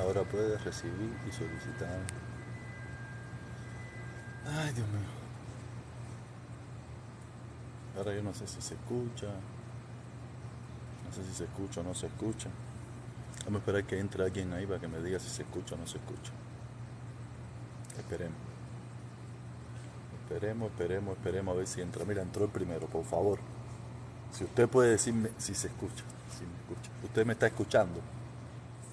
Ahora puedes recibir y solicitar. Ay, Dios mío. Ahora yo no sé si se escucha. No sé si se escucha o no se escucha. Vamos a esperar que entre alguien ahí para que me diga si se escucha o no se escucha. Esperemos. Esperemos, esperemos, esperemos a ver si entra. Mira, entró el primero, por favor. Si usted puede decirme si se escucha, si me escucha. Usted me está escuchando.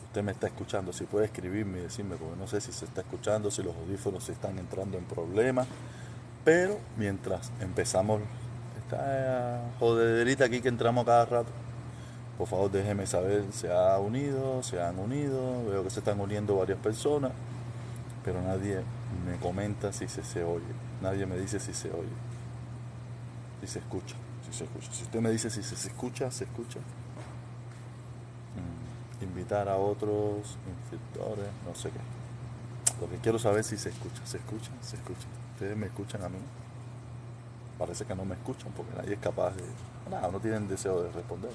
Usted me está escuchando. Si puede escribirme y decirme, porque no sé si se está escuchando, si los audífonos se están entrando en problemas. Pero mientras empezamos esta jodederita aquí que entramos cada rato, por favor déjeme saber, se ha unido, se han unido, veo que se están uniendo varias personas, pero nadie me comenta si se, se oye, nadie me dice si se oye, si se escucha, si se escucha. Si usted me dice si se, se escucha, se escucha. Invitar a otros inscriptores, no sé qué. Lo que quiero saber es si se escucha, se escucha, se escucha. Ustedes me escuchan a mí. Parece que no me escuchan porque nadie es capaz de... Nada, no tienen deseo de responder.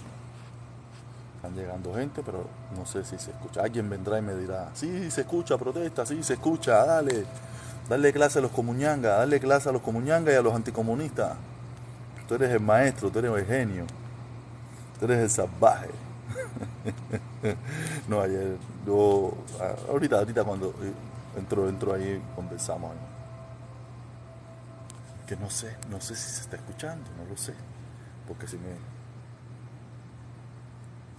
Están llegando gente, pero no sé si se escucha. Alguien vendrá y me dirá, sí, se escucha, protesta, sí, se escucha, dale. Dale clase a los comuñangas, dale clase a los comuñangas y a los anticomunistas. Tú eres el maestro, tú eres el genio, tú eres el salvaje. no, ayer, yo, ahorita, ahorita cuando eh, entro, entro ahí, conversamos. Que no sé, no sé si se está escuchando, no lo sé. Porque si me,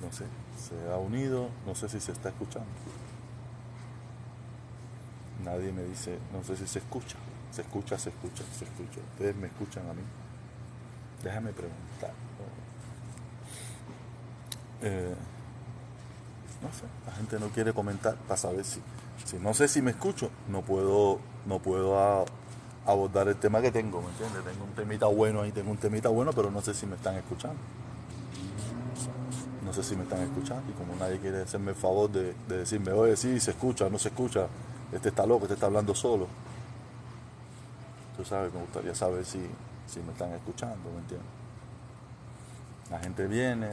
no sé, se ha unido, no sé si se está escuchando. Nadie me dice, no sé si se escucha. Se escucha, se escucha, se escucha. Ustedes me escuchan a mí. Déjame preguntar. Eh, no sé, la gente no quiere comentar para saber si, si no sé si me escucho, no puedo, no puedo abordar el tema que tengo, ¿me entiendes? Tengo un temita bueno ahí, tengo un temita bueno, pero no sé si me están escuchando no sé si me están escuchando y como nadie quiere hacerme el favor de, de, decirme, oye, sí, se escucha, no se escucha, este está loco, este está hablando solo. Tú sabes, me gustaría saber si, si me están escuchando, ¿me entiendes? La gente viene,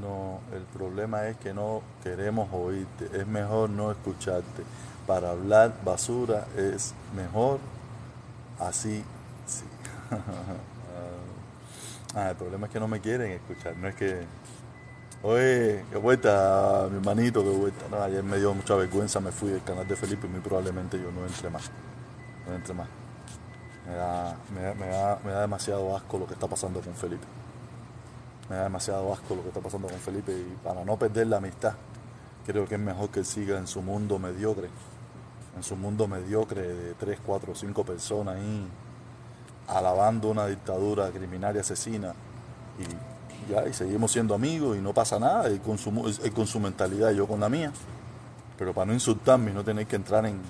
no, el problema es que no queremos oírte, es mejor no escucharte. Para hablar basura es mejor así, sí. Ah, el problema es que no me quieren escuchar, no es que, oye, qué vuelta, mi hermanito, qué vuelta. No, ayer me dio mucha vergüenza, me fui del canal de Felipe y muy probablemente yo no entre más, no entre más. Me da, me, da, me, da, me da demasiado asco lo que está pasando con Felipe. Me da demasiado asco lo que está pasando con Felipe y para no perder la amistad, creo que es mejor que él siga en su mundo mediocre, en su mundo mediocre de 3, 4, 5 personas ahí alabando una dictadura criminal y asesina. Y ya y seguimos siendo amigos y no pasa nada él con su, él con su mentalidad y yo con la mía. Pero para no insultarme y no tener que entrar en,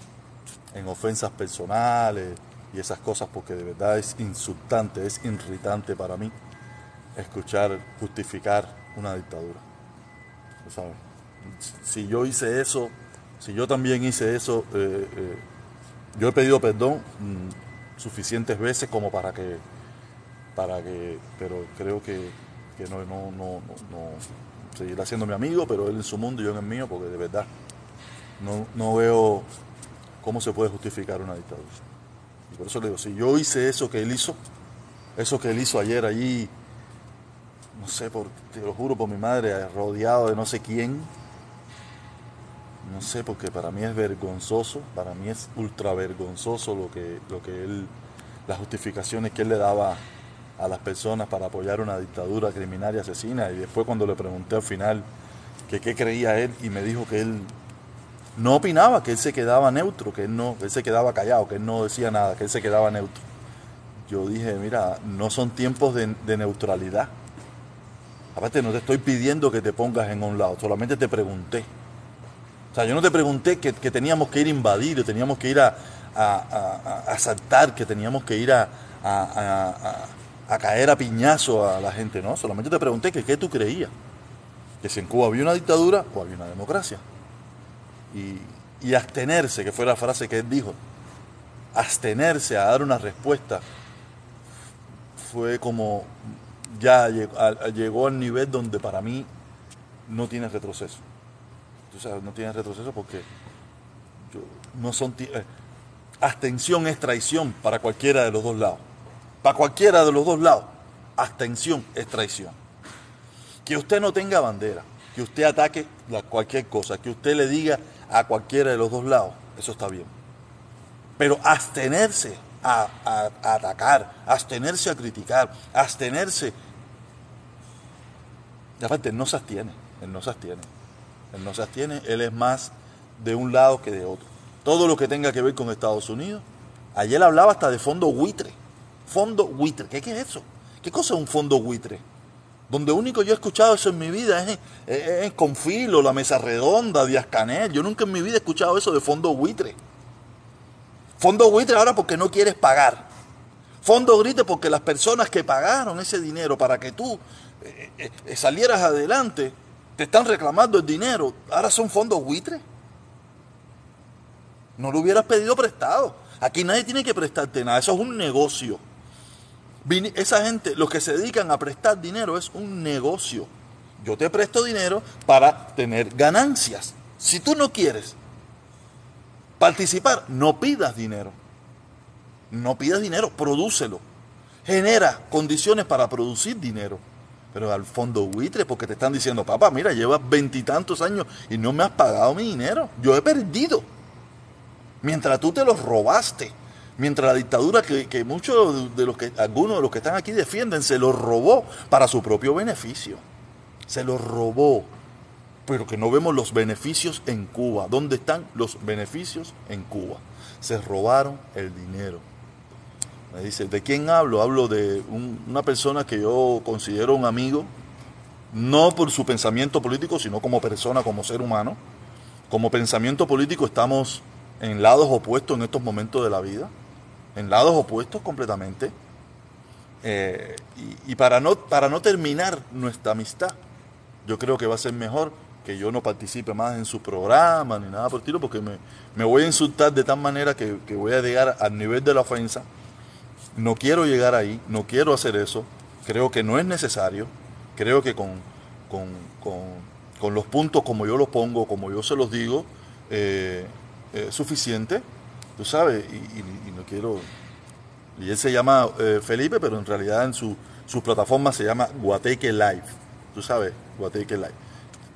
en ofensas personales y esas cosas porque de verdad es insultante es irritante para mí escuchar justificar una dictadura ¿sabes? si yo hice eso si yo también hice eso eh, eh, yo he pedido perdón suficientes veces como para que, para que, pero creo que, que no, no, no, no, seguirá siendo mi amigo, pero él en su mundo y yo en el mío, porque de verdad no, no veo cómo se puede justificar una dictadura. Y por eso le digo, si yo hice eso que él hizo, eso que él hizo ayer allí, no sé, por, te lo juro por mi madre, rodeado de no sé quién, no sé, porque para mí es vergonzoso, para mí es ultra vergonzoso lo que, lo que él, las justificaciones que él le daba a las personas para apoyar una dictadura criminal y asesina. Y después cuando le pregunté al final que qué creía él y me dijo que él no opinaba, que él se quedaba neutro, que él no, que él se quedaba callado, que él no decía nada, que él se quedaba neutro. Yo dije, mira, no son tiempos de, de neutralidad. Aparte, no te estoy pidiendo que te pongas en un lado, solamente te pregunté. O sea, yo no te pregunté que, que teníamos que ir a invadir, que teníamos que ir a, a, a, a saltar, que teníamos que ir a, a, caer a piñazo a la gente, no. Solamente te pregunté que qué tú creías. Que si en Cuba había una dictadura o había una democracia. Y, y abstenerse, que fue la frase que él dijo, abstenerse a dar una respuesta, fue como ya llegó, llegó al nivel donde para mí no tiene retroceso. tú sabes, no tiene retroceso porque no son... Eh, abstención es traición para cualquiera de los dos lados. Para cualquiera de los dos lados, abstención es traición. Que usted no tenga bandera, que usted ataque cualquier cosa, que usted le diga a cualquiera de los dos lados, eso está bien. Pero abstenerse a, atacar, abstenerse a criticar, abstenerse. Aparte, no se abstiene, él no se abstiene. Él no se abstiene, él es más de un lado que de otro. Todo lo que tenga que ver con Estados Unidos. Ayer hablaba hasta de fondo buitre. Fondo buitre. ¿Qué, es eso? ¿Qué cosa es un fondo buitre? Donde único yo he escuchado eso en mi vida es, en Confilo, la mesa redonda, Díaz Canel. Yo nunca en mi vida he escuchado eso de fondo buitre. Fondo buitre ahora porque no quieres pagar. Fondo buitre porque las personas que pagaron ese dinero para que tú eh, eh, salieras adelante te están reclamando el dinero. Ahora son fondos buitres. No lo hubieras pedido prestado. Aquí nadie tiene que prestarte nada. Eso es un negocio. Esa gente, los que se dedican a prestar dinero, es un negocio. Yo te presto dinero para tener ganancias. Si tú no quieres participar, no pidas dinero. No pidas dinero, prodúcelo. Genera condiciones para producir dinero. Pero al fondo buitre, porque te están diciendo, papá, mira, llevas veintitantos años y no me has pagado mi dinero. Yo he perdido mientras tú te los robaste, mientras la dictadura que, muchos de los que, algunos de los que están aquí defienden, se los robó para su propio beneficio. Se los robó. Pero que no vemos los beneficios en Cuba. ¿Dónde están los beneficios en Cuba? Se robaron el dinero. Me dice, ¿de quién hablo? Hablo de una persona que yo considero un amigo, no por su pensamiento político, sino como persona, como ser humano. Como pensamiento político estamos en lados opuestos en estos momentos de la vida, en lados opuestos completamente. Eh, y, para, no, para no terminar nuestra amistad, yo creo que va a ser mejor que yo no participe más en su programa ni nada por el estilo, porque me, voy a insultar de tal manera que, voy a llegar al nivel de la ofensa. No quiero llegar ahí, no quiero hacer eso, creo que no es necesario, creo que con, con, los puntos como yo los pongo, como yo se los digo, eh, eh, suficiente, tú sabes, y, no quiero... Y él se llama eh, Felipe, pero en realidad en su, su, plataforma se llama Guateque Live, tú sabes, Guateque Live.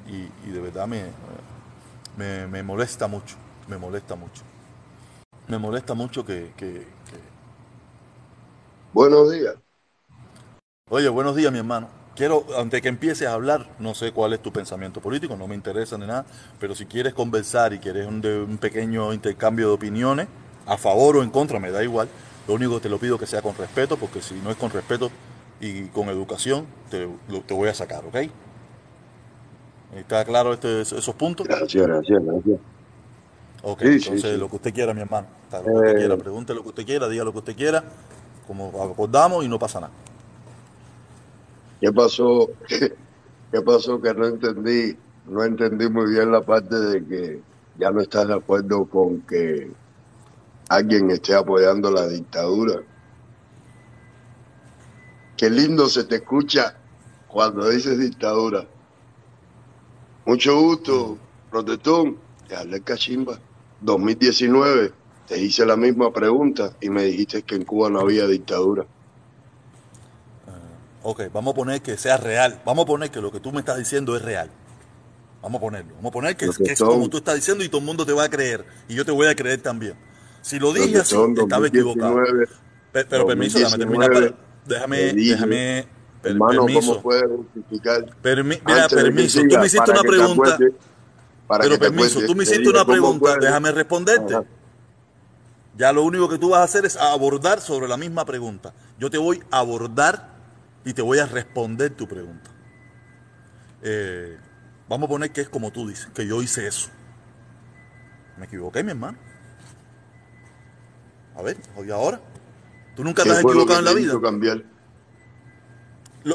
Y, de verdad me, me, molesta mucho, me molesta mucho. Me molesta mucho que... Buenos días. Oye, buenos días, mi hermano quiero, antes que empieces a hablar, no sé cuál es tu pensamiento político, no me interesa ni nada, pero si quieres conversar y quieres un, pequeño intercambio de opiniones, a favor o en contra, me da igual. Lo único que te lo pido que sea con respeto, porque si no es con respeto y con educación, te, te voy a sacar, ¿ok? ¿Está claro este, esos puntos? Gracias, gracias, gracias. Ok, entonces lo que usted quiera, mi hermano. Lo que usted quiera, eh. pregunte lo que usted quiera, diga lo que usted quiera, como acordamos y no pasa nada. ¿Qué pasó? ¿Qué pasó que no entendí? No entendí muy bien la parte de que ya no estás de acuerdo con que alguien esté apoyando la dictadura. Qué lindo se te escucha cuando dices dictadura. Mucho gusto, protestón. Te hablé cachimba. 2019 te hice la misma pregunta y me dijiste que en Cuba no había dictadura. Ok, vamos a poner que sea real. Vamos a poner que lo que tú me estás diciendo es real. Vamos a ponerlo. Vamos a poner que, es como tú estás diciendo y todo el mundo te va a creer. Y yo te voy a creer también. Si lo dije así, estaba equivocado. Pero, permiso, déjame terminar. déjame, déjame. hermano, permiso. ¿cómo puedes justificar? mira, permiso. tú me hiciste una pregunta. pero permiso, tú me hiciste una pregunta. Déjame responderte. Ya lo único que tú vas a hacer es abordar sobre la misma pregunta. Yo te voy a abordar y te voy a responder tu pregunta. Eh, vamos a poner que es como tú dices, que yo hice eso. Me equivoqué, mi hermano. A ver, ¿y ahora? ¿Tú nunca te has equivocado en la vida? Cambiar?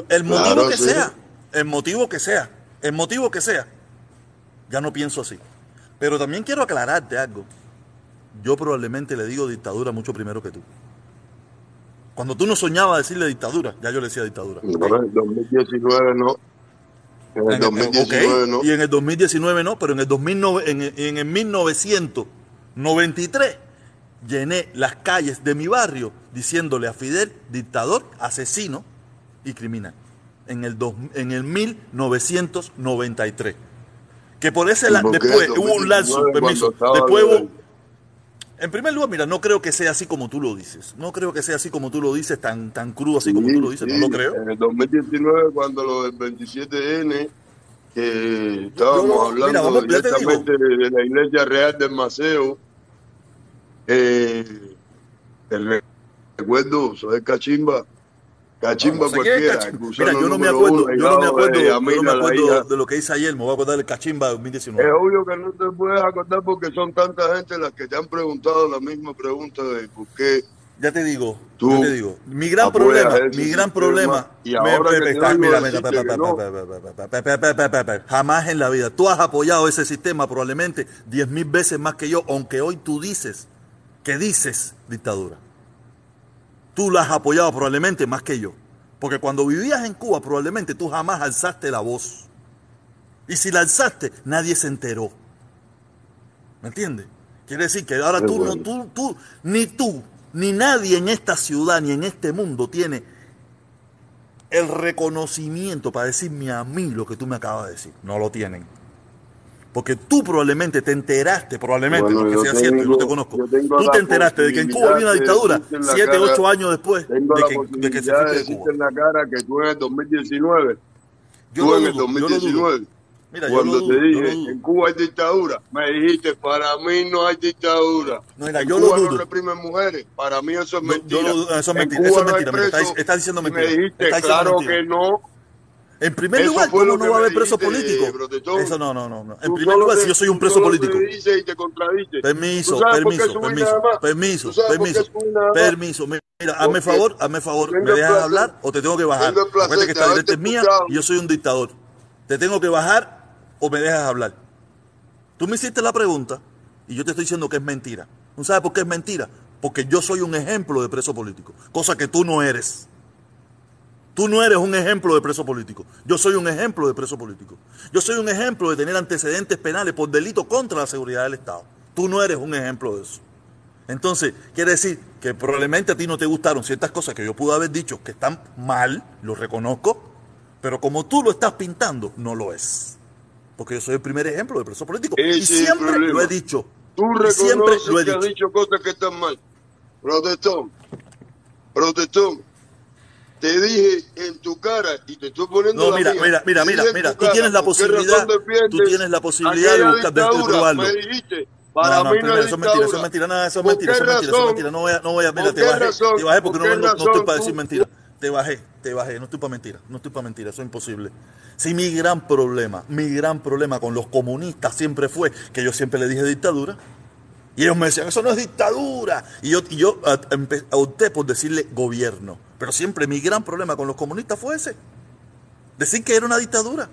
el motivo que sea, el motivo que sea, el motivo que sea, ya no pienso así. Pero también quiero aclararte algo. Yo probablemente le digo dictadura mucho primero que tú. Cuando tú no soñabas decirle dictadura, ya yo le decía dictadura. En 2019 no. En el 2019 ok, no. Y en el 2019 no, pero en el, 2009, en, el- en el 1993 llené las calles de mi barrio diciéndole a Fidel dictador, asesino y criminal. En el, dos- en el 1993. Que por ese la- ¿Y por qué después hubo un 2019 lapso, permiso. Después hubo, en primer lugar, mira, no creo que sea así como tú lo dices. No creo que sea así como tú lo dices, tan, tan crudo así como Sí, tú lo dices. sí, No lo creo. En el 2019, cuando lo del 27N, que estábamos hablando mira, vamos, directamente de la Iglesia Real del Maceo, eh, el re- recuerdo, soy Cachimba, Cachimba no, no sé cualquiera. Cachimba. Mira, yo no, me acuerdo, uno, yo no me acuerdo, yo no me acuerdo de lo que hice ayer, me voy a acordar del cachimba de 2019. Es obvio que no te puedes acordar porque son tanta gente las que te han preguntado la misma pregunta de por qué. Ya te digo, tú ya te digo. Mi gran problema, mi gran problema. Jamás en la vida. Tú has apoyado ese sistema probablemente 10.000 veces más que yo, aunque hoy tú dices que dices dictadura. Tú la has apoyado probablemente más que yo, porque cuando vivías en Cuba probablemente tú jamás alzaste la voz. Y si la alzaste, nadie se enteró. ¿Me entiendes? Quiere decir que ahora tú, no, tú, tú, ni tú, ni nadie en esta ciudad, ni en este mundo tiene el reconocimiento para decirme a mí lo que tú me acabas de decir. No lo tienen. Porque tú probablemente te enteraste, probablemente, Bueno, porque yo sea cierto, yo tengo- te conozco. yo Tú la te enteraste de que en Cuba había una dictadura la siete, ocho años después Tengo de la que, de que se fuiste de Cuba. en la cara que tú en el 2019, Yo tú lo en el dudo, yo lo dudo. 2019, Mira, yo cuando lo te yo lo dije, dudo. en Cuba hay dictadura, me dijiste, para mí no hay dictadura. No, mira, en yo lo Cuba dudo. no reprimen mujeres, para mí eso es No, mentira. yo lo dudo, eso es En mentira, Cuba eso es no hay mentira, mira, estás- presos, diciendo mentira, Me dijiste, claro mentira. que no. En primer Eso lugar, ¿cómo no va a haber preso político? protestón. Eso no, no, no. no. En Tú primer lugar, te- si yo soy un preso político. y te. Permiso, ¿Tú sabes por qué permiso, permiso, permiso, ¿Tú sabes por qué permiso, permiso. Mi- Mira, hazme favor, hazme favor, ¿me dejas placer- hablar o te tengo que bajar? tengo el placer Acuérdate que esta directa es mía y yo soy un dictador. ¿Te tengo que bajar o me dejas hablar? Tú me hiciste la pregunta y yo te estoy diciendo que es mentira. ¿No sabes por qué es mentira? Porque yo soy un ejemplo de preso político, cosa que tú no eres. Tú no eres un ejemplo de preso político. Yo soy un ejemplo de preso político. Yo soy un ejemplo de tener antecedentes penales por delito contra la seguridad del Estado. Tú no eres un ejemplo de eso. Entonces, quiere decir que probablemente a ti no te gustaron ciertas cosas que yo pude haber dicho que están mal, lo reconozco, pero como tú lo estás pintando, no lo es. Porque yo soy el primer ejemplo de preso político. Ese y siempre lo he dicho. Tú Y siempre reconoces lo he que has dicho. dicho cosas que están mal. Protestón, protestón. Te dije en tu cara y te estoy poniendo No, la mira, mía. mira, mira, mira, mira, tú tienes la ¿por qué posibilidad, tú tienes la posibilidad de buscar, de, probarlo. Me dijiste, para no, no, mí no eso es mentira, eso es mentira, nada, eso es ¿Por mentira, eso es mentira, eso es mentira. No voy a, no voy a, mira, ¿Por te bajé, razón? te bajé porque ¿Por no, estoy para decir mentira. Te bajé, te bajé, no estoy para mentira, no estoy para mentira, eso es imposible. Si mi gran problema, mi gran problema con los comunistas siempre fue que yo siempre le dije dictadura. Y ellos me decían, eso no es dictadura. Y yo, y yo ah, empe- opté por decirle gobierno. Pero siempre mi gran problema con los comunistas fue ese. Decir que era una dictadura.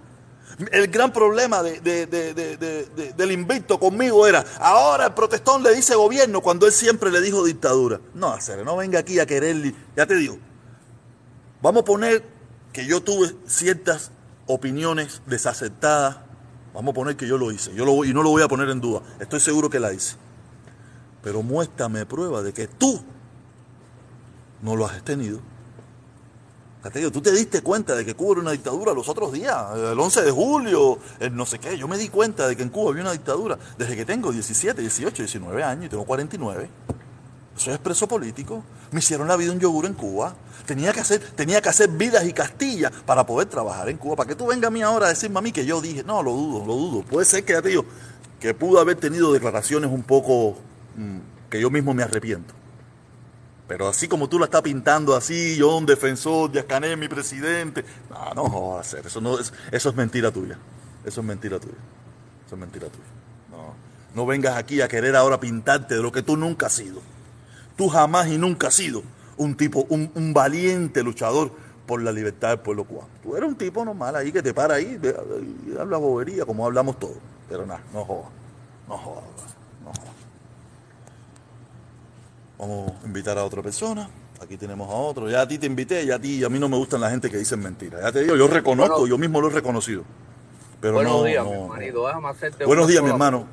El gran problema de- de- de- de- de- de- del invicto conmigo era, ahora el protestón le dice gobierno cuando él siempre le dijo dictadura. No, hacer, no venga aquí a querer, ya te digo, vamos a poner que yo tuve ciertas opiniones desacertadas, vamos a poner que yo lo hice, yo lo, y no lo voy a poner en duda, estoy seguro que la hice. Pero muéstrame prueba de que tú no lo has tenido. Tú te diste cuenta de que Cuba era una dictadura los otros días, el 11 de julio, el no sé qué. Yo me di cuenta de que en Cuba había una dictadura desde que tengo 17, 18, 19 años y tengo 49. Soy expreso político. Me hicieron la vida un yogur en Cuba. Tenía que hacer, tenía que hacer vidas y castillas para poder trabajar en Cuba. Para que tú vengas a mí ahora a decirme a mí que yo dije, no, lo dudo, lo dudo. Puede ser que ya que pudo haber tenido declaraciones un poco mm, que yo mismo me arrepiento. Pero así como tú la estás pintando así, yo un defensor, Díaz Canel, mi presidente. No, no jodas, hacer. Eso, no, es, eso es mentira tuya. Eso es mentira tuya. Eso es mentira tuya. No, no vengas aquí a querer ahora pintarte de lo que tú nunca has sido. Tú jamás y nunca has sido un tipo, un, valiente luchador por la libertad del pueblo cubano. Tú eres un tipo normal ahí que te para ahí y habla bobería como hablamos todos. Pero nada. No jodas, no jodas. Vamos a invitar a otra persona. Aquí tenemos a otro. Ya a ti te invité, ya a ti, a mí no me gustan la gente que dicen mentiras. Ya te digo, yo reconozco, Bueno. yo mismo lo he reconocido. Pero Buenos no, días, no- mi hermanito. Déjame hacerte Buenos días, mi hermano.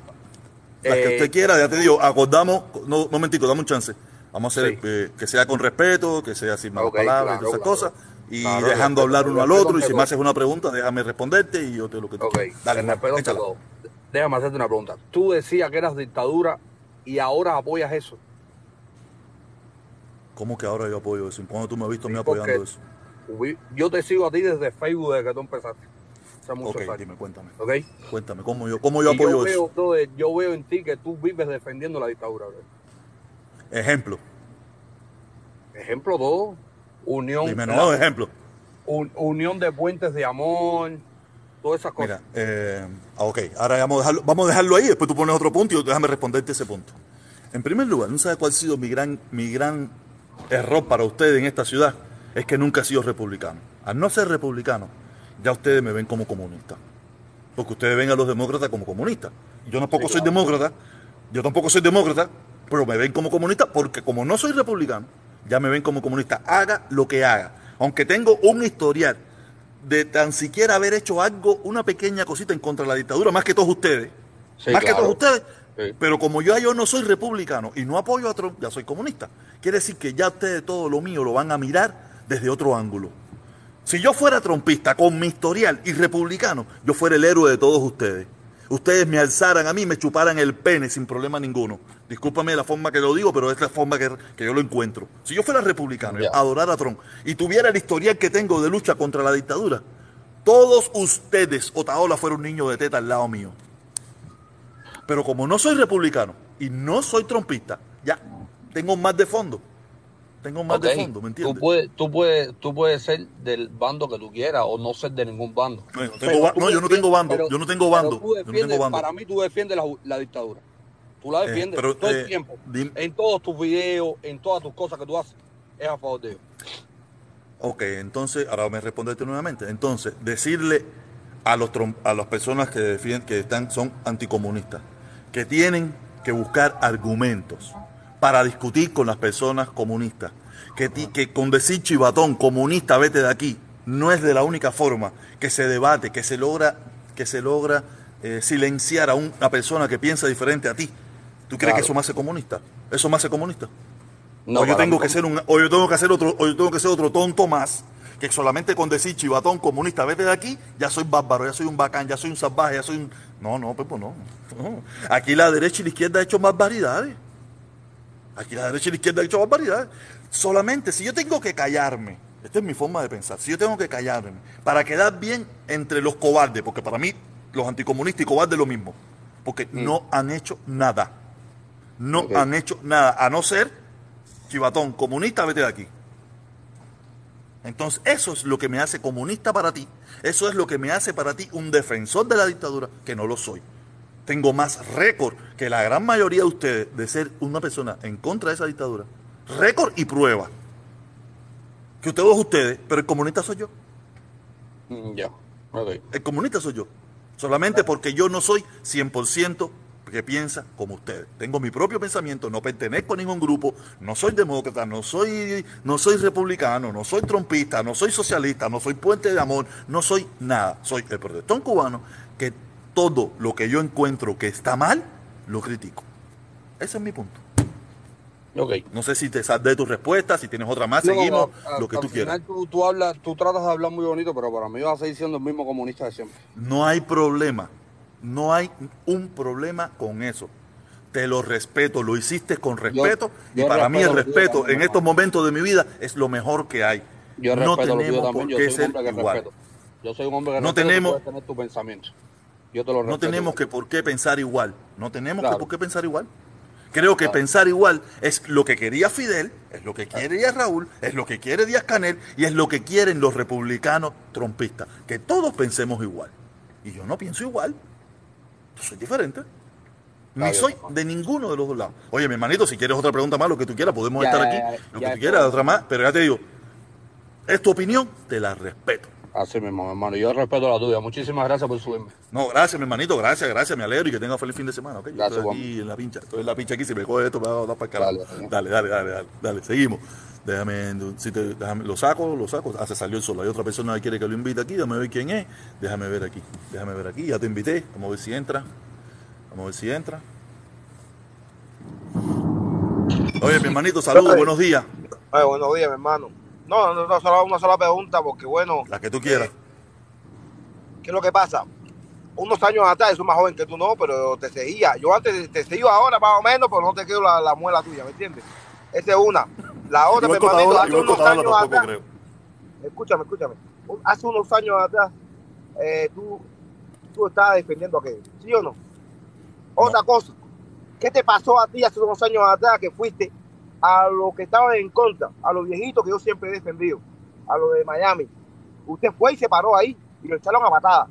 Las que Eh, usted quiera, ya te digo, acordamos, no, un momentico, dame un chance. Vamos a hacer Sí. eh, que sea con respeto, que sea sin malas palabras, claro, y esas claro. cosas. Y dejando respeto, hablar uno al otro. Y si me haces una pregunta, déjame responderte y yo te lo que tú Ok. Dale, te respeto. Déjame hacerte una pregunta. Tú decías que eras dictadura y ahora apoyas eso. ¿Cómo que ahora yo apoyo eso? ¿Cuándo tú me has visto a mí Sí, apoyando eso? Yo te sigo a ti desde Facebook desde que tú empezaste. Hace muchos Ok, años. dime, cuéntame. ¿Ok? Cuéntame, ¿cómo yo, cómo yo Y apoyo yo eso? brother, yo veo en ti que tú vives defendiendo la dictadura. brother. Ejemplo. Ejemplo dos, unión, Dime, la- no, ejemplo. un- unión de puentes de amor, todas esas cosas. Mira, eh, ah, ok, ahora vamos a, dejarlo, vamos a dejarlo ahí, después tú pones otro punto y yo- déjame responderte ese punto. En primer lugar, ¿no sabes cuál ha sido mi gran, mi gran error para ustedes en esta ciudad? Es que nunca he sido republicano. Al no ser republicano, ya ustedes me ven como comunista. Porque ustedes ven a los demócratas como comunistas. Yo tampoco Sí, soy claro. demócrata, yo tampoco soy demócrata, pero me ven como comunista porque como no soy republicano, ya me ven como comunista. Haga lo que haga. Aunque tengo un historial de tan siquiera haber hecho algo, una pequeña cosita en contra de la dictadura, más que todos ustedes. Sí, más que todos ustedes. Sí. Pero como yo, yo no soy republicano y no apoyo a Trump, ya soy comunista. Quiere decir que ya ustedes todo lo mío lo van a mirar desde otro ángulo. Si yo fuera trompista con mi historial y republicano, yo fuera el héroe de todos ustedes. Ustedes me alzaran a mí, me chuparan el pene sin problema ninguno. Discúlpame la forma que lo digo, pero es la forma que, que yo lo encuentro. Si yo fuera republicano, Ya. adorar a Trump y tuviera el historial que tengo de lucha contra la dictadura, todos ustedes, Otaola, fuera un niño de teta al lado mío. Pero como no soy republicano y no soy trompista, ya tengo más de fondo. Tengo más de fondo, ¿me entiendes? Tú puedes, tú, puedes, tú puedes ser del bando que tú quieras o no ser de ningún bando. No, yo no tengo Pero ba- tú no, yo no defiendes- tengo bando, pero- yo no tengo bando, tú yo no tengo defiendes- bando. Para mí tú defiendes la, la dictadura. Tú la Eh, defiendes pero, todo eh, el tiempo. dim- En todos tus videos, en todas tus cosas que tú haces, es a favor de ellos. Ok, entonces, ahora me respondete nuevamente. Entonces, decirle a los a las personas que defienden, que están, son anticomunistas, que tienen que buscar argumentos para discutir con las personas comunistas, que, ti- que con decir chivatón, comunista, vete de aquí, no es de la única forma que se debate, que se logra, que se logra eh, silenciar a un- una persona que piensa diferente a ti. ¿Tú crees Claro. que eso me hace comunista? ¿Eso me hace comunista? No, o yo tengo mí que ser un, o yo tengo que hacer otro, o yo tengo que ser otro tonto más, que solamente con decir chivatón comunista, vete de aquí, ya soy bárbaro, ya soy un bacán, ya soy un salvaje, ya soy un. No, no, Pepo, no. no. Aquí la derecha y la izquierda han hecho más variedades. Aquí la derecha y la izquierda han hecho más variedades. Solamente si yo tengo que callarme, esta es mi forma de pensar, si yo tengo que callarme para quedar bien entre los cobardes, porque para mí los anticomunistas y cobardes es lo mismo, porque no han hecho nada. No han hecho nada, a no ser chivatón, comunista, vete de aquí. Entonces, eso es lo que me hace comunista para ti. Eso es lo que me hace para ti un defensor de la dictadura, que no lo soy. Tengo más récord que la gran mayoría de ustedes de ser una persona en contra de esa dictadura. Récord y prueba. Que todos ustedes, pero el comunista soy yo. Mm, Ya. El comunista soy yo. Solamente porque yo no soy 100% que piensa como ustedes. Tengo mi propio pensamiento, no pertenezco a ningún grupo, no soy demócrata, no soy, no soy republicano, no soy trompista, no soy socialista, no soy puente de amor, no soy nada. Soy el protestón cubano que todo lo que yo encuentro que está mal, lo critico. Ese es mi punto. Ok. No sé si te saldé tu respuesta, si tienes otra más, No, seguimos, a- lo que al tú quieras. Tú, tú hablas, tú tratas de hablar muy bonito, pero para mí vas a seguir siendo el mismo comunista de siempre. No hay problema. No hay un problema con eso. Te lo respeto, lo hiciste con respeto yo y para mí el respeto en estos momentos de mi vida es lo mejor que hay. Yo no tenemos por yo qué ser igual. Yo soy un hombre que No tenemos- tener tu pensamiento. Yo te lo respeto. No tenemos que por qué pensar igual. No tenemos Claro. que por qué pensar igual. Creo que Claro. pensar igual es lo que quería Fidel, es lo que quiere Raúl, es lo que quiere Díaz Canel y es lo que quieren los republicanos trompistas. Que todos pensemos igual. Y yo no pienso igual. Yo soy diferente. Ni Está soy bien. de ninguno de los dos lados. Oye, mi hermanito, si quieres otra pregunta más, lo que tú quieras, podemos Ya, estar ya, aquí. ya, lo que tú quieras, otra más, pero ya te digo, es tu opinión, te la respeto. Así mismo, hermano. Yo respeto la tuya. Muchísimas gracias por subirme. No, gracias, mi hermanito, gracias, gracias, me alegro y que tenga feliz fin de semana, ¿ok? Yo Gracias, estoy Juan. aquí en la pincha, estoy en la pincha aquí, si me coge esto me va a dar para el carajo. Dale, dale, dale, dale, dale, seguimos. Déjame, si te, déjame, lo saco, lo saco. Ah, se salió el solo. Hay otra persona que quiere que lo invite aquí. Déjame ver quién es. Déjame ver aquí. Déjame ver aquí. Ya te invité. Vamos a ver si entra. Vamos a ver si entra. Oye, mi hermanito, saludos, buenos días. Oye, buenos días, mi hermano. No, no, no, solo una sola pregunta, porque bueno. La que tú quieras. ¿Qué es lo que pasa? Unos años atrás, soy más joven que tú no, pero te seguía. Yo antes te seguía ahora más o menos, pero no te quedo la, la muela tuya, ¿me entiendes? Esa es una. La otra, hermanito, contadora, hace unos contadora años tampoco atrás. creo. Escúchame, escúchame. Hace unos años atrás, eh, tú, tú estabas defendiendo aquello, ¿sí o no? Otra cosa, ¿qué te pasó a ti hace unos años atrás que fuiste a los que estaban en contra, a los viejitos que yo siempre he defendido, a los de Miami? Usted fue y se paró ahí y lo echaron a patada.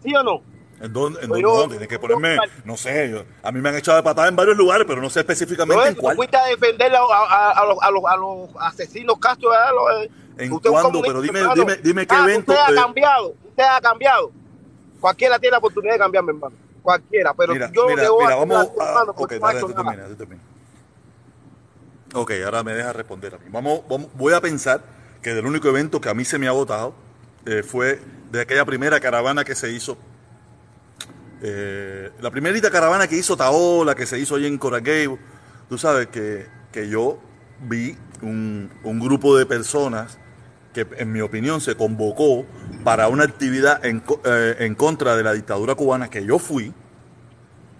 ¿Sí o no? ¿En dónde? ¿En dónde? Tienes que ponerme, no sé, yo- a mí me han echado de patada en varios lugares, pero no sé específicamente No, en cuál. fuiste a defender a, a- a los, a los- a los asesinos Castro. Los, eh, ¿En cuándo? Pero dime- hermano. dime- dime qué Ah, evento, Usted ha eh. cambiado, usted ha cambiado. Cualquiera tiene la oportunidad de cambiar, mi hermano. Cualquiera, pero Mira, yo mira, voy mira, vamos a... hermano, Ok, dale, termina, tú termina. Ok, ahora me deja responder a mí. Vamos, vamos- voy a pensar que del único evento que a mí se me ha votado eh, fue de aquella primera caravana que se hizo. Eh, la primerita caravana que hizo Taola, que se hizo allí en Coraqueo. Tú sabes que, que yo vi un, un grupo de personas que en mi opinión se convocó para una actividad en, eh, en contra de la dictadura cubana que yo fui.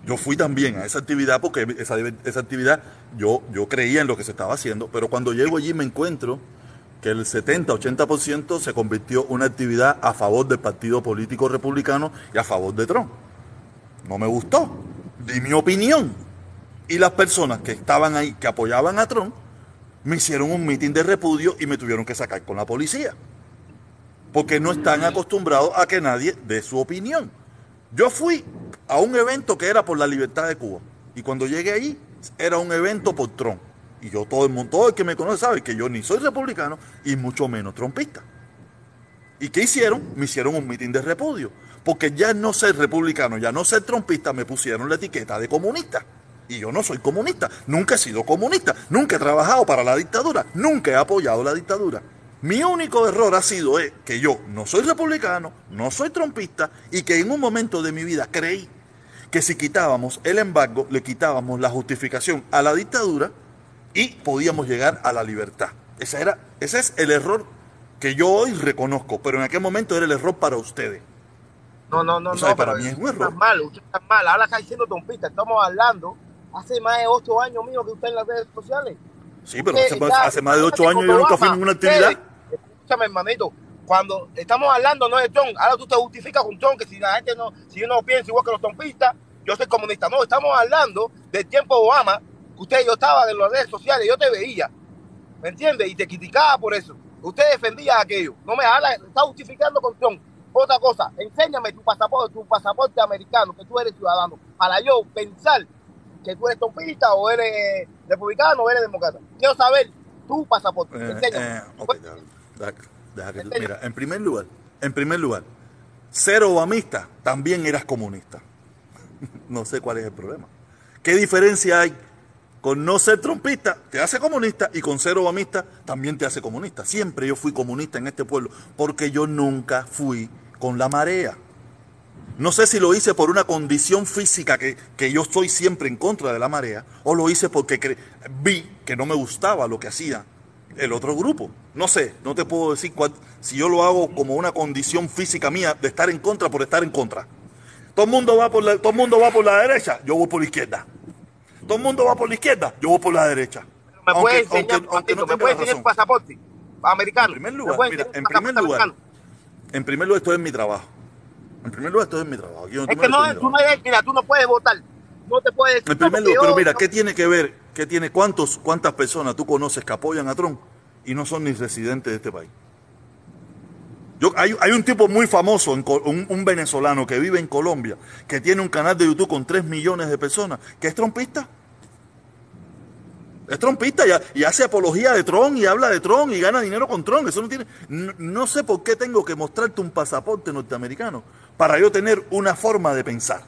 Yo fui también a esa actividad porque esa, esa actividad yo, yo creía en lo que se estaba haciendo, pero cuando llego allí me encuentro que el 70-80% se convirtió en una actividad a favor del Partido Político Republicano y a favor de Trump. No me gustó, di mi opinión. Y las personas que estaban ahí, que apoyaban a Trump, me hicieron un mitin de repudio y me tuvieron que sacar con la policía. Porque no están acostumbrados a que nadie dé su opinión. Yo fui a un evento que era por la libertad de Cuba. Y cuando llegué allí, era un evento por Trump. Y yo, todo el mundo, todo el que me conoce sabe que yo ni soy republicano y mucho menos trompista. ¿Y qué hicieron? Me hicieron un mitin de repudio. Porque ya no ser republicano, ya no ser trompista, me pusieron la etiqueta de comunista. Y yo no soy comunista, nunca he sido comunista, nunca he trabajado para la dictadura, nunca he apoyado la dictadura. Mi único error ha sido eh, que yo no soy republicano, no soy trompista y que en un momento de mi vida creí que si quitábamos el embargo, le quitábamos la justificación a la dictadura y podíamos llegar a la libertad. Ese, era, ese es el error que yo hoy reconozco, pero en aquel momento era el error para ustedes. No, no, no, O sea, no, para pero mí es un error. está mal, usted está mal. Ahora está diciendo trompista, estamos hablando hace más de ocho años mío que usted en las redes sociales. Sí, pero hace, está- hace más de ocho años yo nunca fui Obama, ninguna actividad. Escúchame, hermanito. Cuando estamos hablando no de Trump, ahora tú te justificas con Trump, que si la gente no, si uno piensa igual que los trompistas, yo soy comunista. No, estamos hablando del tiempo de Obama, que usted yo estaba en las redes sociales, yo te veía, ¿me entiendes? Y te criticaba por eso. Usted defendía aquello. No me habla, está justificando con Trump. Otra cosa, enséñame tu pasaporte, tu pasaporte americano, que tú eres ciudadano, para yo pensar que tú eres trompista o eres republicano o eres demócrata. Quiero saber tu pasaporte. Eh, enséñame. eh, ok, deja- deja- deja que tú- mira, en primer lugar, en primer lugar, ser obamista también eras comunista. no sé cuál es el problema. ¿Qué diferencia hay con no ser trompista, te hace comunista, y con ser obamista también te hace comunista? Siempre yo fui comunista en este pueblo, porque yo nunca fui con la marea. No sé si lo hice por una condición física que, que yo estoy siempre en contra de la marea, o lo hice porque vi que no me gustaba lo que hacía el otro grupo. No sé, no te puedo decir cuál- si yo lo hago como una condición física mía de estar en contra por estar en contra. Todo el mundo va por la, todo el mundo va por la derecha, yo voy por la izquierda. Todo el mundo va por la izquierda, yo voy por la derecha. ¿Me Aunque- enseñar, aunque- aunque no ¿me tenga puede la enseñar tu pasaporte americano? En primer ¿Me lugar, mira, en primer lugar, americano? En primer lugar estoy en mi trabajo. En primer lugar estoy en mi trabajo. Aquí donde Es que no, tú no eres, mira, tú no puedes votar. No te puedes decir. En primer no, lugar, pero yo- mira, yo- ¿qué tiene que ver? ¿Qué tiene cuántos, cuántas personas tú conoces que apoyan a Trump y no son ni residentes de este país? Yo, hay, hay un tipo muy famoso, un, un venezolano que vive en Colombia, que tiene un canal de YouTube con 3 millones de personas, que es trompista. Es trompista y, ha- y hace apología de Trump y habla de Trump y gana dinero con Trump. Eso no tiene. No, no sé por qué tengo que mostrarte un pasaporte norteamericano para yo tener una forma de pensar.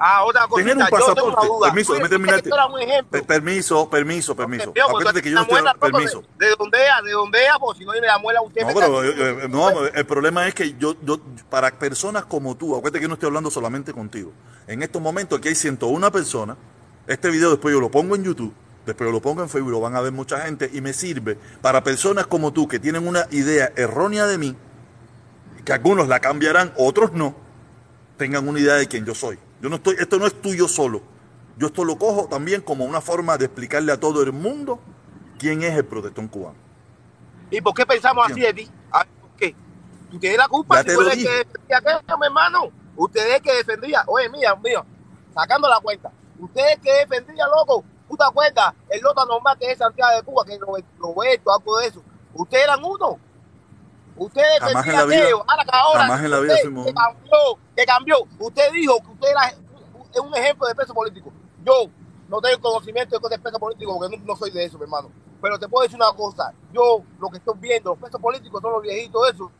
Ah, otra cosita. Tener un yo pasaporte. duda. Permiso, déjame terminarte. Permiso, permiso, permiso. Acuérdate que yo estoy muela, permiso. De, de dónde es, de dónde es, porque si no, la muela usted No, me pero eh, eh, no, el problema es que yo, yo, para personas como tú, acuérdate que yo no estoy hablando solamente contigo. En estos momentos aquí hay 101 personas. Este video después yo lo pongo en YouTube, después lo pongo en Facebook, lo van a ver mucha gente y me sirve para personas como tú que tienen una idea errónea de mí, que algunos la cambiarán, otros no, tengan una idea de quién yo soy. Yo no estoy, esto no es tuyo solo. Yo esto lo cojo también como una forma de explicarle a todo el mundo quién es el protestón cubano. ¿Y por qué pensamos así de ti? Ah, ¿Por qué? Tú tienes la culpa, tú eres que defendía aquello, mi hermano. Usted es el que defendía. Oye, mía, mío, sacando la cuenta. Usted es el que defendía, loco. ¿Tú te acuerdas? El nota normal que es Santiago de Cuba, que es Roberto, algo de eso. Ustedes eran uno. Usted Jamás en la vida- aquello. Ahora que ahora, jamás en la vida usted, fuimos que cambió, que cambió. Usted dijo que usted era un- un ejemplo de peso político. Yo no tengo conocimiento de peso político porque no, no soy de eso, mi hermano. Pero te puedo decir una cosa. Yo lo que estoy viendo, los pesos políticos son los viejitos esos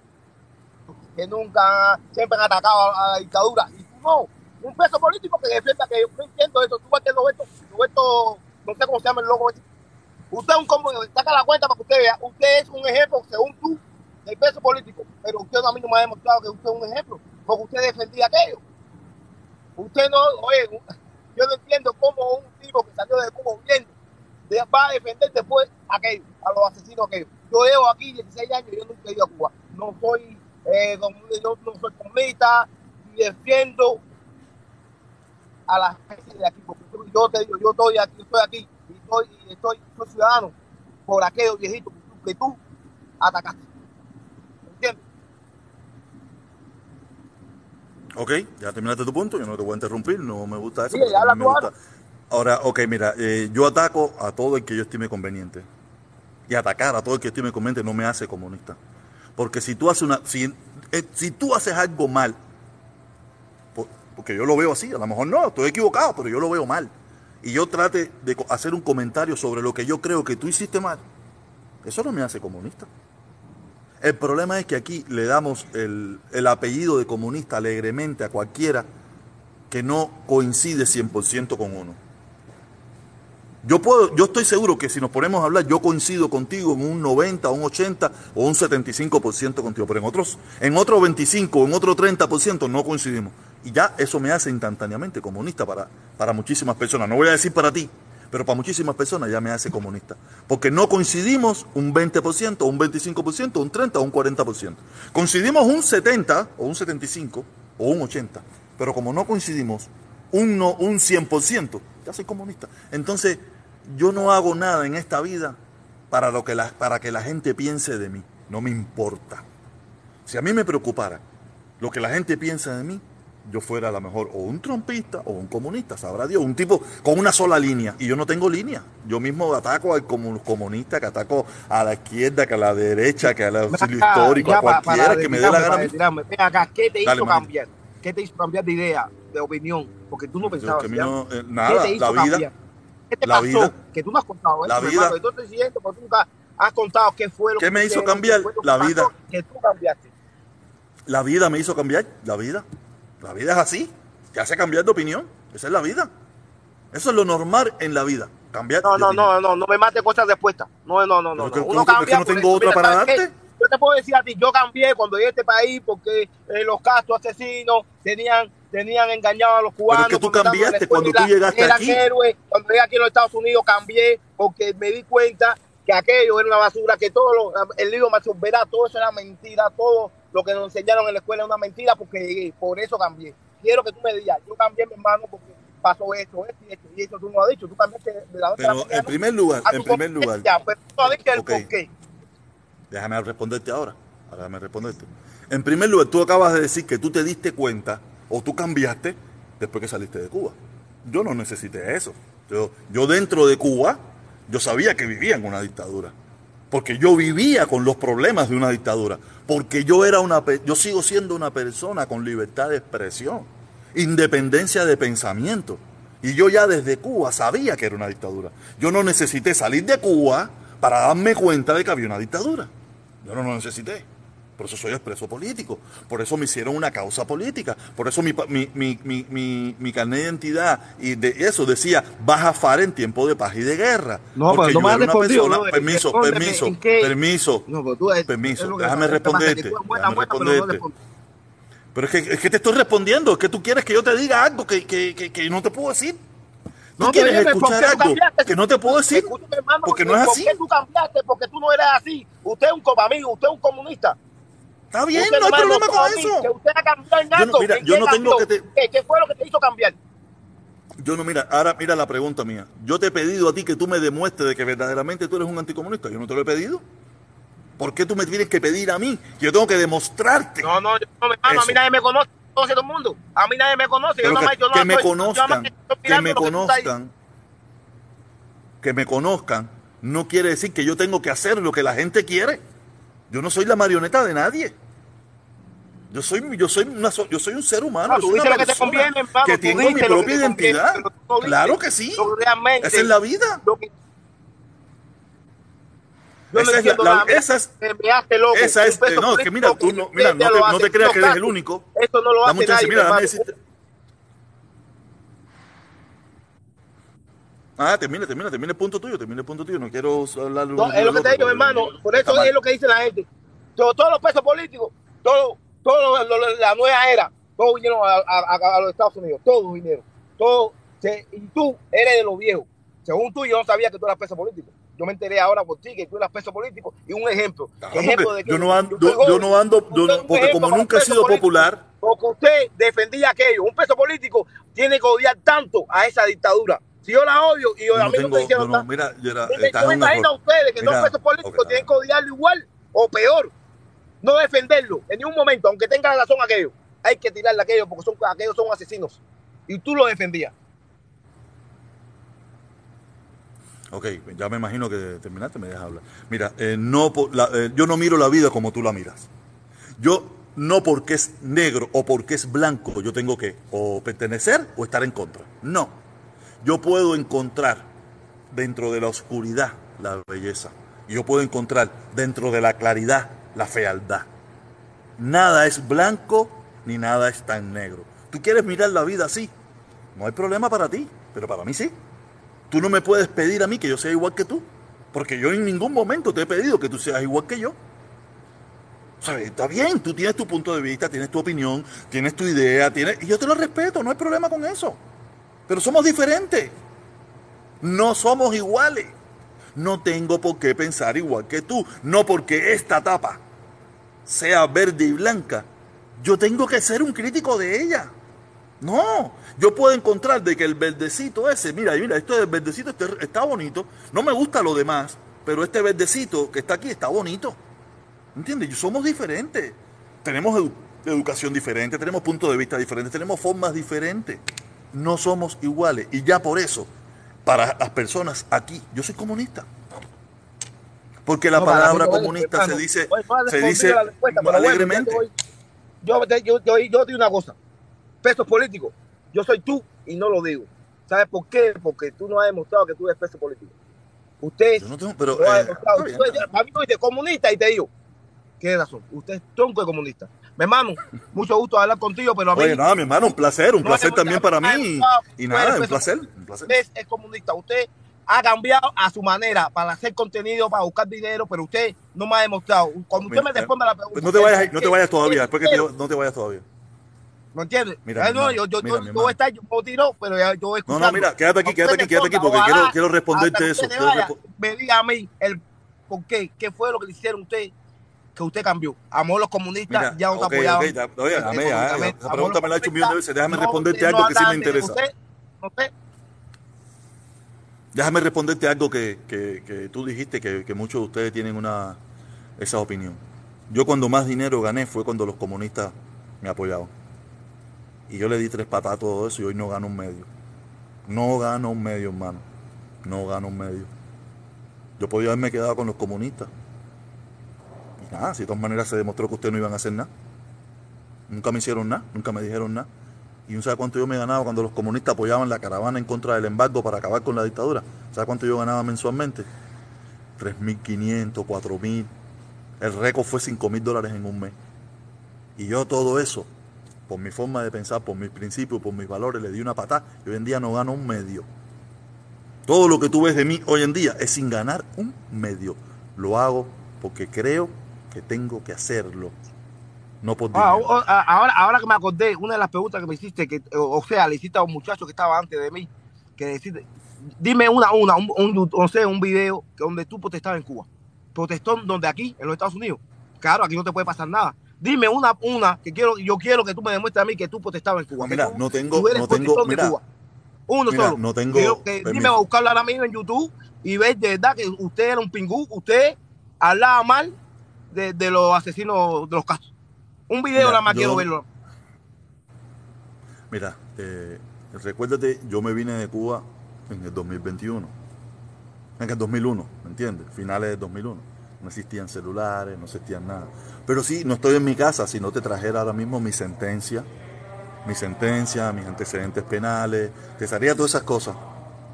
que nunca, siempre han atacado a la dictadura. Y tú no. Un peso político que defienda que yo no entiendo eso. Tú vas a Roberto, Roberto, no sé cómo se llama el loco ese. Usted es un combo, saca la cuenta para que usted vea. Usted es un ejemplo, según tú, del peso político. Pero usted a mí no me ha demostrado que usted es un ejemplo, porque usted defendía aquello. Usted no, oye, yo no entiendo cómo un tipo que salió de Cuba huyendo va a defender después aquello, a los asesinos aquellos. Yo llevo aquí 16 años y yo nunca he ido a Cuba. No soy, eh, no, no soy comunista y defiendo a la gente de aquí. Porque yo- yo te digo, yo estoy aquí, estoy aquí y estoy, y estoy, soy ciudadano por aquellos viejitos que tú, atacaste. ¿Entiendes? Ok, ya terminaste tu punto, yo no te voy a interrumpir, no me gusta eso. Sí, habla me gusta. ahora. Ok, mira, eh, yo ataco a todo el que yo estime conveniente. Y atacar a todo el que estime conveniente no me hace comunista. Porque si tú haces una, si, eh, si tú haces algo mal, porque yo lo veo así, a lo mejor no, estoy equivocado, pero yo lo veo mal. Y yo trate de hacer un comentario sobre lo que yo creo que tú hiciste mal, eso no me hace comunista. El problema es que aquí le damos el, el apellido de comunista alegremente a cualquiera que no coincide 100% con uno. Yo, puedo, yo estoy seguro que si nos ponemos a hablar, yo coincido contigo en un 90, un 80 o un 75% contigo, pero en otros, en otro 25 o en otro 30% no coincidimos. Y ya eso me hace instantáneamente comunista para, para muchísimas personas. No voy a decir para ti, pero para muchísimas personas ya me hace comunista. Porque no coincidimos un 20%, un 25%, un 30 o un 40%. Coincidimos un 70 o un 75 o un 80. Pero como no coincidimos un, no, un 100%, ya soy comunista. Entonces, yo no hago nada en esta vida para, lo que la, para que la gente piense de mí. No me importa. Si a mí me preocupara lo que la gente piensa de mí, yo fuera a lo mejor o un trompista o un comunista, sabrá Dios, un tipo con una sola línea. Y yo no tengo línea. Yo mismo ataco al comu- comunista, que ataco a la izquierda, que a la derecha, que al auxilio Acá, histórico, ya a cualquiera para que me dé la gana. a para mí. retirarme. Ven acá, ¿qué te Dale, hizo cambiar? ¿Qué te hizo cambiar de idea, de opinión? Porque tú no pensabas que no, eh, ¿Qué nada, te hizo la vida, cambiar? ¿Qué te la pasó? vida- que tú no has contado la vida- hermano. Yo estoy siguiendo, porque tú nunca has contado qué fue lo ¿Qué que me hizo cambiar? qué que La pasó, vida. Que tú cambiaste. La vida me hizo cambiar, la vida. La vida es así, te hace cambiar de opinión. Esa es la vida. Eso es lo normal en la vida, cambiar No, de no, opinión. no, no, no me mates cosas respuestas. No, no, no, no. Pero no. Uno que cambia no por tengo otra para ¿sabes qué? darte. Yo te puedo decir a ti, yo cambié cuando llegué a este país porque eh, los castos asesinos tenían tenían engañado a los cubanos. que tú cambiaste cuando tú llegaste eran aquí. héroes. Cuando llegué aquí en los Estados Unidos cambié porque me di cuenta que aquello era una basura, que todo lo, el libro Verá, todo eso era mentira, todo lo que nos enseñaron en la escuela era una mentira porque llegué, por eso cambié. Quiero que tú me digas, yo cambié mi hermano porque pasó esto, esto y esto, y eso tú no has dicho, tú cambiaste de la noche a la Pero en primer lugar, en primer lugar, pero tú has dicho el Ok. por qué. déjame responderte ahora. Ahora déjame responderte. En primer lugar, tú acabas de decir que tú te diste cuenta o tú cambiaste después que saliste de Cuba. Yo no necesité eso. Yo, yo dentro de Cuba, yo sabía que vivía en una dictadura. Porque yo vivía con los problemas de una dictadura. Porque yo era una yo sigo siendo una persona con libertad de expresión, independencia de pensamiento. Y yo ya desde Cuba sabía que era una dictadura. Yo no necesité salir de Cuba para darme cuenta de que había una dictadura. Yo no lo necesité. Por eso soy expreso político. Por eso me hicieron una causa política. Por eso mi, mi, mi, mi, mi, mi carnet de identidad y de eso decía baja FAR en tiempo de paz y de guerra. No, Porque pero no me has respondido, persona-. Permiso, permiso, permiso. No, pero tú es- Permiso, es lo que déjame responderte, buena, déjame buena, pero no responderte. Pero es que, es que te estoy respondiendo. Es que tú quieres que yo te diga algo que, que, que, que no te puedo decir. Tú No, quieres escuchar ¿por algo que no te puedo decir. Hermano, Porque no es ¿por así. qué tú cambiaste? Porque tú no eres así. Usted es un amigo, usted es un comunista. Está bien, Usted no hay problema con mí eso. Que usted ha cambiado en Yo no- algo. mira, ¿En yo qué no tengo que te- ¿Qué, qué fue lo que te hizo cambiar? Yo no, mira, ahora mira la pregunta mía. Yo te he pedido a ti que tú me demuestres de que verdaderamente tú eres un anticomunista. Yo no te lo he pedido. ¿Por qué tú me tienes que pedir a mí? Yo tengo que demostrarte. No, no, yo no me hermano, a mí nadie me conoce, conoce todo el mundo. A mí nadie me conoce. Yo que, nomás- yo que nomás me conozcan, que me conozcan, que me conozcan, no quiere decir que yo tengo que hacer lo que la gente quiere. Yo no soy la marioneta de nadie. Yo soy, yo soy, una yo soy un ser humano. No, yo tú dices una lo que te conviene, hermano. que tengo mi que propia conviene, identidad. dices Claro que sí. realmente- Esa es la vida. lo que- Yo Esa no es la- la- esa es- Me enviaste loco. esa es- no, es que mira, tú no- mira, no te- no creas que eres el único. Esto no lo hace nadie, mira, dame hermano. decirte- Ah, termina, termina, termina el punto tuyo, termina el punto tuyo. No quiero hablar de No, es lo que te digo, hermano. Por eso es lo que dice la gente. Todo- todos los pesos políticos, todo, todo lo- lo- la nueva era, todos vinieron a, a- a- a los Estados Unidos, todos vinieron. Todos, y tú eres de los viejos. Según tú, yo no sabía que tú eras peso político. Yo me enteré ahora por ti que tú eras peso político. Y un ejemplo. Claro, ejemplo de que yo no ando, yo, no ando, yo porque como nunca he sido político. popular, Porque usted defendía aquello. Un peso político tiene que odiar tanto a esa dictadura. Si yo la odio y yo, yo a mí no tengo, hicieron no, mira, Yo estás yo me imagino a ustedes que Mira, son presos políticos tienen que odiarlo igual o peor. No defenderlo en ningún momento, aunque tenga razón aquello. Hay que tirarle a aquello porque son, aquellos son asesinos. Y tú lo defendías. Ok, ya me imagino que terminaste, me dejas hablar. Mira, eh, no, la- eh, yo no miro la vida como tú la miras. Yo no porque es negro o porque es blanco, yo tengo que o pertenecer o estar en contra. No. Yo puedo encontrar dentro de la oscuridad la belleza. Yo puedo encontrar dentro de la claridad la fealdad. Nada es blanco ni nada es tan negro. ¿Tú quieres mirar la vida así? No hay problema para ti, pero para mí sí. Tú no me puedes pedir a mí que yo sea igual que tú, porque yo en ningún momento te he pedido que tú seas igual que yo. O sea, está bien, tú tienes tu punto de vista, tienes tu opinión, tienes tu idea, tienes, y yo te lo respeto, no hay problema con eso. Pero somos diferentes. No somos iguales. No tengo por qué pensar igual que tú. No porque esta tapa sea verde y blanca, yo tengo que ser un crítico de ella. No, yo puedo encontrar de que el verdecito ese, mira, mira, esto verdecito este- está bonito, no me gusta lo demás, pero este verdecito que está aquí está bonito. ¿Entiendes? Somos diferentes. Tenemos edu- educación diferente, tenemos puntos de vista diferentes, tenemos formas diferentes. No somos iguales. Y ya por eso, para las personas aquí, yo soy comunista. Porque la No, palabra mí comunista se dice, no se dice bueno, alegremente. yo, yo, yo, yo digo una cosa. Pesos políticos. Yo soy tú y no lo digo. ¿Sabes por qué? Porque tú no has demostrado que tú eres peso político. Usted Yo no tengo, pero no ha demostrado. está bien. Tú eres- Para mí tú comunista y te digo. ¿Qué razón? Usted es tronco de comunista. Mi hermano, mucho gusto hablar contigo, pero a mí Oye, nada, mi hermano, un placer, un No placer también para mí. Y Tú nada, eres un placer, un placer. usted es comunista. Usted ha cambiado a su manera para hacer contenido, para buscar dinero, pero usted no me ha demostrado. Cuando usted Mira, me responda la pregunta. Pues no te vayas, no te ¿qué- vayas todavía, después que te- no te vayas todavía. ¿No entiendes? Mira, Ah, mi no, yo, yo, mira, yo, yo voy a estar, yo a tirar, pero ya yo voy No, escuchando. no, mira, quédate aquí, quédate aquí, quédate aquí, porque quiero, quiero responderte eso. vaya, me diga a mí el por qué, qué fue lo que le hicieron a usted que usted cambió. Amó a los comunistas, Mira, ya no te ok, apoyaban. ok, ya, oye, dame ya, económicamente. esa pregunta me la he hecho un millón de veces, déjame no, responderte algo no que sí me interesa. usted- usted- Déjame responderte algo que, que- que tú dijiste que, que muchos de ustedes tienen una esa opinión. Yo cuando más dinero gané fue cuando los comunistas me apoyaban. Y yo le di tres patas a todo eso y hoy no gano un medio. No gano un medio, hermano. No gano un medio. Yo podía haberme quedado con los comunistas. Nada, si de todas maneras se demostró que ustedes no iban a hacer nada. Nunca me hicieron nada, nunca me dijeron nada. ¿Y un sabe cuánto yo me ganaba cuando los comunistas apoyaban la caravana en contra del embargo para acabar con la dictadura? ¿Sabe cuánto yo ganaba mensualmente? 3.500, 4.000. El récord fue 5 mil dólares en un mes. Y yo todo eso, por mi forma de pensar, por mis principios, por mis valores, le di una patada y hoy en día no gano un medio. Todo lo que tú ves de mí hoy en día es sin ganar un medio. Lo hago porque creo que tengo que hacerlo. No por Ah, ahora, ahora que me acordé, una de las preguntas que me hiciste, que, o, o sea, le hiciste a un muchacho que estaba antes de mí, que deciste, dime una, una, un, un, o sea, un video que donde tú protestabas en Cuba. Protestó donde aquí, en los Estados Unidos. Claro, aquí no te puede pasar nada. Dime una, una, que quiero, yo quiero que tú me demuestres a mí que tú protestabas en Cuba. Mira, tú- no tengo- tú eres no tengo- de mira, Cuba. Uno mira, solo. no tengo yo- que dime a buscarlo ahora mismo en YouTube y ver de verdad que usted era un pingú, usted hablaba mal de, de los asesinos de los casos. Un video Mira, nada más yo- quiero verlo. Mira, eh, recuérdate, yo me vine de Cuba en el 2021. En el 2001, ¿me entiendes? Finales del 2001. No existían celulares, no existían nada. Pero sí, no estoy en mi casa, si no te trajera ahora mismo mi sentencia, mi sentencia, mis antecedentes penales, te traería todas esas cosas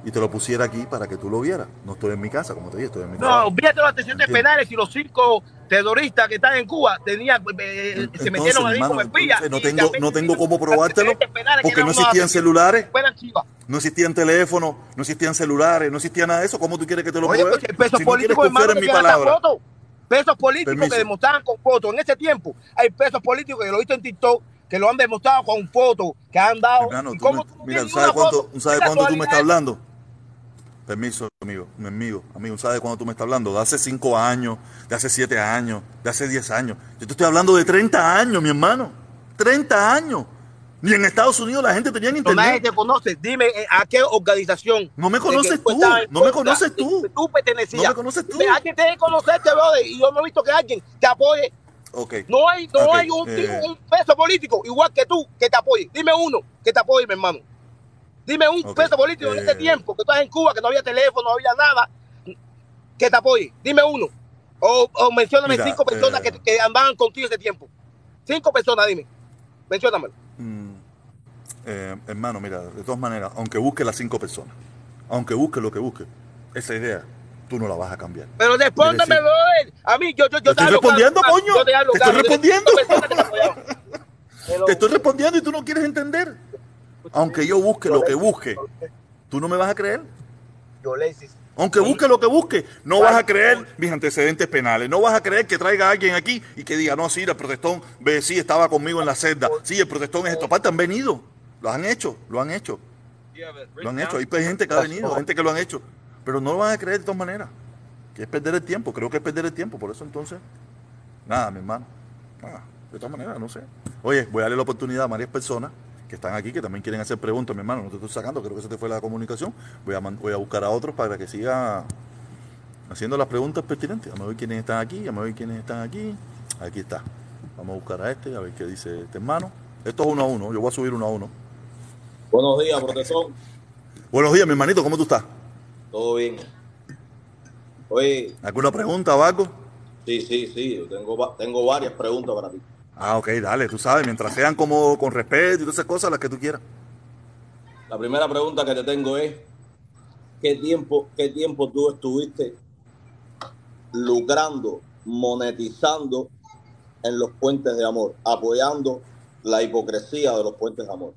y te lo pusiera aquí para que tú lo vieras. No estoy en mi casa, como te dije, estoy en mi No, trabajo. olvídate de los antecedentes Entiendo. penales y los cinco terroristas que están en Cuba tenían, eh, se Entonces, metieron ahí hermano, como espías. no tengo, no tengo cómo probártelo, porque no existían celulares. No existían teléfonos, no existían celulares, no existía nada de eso. ¿Cómo tú quieres que te lo Oye, pruebe? pues, pesos Si no políticos, hermano, confiar que en mi palabra. fotos. Pesos políticos Permiso. que demostraban con fotos. En ese tiempo hay pesos políticos que lo he visto en TikTok que lo han demostrado con fotos que han dado. Hermano, ¿Y tú cómo me- tú no mira, ¿sabes cuánto, foto? ¿sabes ¿Qué cuánto tú me estás hablando? Permiso, amigo, mi amigo, amigo, ¿sabes cuánto tú me estás hablando? De hace 5 años, de hace 7 años, de hace 10 años. Yo te estoy hablando de 30 años, mi hermano. 30 años. Ni en Estados Unidos la gente tenía No, internet. nadie te conoce. Dime eh, a qué organización. No me conoces tú, no me conoces tú. Tú pertenecías. No me conoces tú. Alguien tiene que conocerte, brother. Y yo no he visto que alguien te apoye. Ok. No hay, no hay un, eh. un peso político igual que tú que te apoye. Dime uno que te apoye, mi hermano. Dime un Ok, peso político en eh. este tiempo que tú estás en Cuba, que no había teléfono, no había nada, que te apoye. Dime uno. O, o mencióname Mira, cinco personas eh. que, que andaban contigo ese tiempo. Cinco personas, dime. Menciónamelo. Mm, eh, hermano, mira, de todas maneras, aunque busque las 5 personas, aunque busque lo que busque, esa idea tú no la vas a cambiar. Pero respóndame, brother. A mí, yo, yo, yo Te estoy respondiendo, coño. yo te hablo Te estoy respondiendo. cinco Te estoy respondiendo y tú no quieres entender. Aunque yo busque lo que busque, tú no me vas a creer. Yo le Aunque busque lo que busque, no vas a creer mis antecedentes penales. No vas a creer que traiga a alguien aquí y que diga, no, sí, el protestón, ve, sí, estaba conmigo en la celda. Sí, el protestón es esto. Aparte, han venido. Lo han hecho, lo han hecho. Lo han hecho. Hay gente que ha venido, gente que lo han hecho. Pero no lo van a creer de todas maneras. Que es perder el tiempo. Creo que es perder el tiempo. Por eso entonces, nada, mi hermano. Nada, de todas maneras, no sé. Oye, voy a darle la oportunidad a varias personas que están aquí, que también quieren hacer preguntas, mi hermano. No te estoy sacando, creo que se te fue la comunicación. Voy a, voy a buscar a otros para que siga haciendo las preguntas pertinentes. Vamos a ver quiénes están aquí, vamos a ver quiénes están aquí. Aquí está. Vamos a buscar a este, a ver qué dice este hermano. Esto es uno a uno, yo voy a subir uno a uno. Buenos días, protestón. Buenos días, mi hermanito, ¿cómo tú estás? Todo bien. Oye, ¿Alguna pregunta o algo? sí, sí, sí. yo Tengo, tengo varias preguntas para ti. Ah, ok, dale, tú sabes, mientras sean como con respeto y todas esas cosas, las que tú quieras. La primera pregunta que te tengo es, ¿qué tiempo, qué tiempo tú estuviste lucrando, monetizando en los puentes de amor, apoyando la hipocresía de los puentes de amor?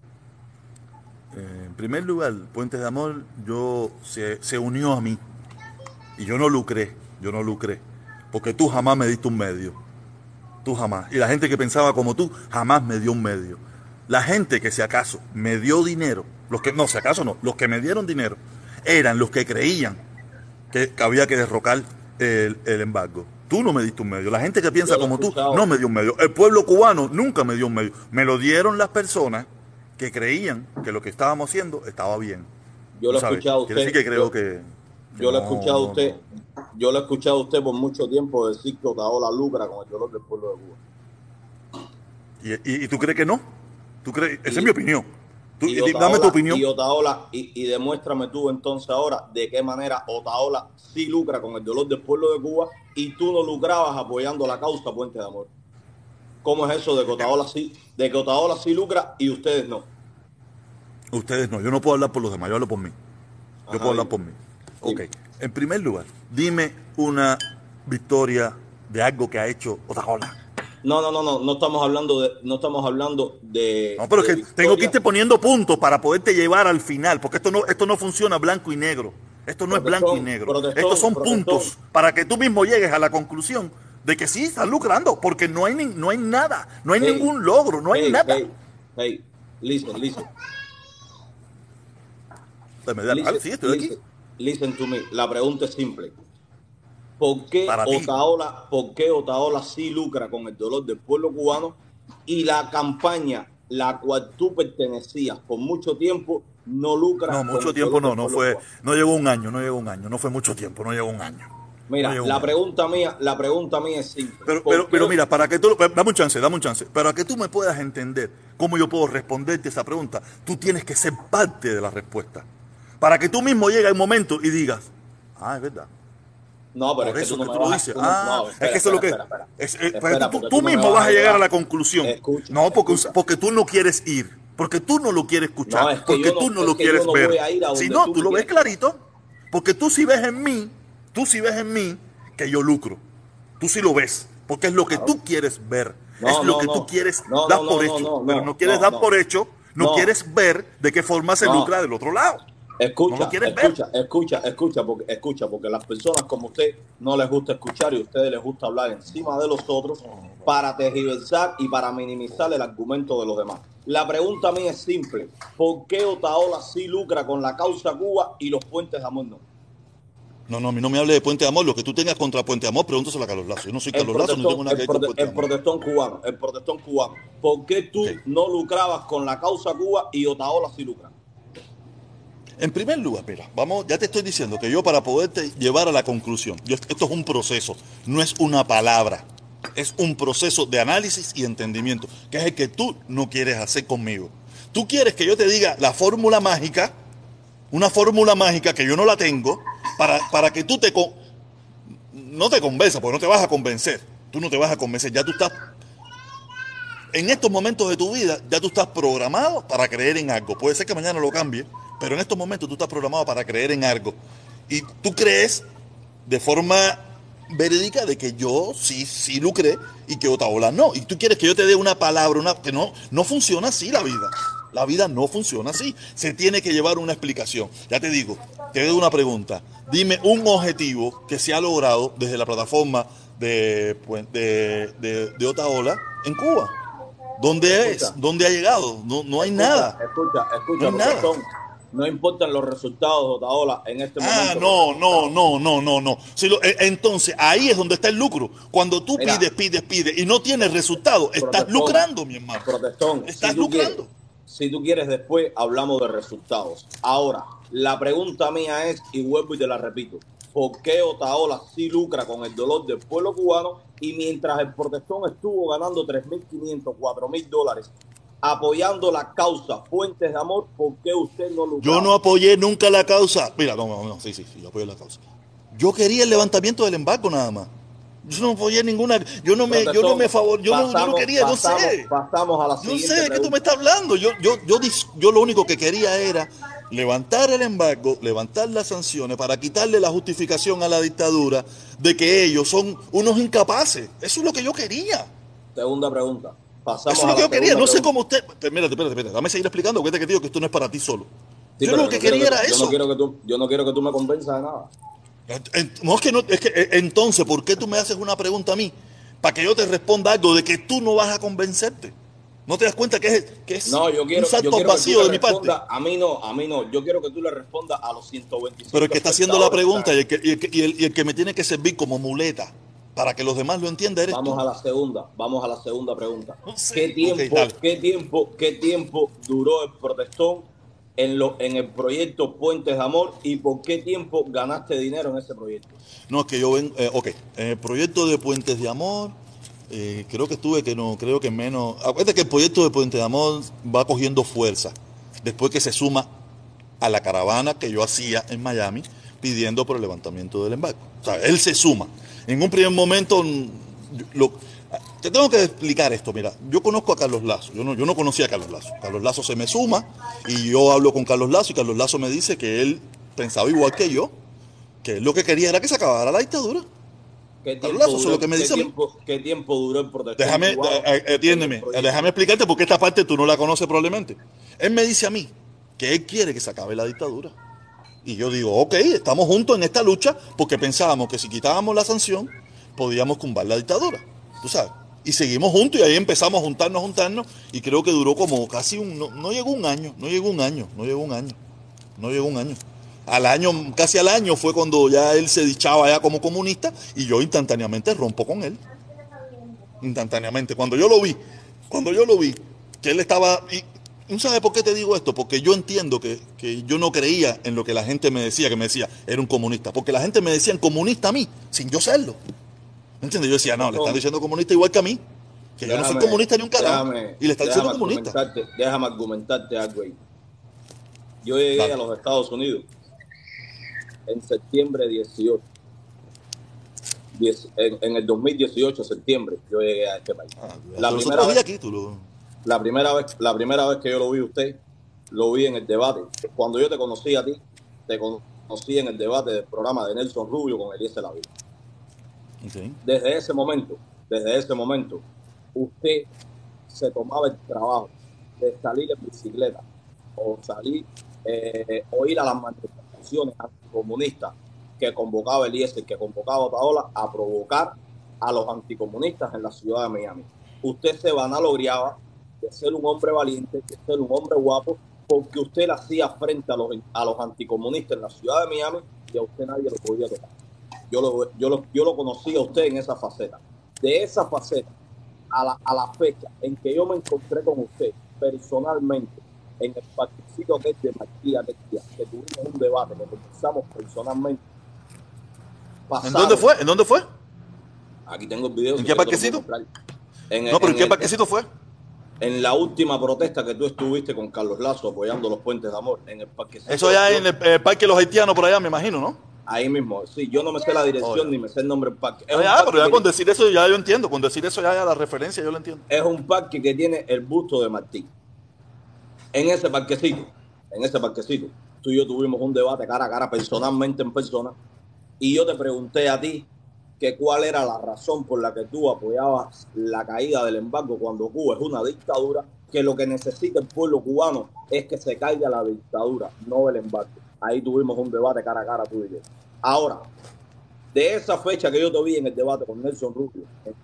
Eh, en primer lugar, Puentes de Amor, yo se, se unió a mí. Y yo no lucré, yo no lucré. Porque tú jamás me diste un medio. Tú jamás. Y la gente que pensaba como tú, jamás me dio un medio. La gente que si acaso me dio dinero, los que, no, si acaso no, los que me dieron dinero, eran los que creían que, que había que derrocar el, el embargo. Tú no me diste un medio. La gente que piensa como tú no me dio un medio. El pueblo cubano nunca me dio un medio. Me lo dieron las personas que creían que lo que estábamos haciendo estaba bien. Yo lo he escuchado a Quiere usted. decir que creo yo, que. que yo lo he no, escuchado a no, usted. no. Yo lo he escuchado a usted por mucho tiempo decir que Otaola lucra con el dolor del pueblo de Cuba. ¿Y, y, y tú crees que no? ¿Tú crees? Esa Y- es mi opinión. Tú- Otaola- dame tu opinión. Y Otaola, y, y demuéstrame tú entonces ahora de qué manera Otaola sí lucra con el dolor del pueblo de Cuba y tú no lucrabas apoyando la causa Puente de Amor. ¿Cómo es eso de que Otaola sí, de que Otaola sí lucra y ustedes no? Ustedes no. Yo no puedo hablar por los demás. Yo hablo por mí. Yo Ajá, puedo hablar por mí. Ok. En primer lugar, dime una victoria de algo que ha hecho Otaola. No, no, no, no, no estamos hablando de, no estamos hablando de. No, pero es que tengo que irte poniendo puntos para poderte llevar al final, porque esto no, esto no funciona blanco y negro. Esto no es blanco y negro. protestón, Estos son protestón. puntos para que tú mismo llegues a la conclusión de que sí estás lucrando, porque no hay, ni- no hay nada, no hay Hey, ningún logro, no hay nada. Hey, dame, Listen, sí, estoy aquí. Listen, to me. La pregunta es simple. ¿Por qué. Otaola, por qué Otaola sí lucra con el dolor del pueblo cubano y la campaña la cual tú pertenecías por mucho tiempo no lucra? No, con mucho el tiempo dolor no, no fue, cubano? no llegó un año, no llegó un año, no fue mucho tiempo, no llegó un año. Mira, No la año. pregunta mía, la pregunta mía es simple. Pero, ¿Por pero, qué- pero mira, para que tú, dame un chance, dame un chance, para que tú me puedas entender cómo yo puedo responderte esa pregunta, tú tienes que ser parte de la respuesta. Para que tú mismo llegue un momento y digas, ah, es verdad. No, pero Por es que eso tú que tú lo dices. tú no- Ah, no, es que eso es lo que. es- es- Espera, tú, mismo vas a llegar a la conclusión. Escucha, no, porque, escucha. porque tú no quieres ir. Porque tú no lo quieres escuchar. No, es que porque tú no lo quieres ver. si no, tú lo ves clarito. Porque tú sí ves en mí, tú sí ves en mí que yo lucro. Tú sí lo ves. Porque es lo que tú quieres ver. Es lo que tú quieres No, dar por hecho. pero no quieres dar por hecho. No, quieres ver de qué forma se lucra del otro lado. Escucha, No lo quieres ver. escucha, escucha, escucha, porque escucha, porque las personas como usted no les gusta escuchar y a ustedes les gusta hablar encima de los otros para tergiversar y para minimizar el argumento de los demás. La pregunta mía es simple: ¿por qué Otaola sí lucra con la causa Cuba y los puentes de amor no? No, no, a mí no me hable de Puente de Amor. Lo que tú tengas contra Puente de Amor, pregúntaselo a Carlos Lazo. Yo no soy Carlos Lazo, no tengo nada que ver con Puente el protestón cubano, el protestón cubano. ¿Por qué tú no lucrabas con la causa Cuba y Otaola sí lucra? En primer lugar, mira, vamos, ya te estoy diciendo que yo para poderte llevar a la conclusión, esto es un proceso, no es una palabra, es un proceso de análisis y entendimiento, que es el que tú no quieres hacer conmigo. Tú quieres que yo te diga la fórmula mágica, una fórmula mágica que yo no la tengo, para, para que tú te... con- no te convenza, porque no te vas a convencer, tú no te vas a convencer, ya tú estás en estos momentos de tu vida ya tú estás programado para creer en algo. Puede ser que mañana lo cambie, pero en estos momentos tú estás programado para creer en algo. Y tú crees de forma verídica de que yo sí, sí lucré y que Otaola no. Y tú quieres que yo te dé una palabra, una que no, no funciona así la vida. La vida no funciona así. Se tiene que llevar una explicación. Ya te digo, te doy una pregunta. Dime un objetivo que se ha logrado desde la plataforma de, pues, de, de, de Otaola en Cuba. ¿Dónde es? ¿Dónde ha llegado? No, no hay Escucha, nada. Escucha, escucha, No hay nada. No importan los resultados de Otaola en este Ah, momento. no, no, no, no, no, no. Si lo- eh, entonces, ahí es donde está el lucro. Cuando tú Mira. pides, pides, pides y no tienes resultado, estás lucrando, mi hermano. Protestón, Estás si lucrando. quieres- si tú quieres después hablamos de resultados. Ahora, la pregunta mía es, y vuelvo y te la repito, ¿por qué Otaola sí lucra con el dolor del pueblo cubano y mientras el protestón estuvo ganando 3.500, 4.000 dólares apoyando la causa Fuentes de Amor, ¿por qué usted no lucra? Yo no apoyé nunca la causa. Mira, no, no, no, sí, sí, sí, yo apoyé la causa. Yo quería el levantamiento del embargo nada más. Yo no apoyé ninguna, yo no me, yo no me favor, yo no, yo no quería, no sé. Pasamos a la Yo sé de qué tú me estás hablando. Yo, yo, yo, yo lo único que quería era levantar el embargo, levantar las sanciones para quitarle la justificación a la dictadura de que ellos son unos incapaces. Eso es lo que yo quería. Segunda pregunta. Pasamos Eso es lo que yo quería. No sé cómo usted. Espérate, espérate, espérate. Dame seguir explicando. Acuérdate que te digo que esto no es para ti solo. Sí, yo lo que quería era Yo eso. no quiero que tú, yo no quiero que tú me convenzas de nada. No, es que no, es que eh, entonces, ¿por qué tú me haces una pregunta a mí? Para que yo te responda algo de que tú no vas a convencerte. ¿No te das cuenta que es, que es No, yo quiero, un salto yo quiero vacío que de mi parte? A mí no, a mí no. Yo quiero que tú le respondas a los 125. Pero el que está haciendo la pregunta y ¿sabes? el, que, y el que- y el- y el que me tiene que servir como muleta para que los demás lo entiendan eres Vamos tú. a la segunda, vamos a la segunda pregunta. No sé. ¿Qué tiempo, qué tiempo, qué tiempo duró el protestón en lo, en el proyecto Puentes de Amor y por qué tiempo ganaste dinero en ese proyecto? No, es que yo ven, eh, ok, en el proyecto de Puentes de Amor, eh, creo que estuve que no, creo que menos. Acuérdate que el proyecto de Puentes de Amor va cogiendo fuerza después que se suma a la caravana que yo hacía en Miami pidiendo por el levantamiento del embargo. O sea, él se suma. En un primer momento, lo- te tengo que explicar esto. Mira, yo conozco a Carlos Lazo. Yo no, yo no conocía a Carlos Lazo. Carlos Lazo se me suma y yo hablo con Carlos Lazo y Carlos Lazo me dice que él pensaba igual que yo, que él lo que quería era que se acabara la dictadura. ¿Qué Carlos Lazo, duró- lo que me qué dice a mí. tiempo- ¿Qué tiempo duró el protestón? Déjame, cubano eh, eh, atiéndeme, déjame explicarte porque esta parte tú no la conoces probablemente. Él me dice a mí que él quiere que se acabe la dictadura. Y yo digo, ok, estamos juntos en esta lucha porque pensábamos que si quitábamos la sanción podíamos cumbar la dictadura. Tú sabes. Y seguimos juntos y ahí empezamos a juntarnos, juntarnos. Y creo que duró como casi un. No, no llegó un año, no llegó un año, no llegó un año. No llegó un año. Al año, casi al año fue cuando ya él se dichaba ya como comunista y yo instantáneamente rompo con él instantáneamente. Cuando yo lo vi, cuando yo lo vi, que él estaba... Y, ¿No sabes por qué te digo esto? Porque yo entiendo que, que yo no creía en lo que la gente me decía, que me decía, era un comunista. Porque la gente me decía comunista a mí, sin yo serlo. ¿Me entiendes? Yo decía, no, le están diciendo comunista igual que a mí. Que yo no soy comunista ni un carajo. déjame- Y le están diciendo comunista. Déjame argumentarte algo ahí. Yo llegué Dale. a los Estados Unidos en septiembre 18. Diez- en, en el 2018, septiembre, yo llegué a este país. Ah, la, primera vez, aquí, tú lo- la, primera vez, la primera vez que yo lo vi a usted, lo vi en el debate. Cuando yo te conocí a ti, te conocí en el debate del programa de Nelson Rubio con Eliezer Lavilla. Ok. desde ese momento, desde ese momento, usted se tomaba el trabajo de salir en bicicleta o salir eh, o ir a las manifestaciones anticomunistas que convocaba Eliezer, que convocaba Otaola a provocar a los anticomunistas en la ciudad de Miami. Usted se vanagloria de ser un hombre valiente, de ser un hombre guapo, porque usted le hacía frente a los, a los anticomunistas en la ciudad de Miami y a usted nadie lo podía tocar. Yo lo, yo, lo, yo lo conocí a usted en esa faceta. De esa faceta a la, a la fecha en que yo me encontré con usted personalmente en el parquecito que es de Martí aquel día, que tuvimos un debate, que conversamos personalmente. ¿En dónde fue? ¿En dónde fue? Aquí tengo el video. ¿En qué parquecito? No, pero ¿en qué parquecito fue? En la última protesta que tú estuviste con Carlos Lazo apoyando los puentes de amor, en el parquecito. Eso ya en el, parque de los haitianos por allá, me imagino, ¿no? Ahí mismo, sí, yo no me sé la dirección Oye. ni me sé el nombre del parque. Es Ah, parque pero ya con decir eso ya yo entiendo. Con decir eso ya, ya la referencia yo lo entiendo. es un parque que tiene el busto de Martín. En ese parquecito, en ese parquecito, tú y yo tuvimos un debate cara a cara, personalmente en persona, y yo te pregunté a ti que cuál era la razón por la que tú apoyabas la caída del embargo cuando Cuba es una dictadura, que lo que necesita el pueblo cubano es que se caiga la dictadura, no el embargo. Ahí tuvimos un debate cara a cara tú y yo. Ahora, de esa fecha que yo te vi en el debate con Nelson Rubio,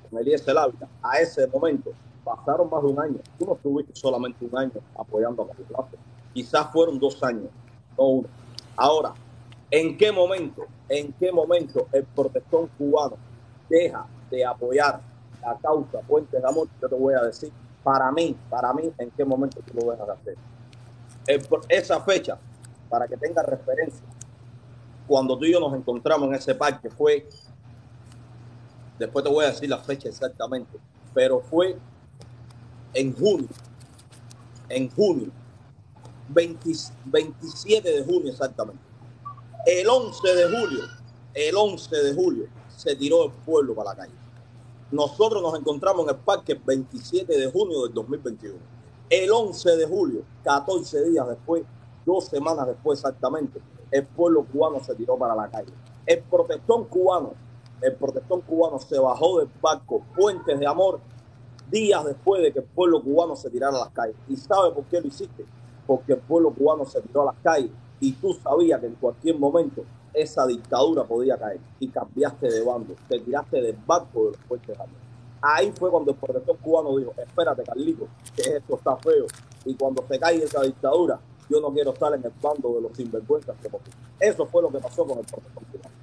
con Eliezer Ávila, a ese momento pasaron más de un año. Tú no estuviste solamente un año apoyando a Lazo. Quizás fueron dos años, no uno. Ahora, ¿en qué momento, en qué momento el protestón cubano deja de apoyar la causa Puente de Amor? Yo te voy a decir, para mí, para mí, ¿en qué momento tú lo dejas de hacer? Esa fecha, para que tenga referencia, cuando tú y yo nos encontramos en ese parque fue, después te voy a decir la fecha exactamente, pero fue en junio, en junio, 20 27 de junio exactamente. El 11 de julio, el 11 de julio, se tiró el pueblo para la calle. Nosotros nos encontramos en el parque el 27 de junio del 2021. El 11 de julio, 14 días después, dos semanas después exactamente, el pueblo cubano se tiró para la calle. El protestón cubano, el protestón cubano se bajó del barco Puentes de Amor días después de que el pueblo cubano se tirara a las calles. ¿Y sabe por qué lo hiciste? Porque el pueblo cubano se tiró a las calles y tú sabías que en cualquier momento esa dictadura podía caer y cambiaste de bando, te tiraste del barco de los amor. Ahí fue cuando el protector cubano dijo, espérate Carlito, que esto está feo y cuando se caiga esa dictadura, yo no quiero estar en el bando de los sinvergüenzas. Eso fue lo que pasó con el protector cubano.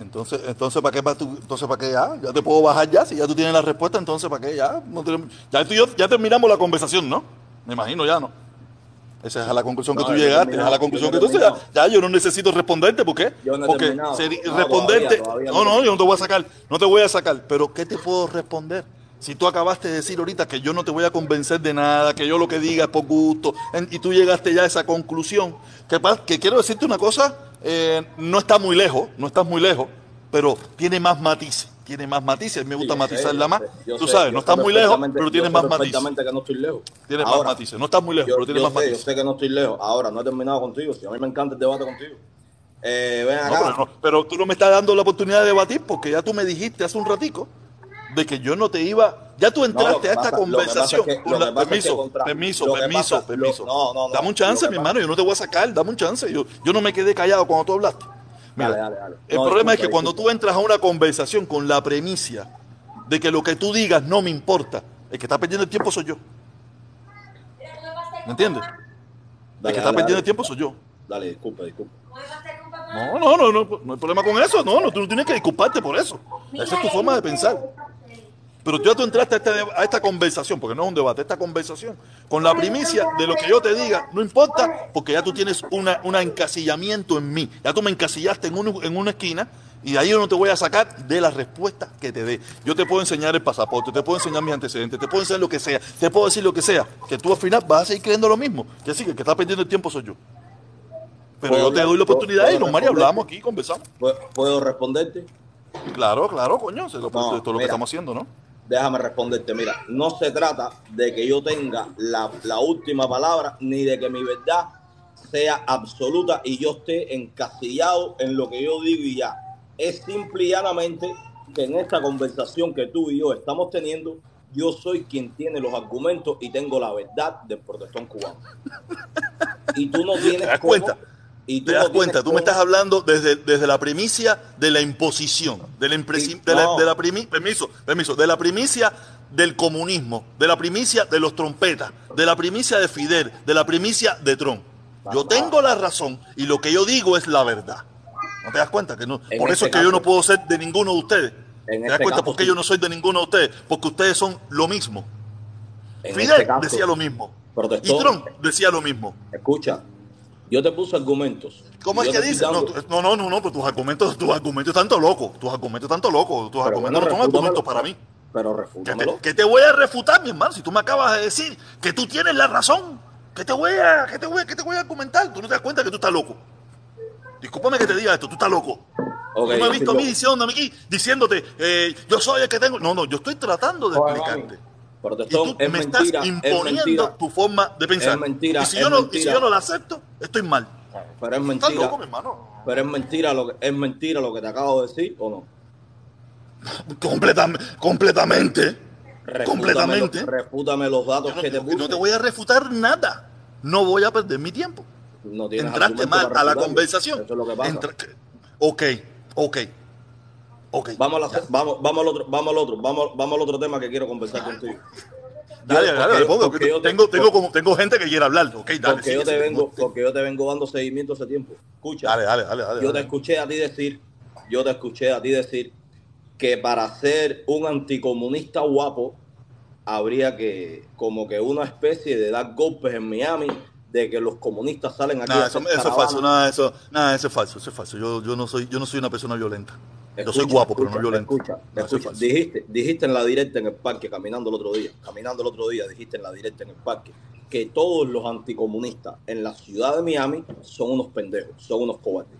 Entonces, entonces ¿para qué, para entonces, ¿para qué ya? Ya te puedo bajar ya, si ya tú tienes la respuesta, entonces, ¿para qué ya? No tenemos- ya tú y yo ya terminamos la conversación, ¿no? Me imagino ya, ¿no? Esa es a la conclusión No, que tú llegaste, es a la conclusión que tú ya, ya yo no necesito responderte, ¿por qué? Yo no Porque No, responderte, todavía, todavía no, no. yo no te voy a sacar, no te voy a sacar, pero ¿qué te puedo responder? Si tú acabaste de decir ahorita que yo no te voy a convencer de nada, que yo lo que diga es por gusto, en- y tú llegaste ya a esa conclusión, que, que quiero decirte una cosa, eh, no está muy lejos, no estás muy lejos, pero tiene más matices, tiene más matices, me gusta Sí, matizarla más, yo tú sé, sabes, no estás muy lejos, pero tienes más matices, que no estoy lejos. tienes más matices, no estás muy lejos, yo, pero tienes yo más sé, yo matices. sé que no estoy lejos. Ahora, no he terminado contigo. Si a mí me encanta el debate contigo. eh, ven No, acá. pero, no, pero tú no me estás dando la oportunidad de debatir porque ya tú me dijiste hace un ratico de que yo no te iba. Ya tú entraste lo a esta pasa- lo conversación. es que- con lo la- permiso, contra- permiso, lo permiso, pasa- lo- permiso. no, no, no, dame un chance, lo mi hermano. Yo no te voy a sacar. Dame un chance. Yo, yo no me quedé callado cuando tú hablaste. Mira, Dale, dale, dale. el No, problema es disculpa, que cuando tú entras a una conversación con la premisa de que lo que tú digas no me importa, el que está perdiendo el tiempo soy yo. ¿Me entiendes? El que está perdiendo el tiempo soy yo. Dale, disculpa, disculpa. No, no, no, no, no hay problema con eso. No, no, tú no tienes que disculparte por eso. Esa es tu forma de pensar. Pero ya tú entraste a, este a esta conversación, porque no es un debate, esta conversación, con la primicia de lo que yo te diga, no importa, porque ya tú tienes una, un encasillamiento en mí. Ya tú me encasillaste en, un- en una esquina y de ahí yo no te voy a sacar de la respuesta que te dé. Yo te puedo enseñar el pasaporte, te puedo enseñar mis antecedentes, te puedo enseñar lo que sea, te puedo decir lo que sea, que tú al final vas a seguir creyendo lo mismo. Que sí, que el que está perdiendo el tiempo soy yo. Pero ¿Puedo yo te doy la ¿Puedo- oportunidad y los María hablamos aquí, conversamos. ¿Puedo, responderte? Claro, claro, coño, lo, No, esto es lo que estamos haciendo, ¿no? Déjame responderte. Mira, no se trata de que yo tenga la, la última palabra ni de que mi verdad sea absoluta y yo esté encasillado en lo que yo digo y ya. Es simple y llanamente que en esta conversación que tú y yo estamos teniendo, yo soy quien tiene los argumentos y tengo la verdad del protestón cubano. Y tú no tienes ¿Te das cómo- cuenta? Y tú Te das cuenta, tú me estás hablando desde, desde la primicia de la imposición, de la, impresi- Sí, de la, no. de la primi- permiso, permiso, de la primicia del comunismo, de la primicia de los trompetas, de la primicia de Fidel, de la primicia de Trump. Yo tengo la razón y lo que yo digo es la verdad. ¿No te das cuenta? que no? En Por eso este es que yo no puedo ser de ninguno de ustedes. ¿Te das este cuenta caso, por qué sí. yo no soy de ninguno de ustedes? Porque ustedes son lo mismo. en Fidel este caso, decía lo mismo. Y Trump decía lo mismo. Escucha, yo te puse argumentos. ¿Cómo es que te dice? estoy No, tú- no, no, no, no, pues tus argumentos, tus argumentos están tan locos. Tus argumentos están tan locos. Tus Pero argumentos bueno, no son argumentos para mí. Pero ¿Qué refútamelo. te, qué te voy a refutar, mi hermano? Si tú me acabas de decir que tú tienes la razón, ¿qué te voy a, qué te voy, a- qué te voy a argumentar? Tú no te das cuenta que tú estás loco. Discúlpame que te diga esto, tú estás loco. Ok, tú me has visto a mí diciéndome aquí, diciéndote, eh, yo soy el que tengo. No, no, yo estoy tratando de Oye, explicarte. mami, Protestón, tú es me mentira, estás es imponiendo mentira, tu forma de pensar. Es mentira, Y si, es yo no, y si yo no la acepto, estoy mal. pero es Estás mentira, loco, mi hermano. pero es mentira lo que es mentira lo que te acabo de decir o no. Completam- completamente. Refútame Completamente. lo- Refútame los datos no, que te yo puse. no te voy a refutar nada. No voy a perder mi tiempo. No Entraste mal a la conversación. Eso es lo que pasa. Entra- Ok, ok. Ok. Vamos, a la- vamos, vamos al otro, vamos al otro, vamos, vamos al otro tema que quiero conversar contigo. Dale, Yo- dale, porque porque yo te- tengo, tengo, como, tengo gente que quiere hablar. Ok, dale. porque sigue, yo te vengo, porque yo te vengo dando seguimiento hace tiempo. Escucha. Dale, dale, dale. dale, Yo te escuché a ti decir, yo te escuché a ti decir que para ser un anticomunista guapo habría que como que una especie de dar golpes en Miami de que los comunistas salen aquí a eso, eso es falso, nada, eso, nada, eso es falso, eso es falso. Yo, yo no soy, yo no soy una persona violenta. Yo soy Escucha, guapo, pero no violento. Escucha, No, escucha. Dijiste, dijiste en la directa en el parque, caminando el otro día, caminando el otro día, dijiste en la directa en el parque, que todos los anticomunistas en la ciudad de Miami son unos pendejos, son unos cobardes.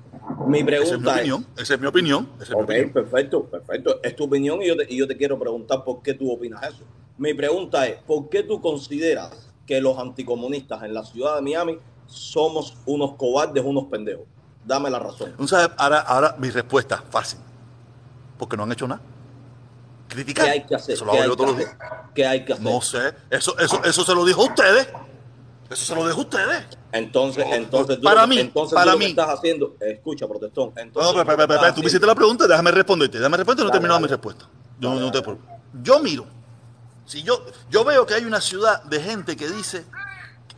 Mi Esa es mi pregunta es, esa es mi opinión. esa es mi Ok, opinión. perfecto, perfecto. Es tu opinión y yo, te, y yo te quiero preguntar por qué tú opinas eso. Mi pregunta es, ¿por qué tú consideras que los anticomunistas en la ciudad de Miami somos unos cobardes, unos pendejos? Dame la razón. ¿Tú sabes? Ahora, ahora mi respuesta, fácil. Porque no han hecho nada. Criticar. ¿Qué hay que hacer? Eso lo ¿Qué hago yo que todos los días. ¿Qué hay que hacer? No sé. Eso, eso, eso se lo dijo a ustedes. Eso se lo dijo a ustedes. Entonces, No, entonces, para mí, entonces para mí. estás haciendo, escucha, protestón. No, Entonces, pero, pero, pero, pero, tú me hiciste la pregunta, déjame responderte. Déjame responderte no he terminado mi respuesta. Yo, Dale, no te yo miro. Si yo, yo veo que hay una ciudad de gente que dice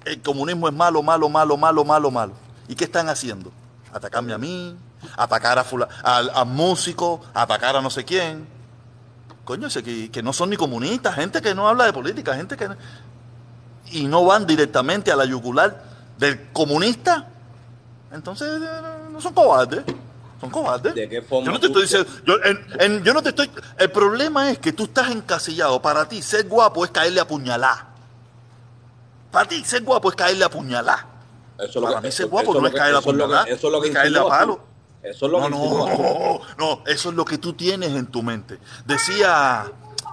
el comunismo es malo, malo, malo, malo, malo, malo. ¿Y qué están haciendo? Atacarme a mí, atacar a, fula- al a músicos, atacar a no sé quién. Coño, ese que, que no son ni comunistas, gente que no habla de política, gente que... Y no van directamente a la yugular del comunista. Entonces, eh, no son cobardes. Son cobardes. ¿De qué forma Yo no te estoy diciendo... Yo, en- en- yo no te estoy... El problema es que tú estás encasillado. Para ti, ser guapo es caerle a puñalá. Para ti, ser guapo es caerle a puñalá. Eso lo Para que- mí ser guapo no es que- caer a eso es lo que- puñalá, Eso es lo que es caerle a palo. Eso es lo No, que no, no, eso es lo que tú tienes en tu mente. Decía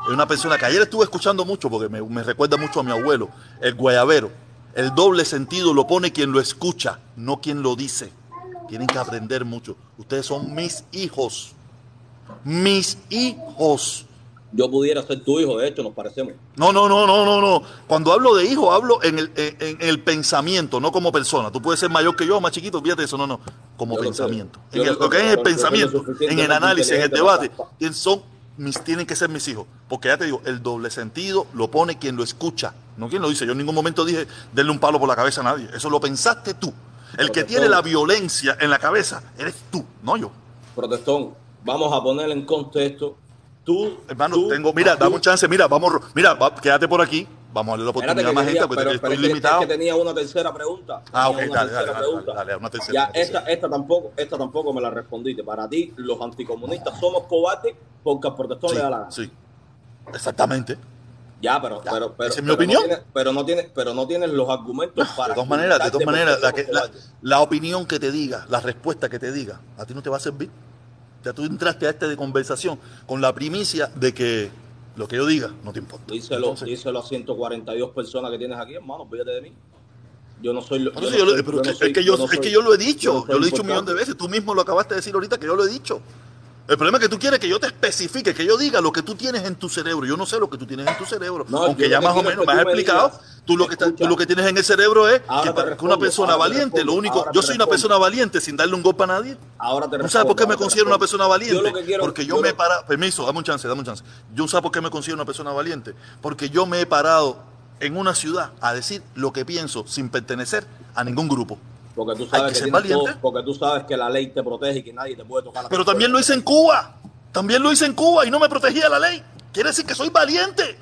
una persona que ayer estuve escuchando mucho porque me, me recuerda mucho a mi abuelo, el guayabero. El doble sentido lo pone quien lo escucha, no quien lo dice. Tienen que aprender mucho. Ustedes son mis hijos. Mis hijos. Yo pudiera ser tu hijo, de hecho, nos parecemos. No, no, no, no, no, no. Cuando hablo de hijo, hablo en el, en- en el pensamiento, no como persona. Tú puedes ser mayor que yo, más chiquito, fíjate eso, no, no. Como Yo lo pensamiento. Yo En lo el- lo que es el pensamiento, lo en el análisis, en el debate, tien- son mis, tienen que ser mis hijos. Porque ya te digo, el doble sentido lo pone quien lo escucha, no quien lo dice. Yo en ningún momento dije, denle un palo por la cabeza a nadie. Eso lo pensaste tú. El que tiene la violencia en la cabeza eres tú, no yo. Protestón, vamos a poner en contexto. Tú, Hermano, tú- tengo, mira, tú- dame un chance, mira, vamos, mira, va- quédate por aquí, vamos a darle la oportunidad a más gente, porque pero- estoy pero limitado. es que tenía una tercera pregunta. Ah, Tenía ok, una dale, dale, tercera dale, pregunta. dale, dale, una tercera, Ya, una tercera. esta, esta tampoco, esta tampoco me la respondiste. Para ti, los anticomunistas somos cobardes porque al protestón Sí, le da la gana. sí, exactamente. Ya, pero, Ya, pero, pero, esa es mi pero opinión. No tienes, pero no tienes, pero no tienes los argumentos para. De todas maneras, de todas argumentarte maneras, la, que- la, la opinión que te diga, la respuesta que te diga, a ti no te va a servir. Ya tú entraste a este de conversación con la primicia de que lo que yo diga no te importa. Díselo, Entonces, díselo a 142 personas que tienes aquí, hermano, olvídate de mí. Yo no soy. lo- yo yo que- no soy- yo, soy- que yo lo he dicho, yo, lo he dicho un millón de veces, tú mismo lo acabaste de decir ahorita que yo lo he dicho. El problema es que tú quieres que yo te especifique, que yo diga lo que tú tienes en tu cerebro. Yo no sé lo que tú tienes en tu cerebro. No, Aunque ya lo más o menos me has explicado, digas, tú lo, que estás- tú lo que tienes en el cerebro es que para que respondo, una persona valiente, lo respondo, único, ahora yo soy una persona valiente sin darle un golpe a nadie. Ahora te ¿Tú sabes por qué me considero una persona valiente? Yo lo quiero- Porque yo, yo me he lo- parado, permiso, dame un chance, dame un chance. Yo sabes por qué me considero una persona valiente. Porque yo me he parado en una ciudad a decir lo que pienso sin pertenecer a ningún grupo. Porque tú sabes que que, todo- porque tú sabes que la ley te protege y que nadie te puede tocar la Pero también lo hice en Cuba. También lo hice en Cuba y no me protegía la ley. Quiere decir que soy valiente.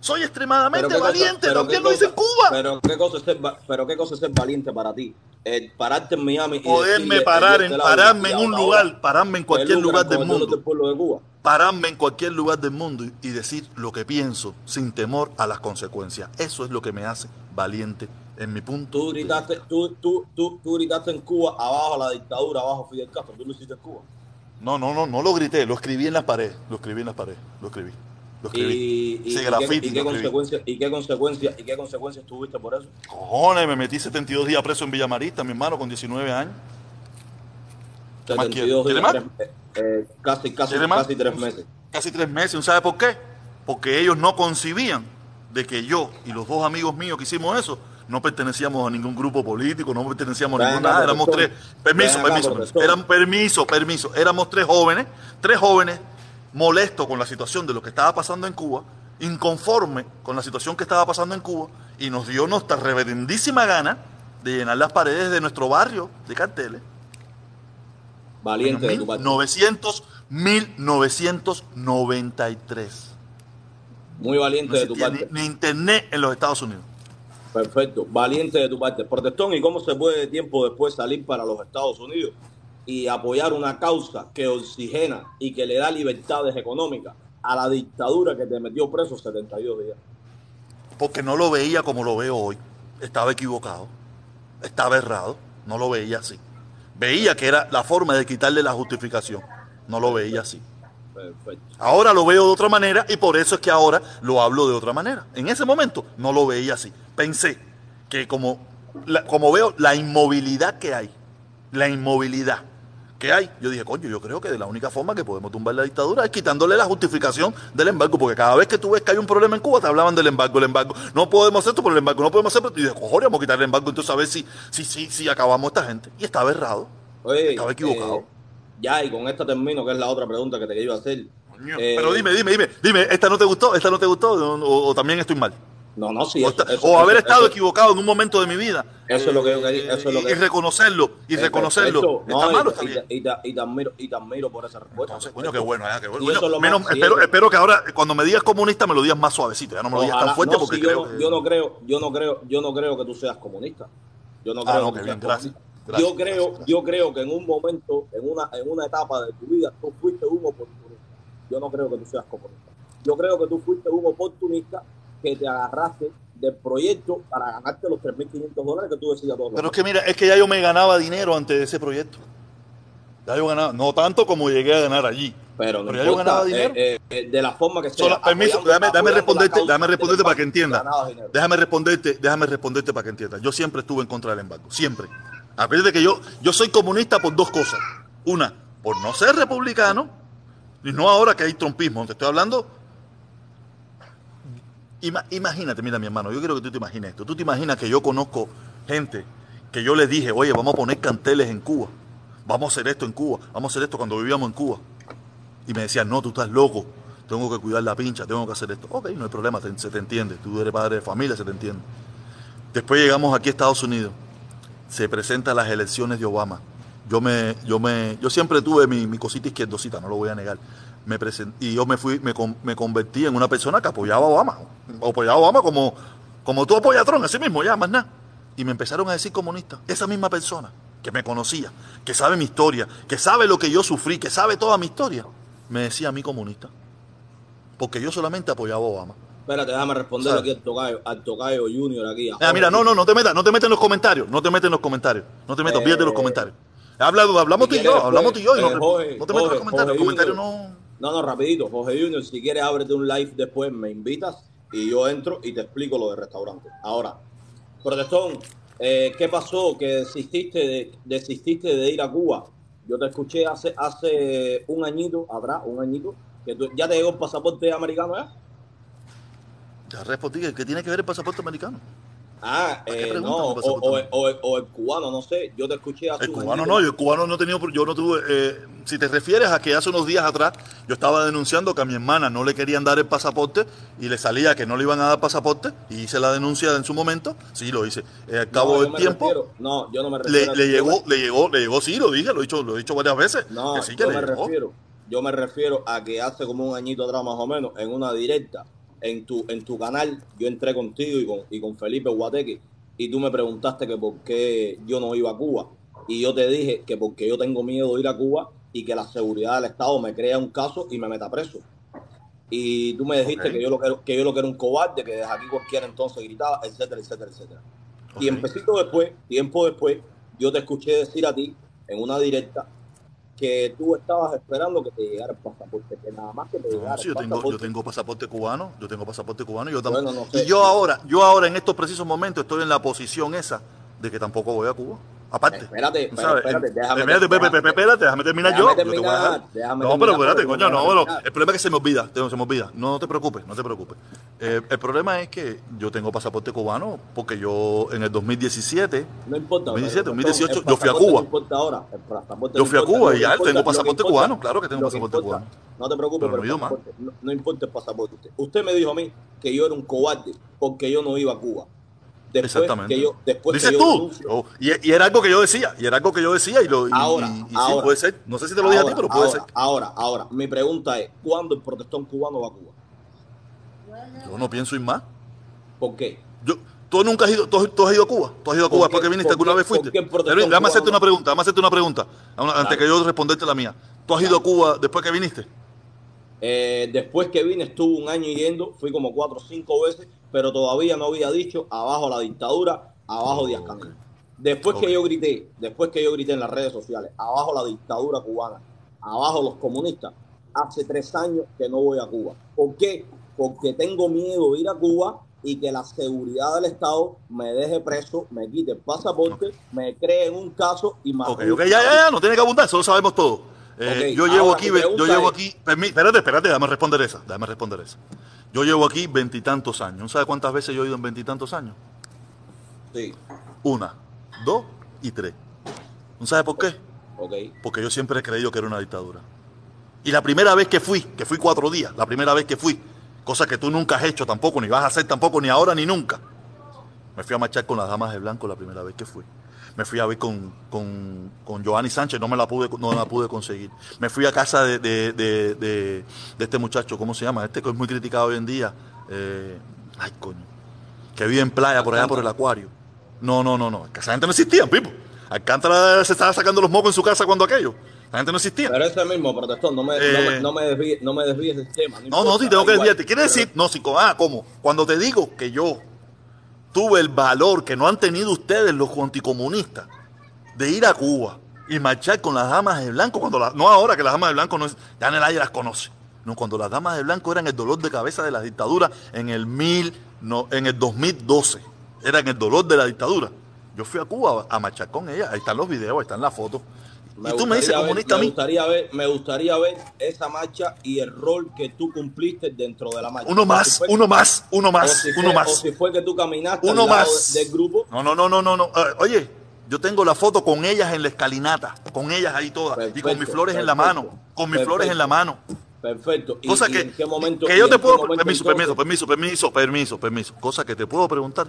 Soy extremadamente cosa- valiente. pero también lo hice en cosa- Cuba. Pero qué cosa es ser, va- pero qué cosa es ser valiente para ti. El pararte en Miami Poderme decirle- parar, en, este lado pararme en un lugar, hora, pararme en cualquier lugar del mundo. de Cuba. Pararme en cualquier lugar del mundo y, y decir lo que pienso sin temor a las consecuencias. Eso es lo que me hace valiente en mi punto. Tú gritaste, tú, tú, tú, tú gritaste en Cuba abajo la dictadura, abajo Fidel Castro. Tú lo hiciste en Cuba. No, no, no, no lo grité, lo escribí en las paredes. Lo escribí en las paredes. Lo escribí. Lo escribí. Y, y, Ese y qué, graffiti y qué lo escribí. consecuencias, y qué consecuencias, y qué consecuencias tuviste por eso. Cojones, me metí 72 días preso en Villamarista, mi hermano, con 19 años. ¿Qué más 72 quiere? días, ¿Quiere tres- eh, casi, casi, ¿Quiere más? casi tres meses. Casi tres meses. ¿Un sabe por qué? Porque ellos no concibían de que yo y los dos amigos míos que hicimos eso no pertenecíamos a ningún grupo político, no pertenecíamos a ningún nada. Éramos tres. Permiso, permiso. Eran, permiso, permiso. Éramos tres jóvenes, tres jóvenes molestos con la situación de lo que estaba pasando en Cuba, inconforme con la situación que estaba pasando en Cuba, y nos dio nuestra reverendísima gana de llenar las paredes de nuestro barrio de carteles. Valiente de tu parte. 1900, 1993. Muy valiente No de tu parte. ni, ni internet en los Estados Unidos. Perfecto, valiente de tu parte. Protestón, ¿y cómo se puede tiempo después salir para los Estados Unidos y apoyar una causa que oxigena y que le da libertades económicas a la dictadura que te metió preso 72 días? Porque no lo veía como lo veo hoy. Estaba equivocado. Estaba errado. No lo veía así. Veía que era la forma de quitarle la justificación. No lo veía así. Perfecto. Ahora lo veo de otra manera y por eso es que ahora lo hablo de otra manera. En ese momento no lo veía así. Pensé que como, la- como veo la inmovilidad que hay, la inmovilidad que hay, yo dije, coño, yo creo que de la única forma que podemos tumbar la dictadura es quitándole la justificación del embargo, porque cada vez que tú ves que hay un problema en Cuba te hablaban del embargo, el embargo, no podemos hacer esto por el embargo, no podemos hacer esto, y dije, cojones, vamos a quitar el embargo, entonces a ver si, si, si, si acabamos esta gente. Y estaba errado. Oye, Estaba equivocado. eh, ya, y con esta termino, que es la otra pregunta que te iba a hacer. Eh, Pero dime, dime, dime, dime, ¿esta no te gustó? ¿Esta no te gustó? ¿O, también estoy mal? No, no, sí. o, eso- esta- eso- o haber eso- estado equivocado en un momento de mi vida. Eso es lo que yo quería, eso es lo y, que- y reconocerlo, y Eh, reconocerlo. está malo, está y, bien. y, te- y te admiro, y te admiro por esa respuesta. Entonces, coño, qué bueno, eh, qué bueno. Coño, es más- sí, espero, espero que ahora, cuando me digas comunista, me lo digas más suavecito. Ya no me lo digas Ojalá- tan fuerte no, porque sí, yo, no, que... yo no creo, yo no creo, yo no creo que tú seas comunista. Yo no Ah, creo no, que bien, gracias. comunista. Gracias, yo creo, gracias, gracias. yo creo que en un momento, en una, en una etapa de tu vida, tú fuiste un oportunista. Yo no creo que tú seas comunista. Yo creo que tú fuiste un oportunista que te agarraste del proyecto para ganarte los 3.500 dólares que tú decías todos Pero es que mira, es que ya yo me ganaba dinero antes de ese proyecto. Ya yo ganaba, no tanto como llegué a ganar allí. Pero, no Pero ya yo ganaba dinero. eh, eh, de la forma que sea. Solo- permiso, déjame, déjame responderte, déjame responderte para que dinero. Déjame responderte, déjame responderte para que entiendas. Yo siempre estuve en contra del embargo, siempre. Acuérdate que yo, yo soy comunista por dos cosas. Una, por no ser republicano, y no ahora que hay trompismo. Te estoy hablando. Ima- imagínate, mira, mi hermano, yo quiero que tú te imagines esto. Tú te imaginas que yo conozco gente que yo les dije, oye, vamos a poner canteles en Cuba. Vamos a hacer esto en Cuba. Vamos a hacer esto cuando vivíamos en Cuba. Y me decían, no, tú estás loco. Tengo que cuidar la pincha, tengo que hacer esto. Ok, no hay problema, se te entiende. Tú eres padre de familia, se te entiende. Después llegamos aquí a Estados Unidos. Se presentan las elecciones de Obama. Yo me, yo me, yo siempre tuve mi, mi cosita izquierdosita, no lo voy a negar. Me y yo me fui, me, me convertí en una persona que apoyaba a Obama. Apoyaba a Obama como, como tú apoyas a Trump, así mismo, ya, más nada. Y me empezaron a decir comunista. Esa misma persona que me conocía, que sabe mi historia, que sabe lo que yo sufrí, que sabe toda mi historia, me decía a mí comunista. Porque yo solamente apoyaba a Obama. Espérate, déjame responder aquí al tocayo, al tocayo Junior aquí. Ah, mira, no, no, no te metas, no te metas en los comentarios, no te metas en los comentarios, no te metas, Eh, olvídate de los comentarios. Habla, hablamos tú y yo, hablamos tú y yo, no, eh, no te metas en los comentarios, los comentarios no... No, no, rapidito. Jorge Junior, si quieres ábrete un live después, me invitas y yo entro y te explico lo del restaurante. Ahora, Protestón, eh, ¿qué pasó? Que desististe de, desististe de ir a Cuba. Yo te escuché hace, hace un añito, atrás, un añito, que tú- ya te llegó el pasaporte americano ya. Ya respondí, ¿qué tiene que ver el pasaporte americano? Ah, eh, no, o, o- el cubano, no sé. Yo te escuché hace El cubano no, yo el cubano no he tenido, yo no tuve, eh, si te refieres a que hace unos días atrás yo estaba denunciando que a mi hermana no le querían dar el pasaporte y le salía que no le iban a dar pasaporte y hice la denuncia en su momento, sí lo hice. Eh, al No, cabo yo del tiempo refiero- no, yo no me le, refiero a- le yo llegó, le llegó, le llegó, sí, lo dije, lo he dicho, lo he dicho varias veces, No, que sí que yo le me llegó. refiero, yo me refiero a que hace como un añito atrás más o menos, en una directa, en tu, en tu canal, yo entré contigo y con, y con Felipe Guateque, y tú me preguntaste que por qué yo no iba a Cuba. Y yo te dije que porque yo tengo miedo de ir a Cuba y que la seguridad del Estado me crea un caso y me meta preso. Y tú me dijiste que yo lo que, que yo lo que era un cobarde, que desde aquí cualquiera entonces gritaba, etcétera, etcétera, etcétera. Ok. Tiempecito después, tiempo después, yo te escuché decir a ti en una directa que tú estabas esperando que te llegara el pasaporte, que nada más que te llegara No, sí, yo tengo, yo pasaporte. tengo pasaporte cubano, yo tengo pasaporte cubano y yo Bueno, tampoco. no sé. y yo ahora, yo ahora en estos precisos momentos estoy en la posición esa de que tampoco voy a Cuba. Aparte. Espérate, ¿tú pero espérate, déjame- espérate, espérate, espérate, espérate, déjame terminar Déjame yo. te terminar, déjame no, terminar, pero espérate, coño, no me no, dejas no. terminar. El problema es que se me olvida, se me olvida. No te preocupes, no te preocupes. Eh, el problema es que yo tengo pasaporte cubano porque yo en el 2017 No importa. 2017, pero, 2018, el yo fui a Cuba. No importa ahora. El pasaporte Yo fui a Cuba y ya tengo pasaporte cubano, claro que tengo pasaporte cubano. No te preocupes, Pero no no, importa el pasaporte. Usted, usted me dijo a mí que yo era un cobarde porque yo no iba a Cuba. Después Exactamente. Que yo, después Dices que yo tú. Oh, y, y era algo que yo decía, y era algo que yo decía y lo y, Ahora, y- y sí, ahora. puede ser. No sé si te lo dije a ti, Ahora, pero puede ahora, ser. Ahora, ahora, mi pregunta es, ¿cuándo el protestón cubano va a Cuba? Yo no pienso ir más. ¿Por qué? Yo, tú nunca has ido, tú, has- tú has ido a Cuba. Tú has ido a ¿Por Cuba después que viniste, alguna qué- vez fuiste. Pero, déjame hacerte una pregunta, déjame hacerte una pregunta. Antes que yo responderte la mía. ¿Tú has ido a Cuba después que viniste? Eh, después que vine, estuve un año yendo, fui como cuatro o cinco veces, pero todavía no había dicho abajo la dictadura, abajo Díaz Canel. Después que yo grité, después que yo grité en las redes sociales, abajo la dictadura cubana, abajo los comunistas, hace tres años que no voy a Cuba. ¿Por qué? Porque tengo miedo de ir a Cuba y que la seguridad del Estado me deje preso, me quite el pasaporte, me cree en un caso y me Ok, ok, ya, ya, ya, no tiene que abundar, eso lo sabemos todo. Eh, yo llevo aquí, yo llevo aquí, espérate, espérate, déjame responder esa, déjame responder esa. Yo llevo aquí veintitantos años. ¿No sabes cuántas veces yo he ido en veintitantos años? Sí, Una, dos y tres. ¿No sabes por qué? Porque yo siempre he creído que era una dictadura. Y la primera vez que fui, que fui cuatro días, la primera vez que fui, cosa que tú nunca has hecho tampoco, ni vas a hacer tampoco, ni ahora ni nunca. Me fui a marchar con las damas de blanco la primera vez que fui. Me fui a ver con, con, con Giovanni Sánchez, no me la pude, no la pude conseguir. Me fui a casa de, de, de, de- este muchacho, ¿cómo se llama? Este que es muy criticado hoy en día. Eh, ay, coño. Que vive en playa por allá por el acuario. No, no, no, no. Esa gente no existía, Pipo. Alcántara se estaba sacando los mocos en su casa cuando aquello. La gente no existía. Pero ese mismo protestón, no me, Eh. no me, no me desvíes no del tema. No, no, importa, sí, tengo que desviarte. Quiere decir, no, sí, ah, ¿cómo? Cuando te digo que yo tuve el valor que no han tenido ustedes los anticomunistas de ir a Cuba y marchar con las damas de blanco, cuando la- no ahora que las damas de blanco no es, ya en el aire las conoce. No, cuando las damas de blanco eran el dolor de cabeza de la dictadura en el mil, no, en el 2012. Eran el dolor de la dictadura. Yo fui a Cuba a marchar con ella. Ahí están los videos, ahí están las fotos. Me y tú me dices gustaría ver- comunista a me mí. gustaría ver, me gustaría ver esa marcha y el rol que tú cumpliste dentro de la marcha. Uno O más, si fue- uno más, uno o más, si fue- uno O más. si fue que tú caminaste Uno al lado más. del grupo. No, no, no, no, no, no. Eh, oye, yo tengo la foto con ellas en la escalinata, con ellas ahí todas, y con mis Perfecto, flores en la perfecto, mano, con mis flores en la mano. Perfecto. ¿Y, Cosa y que, en qué momento? que yo te puedo, momento permiso, entonces- permiso, permiso, permiso, permiso, permiso. Cosa que te puedo preguntar,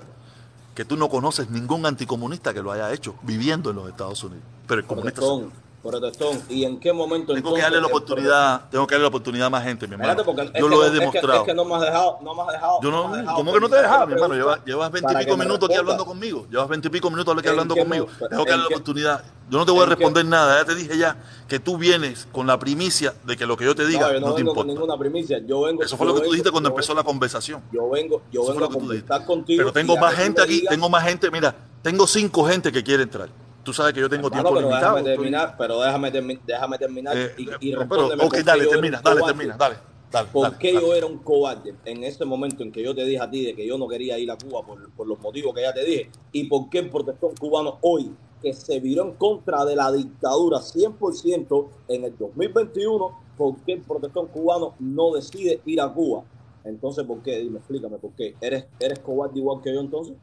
que tú no conoces ningún anticomunista que lo haya hecho viviendo en los Estados Unidos. Pero el comunista yo. Protestón. ¿Y en qué momento Tengo que darle la oportunidad, tengo que darle la oportunidad a más gente, mi hermano. Yo lo no- he es que- demostrado. Es que, no me has dejado, no me has dejado. Yo no, me has dejado ¿cómo que no te he dejado, mi hermano? Llevas, llevas minutos aquí hablando conmigo. Llevas veintipico minutos aquí ¿En hablando conmigo. Tengo que darle la oportunidad. Yo no te voy a responder nada. Ya te dije ya que tú vienes con la primicia de que lo que yo te diga No, yo no, no, te vengo con ninguna primicia. Yo vengo. Eso fue lo que tú vengo- dijiste cuando empezó la conversación. Yo vengo, yo Eso vengo a conversar contigo. Pero tengo y más gente aquí, digas- tengo más gente. Mira, tengo cinco gente que quiere entrar. Tú sabes que yo tengo Hermano, tiempo pero limitado. déjame terminar, pero déjame, termi- déjame terminar Eh, y, eh, y respóndeme pero, ok, dale, termina, dale, termina, dale. Dale, ¿Por dale, qué dale. yo era un cobarde en ese momento en que yo te dije a ti de que yo no quería ir a Cuba por, por los motivos que ya te dije? ¿Y por qué el protestón cubano hoy, que se viró en contra de la dictadura 100% en el 2021, por qué el protestón cubano no decide ir a Cuba? Entonces, ¿por qué? Dime, explícame, ¿por qué? ¿Eres, eres cobarde igual que yo entonces?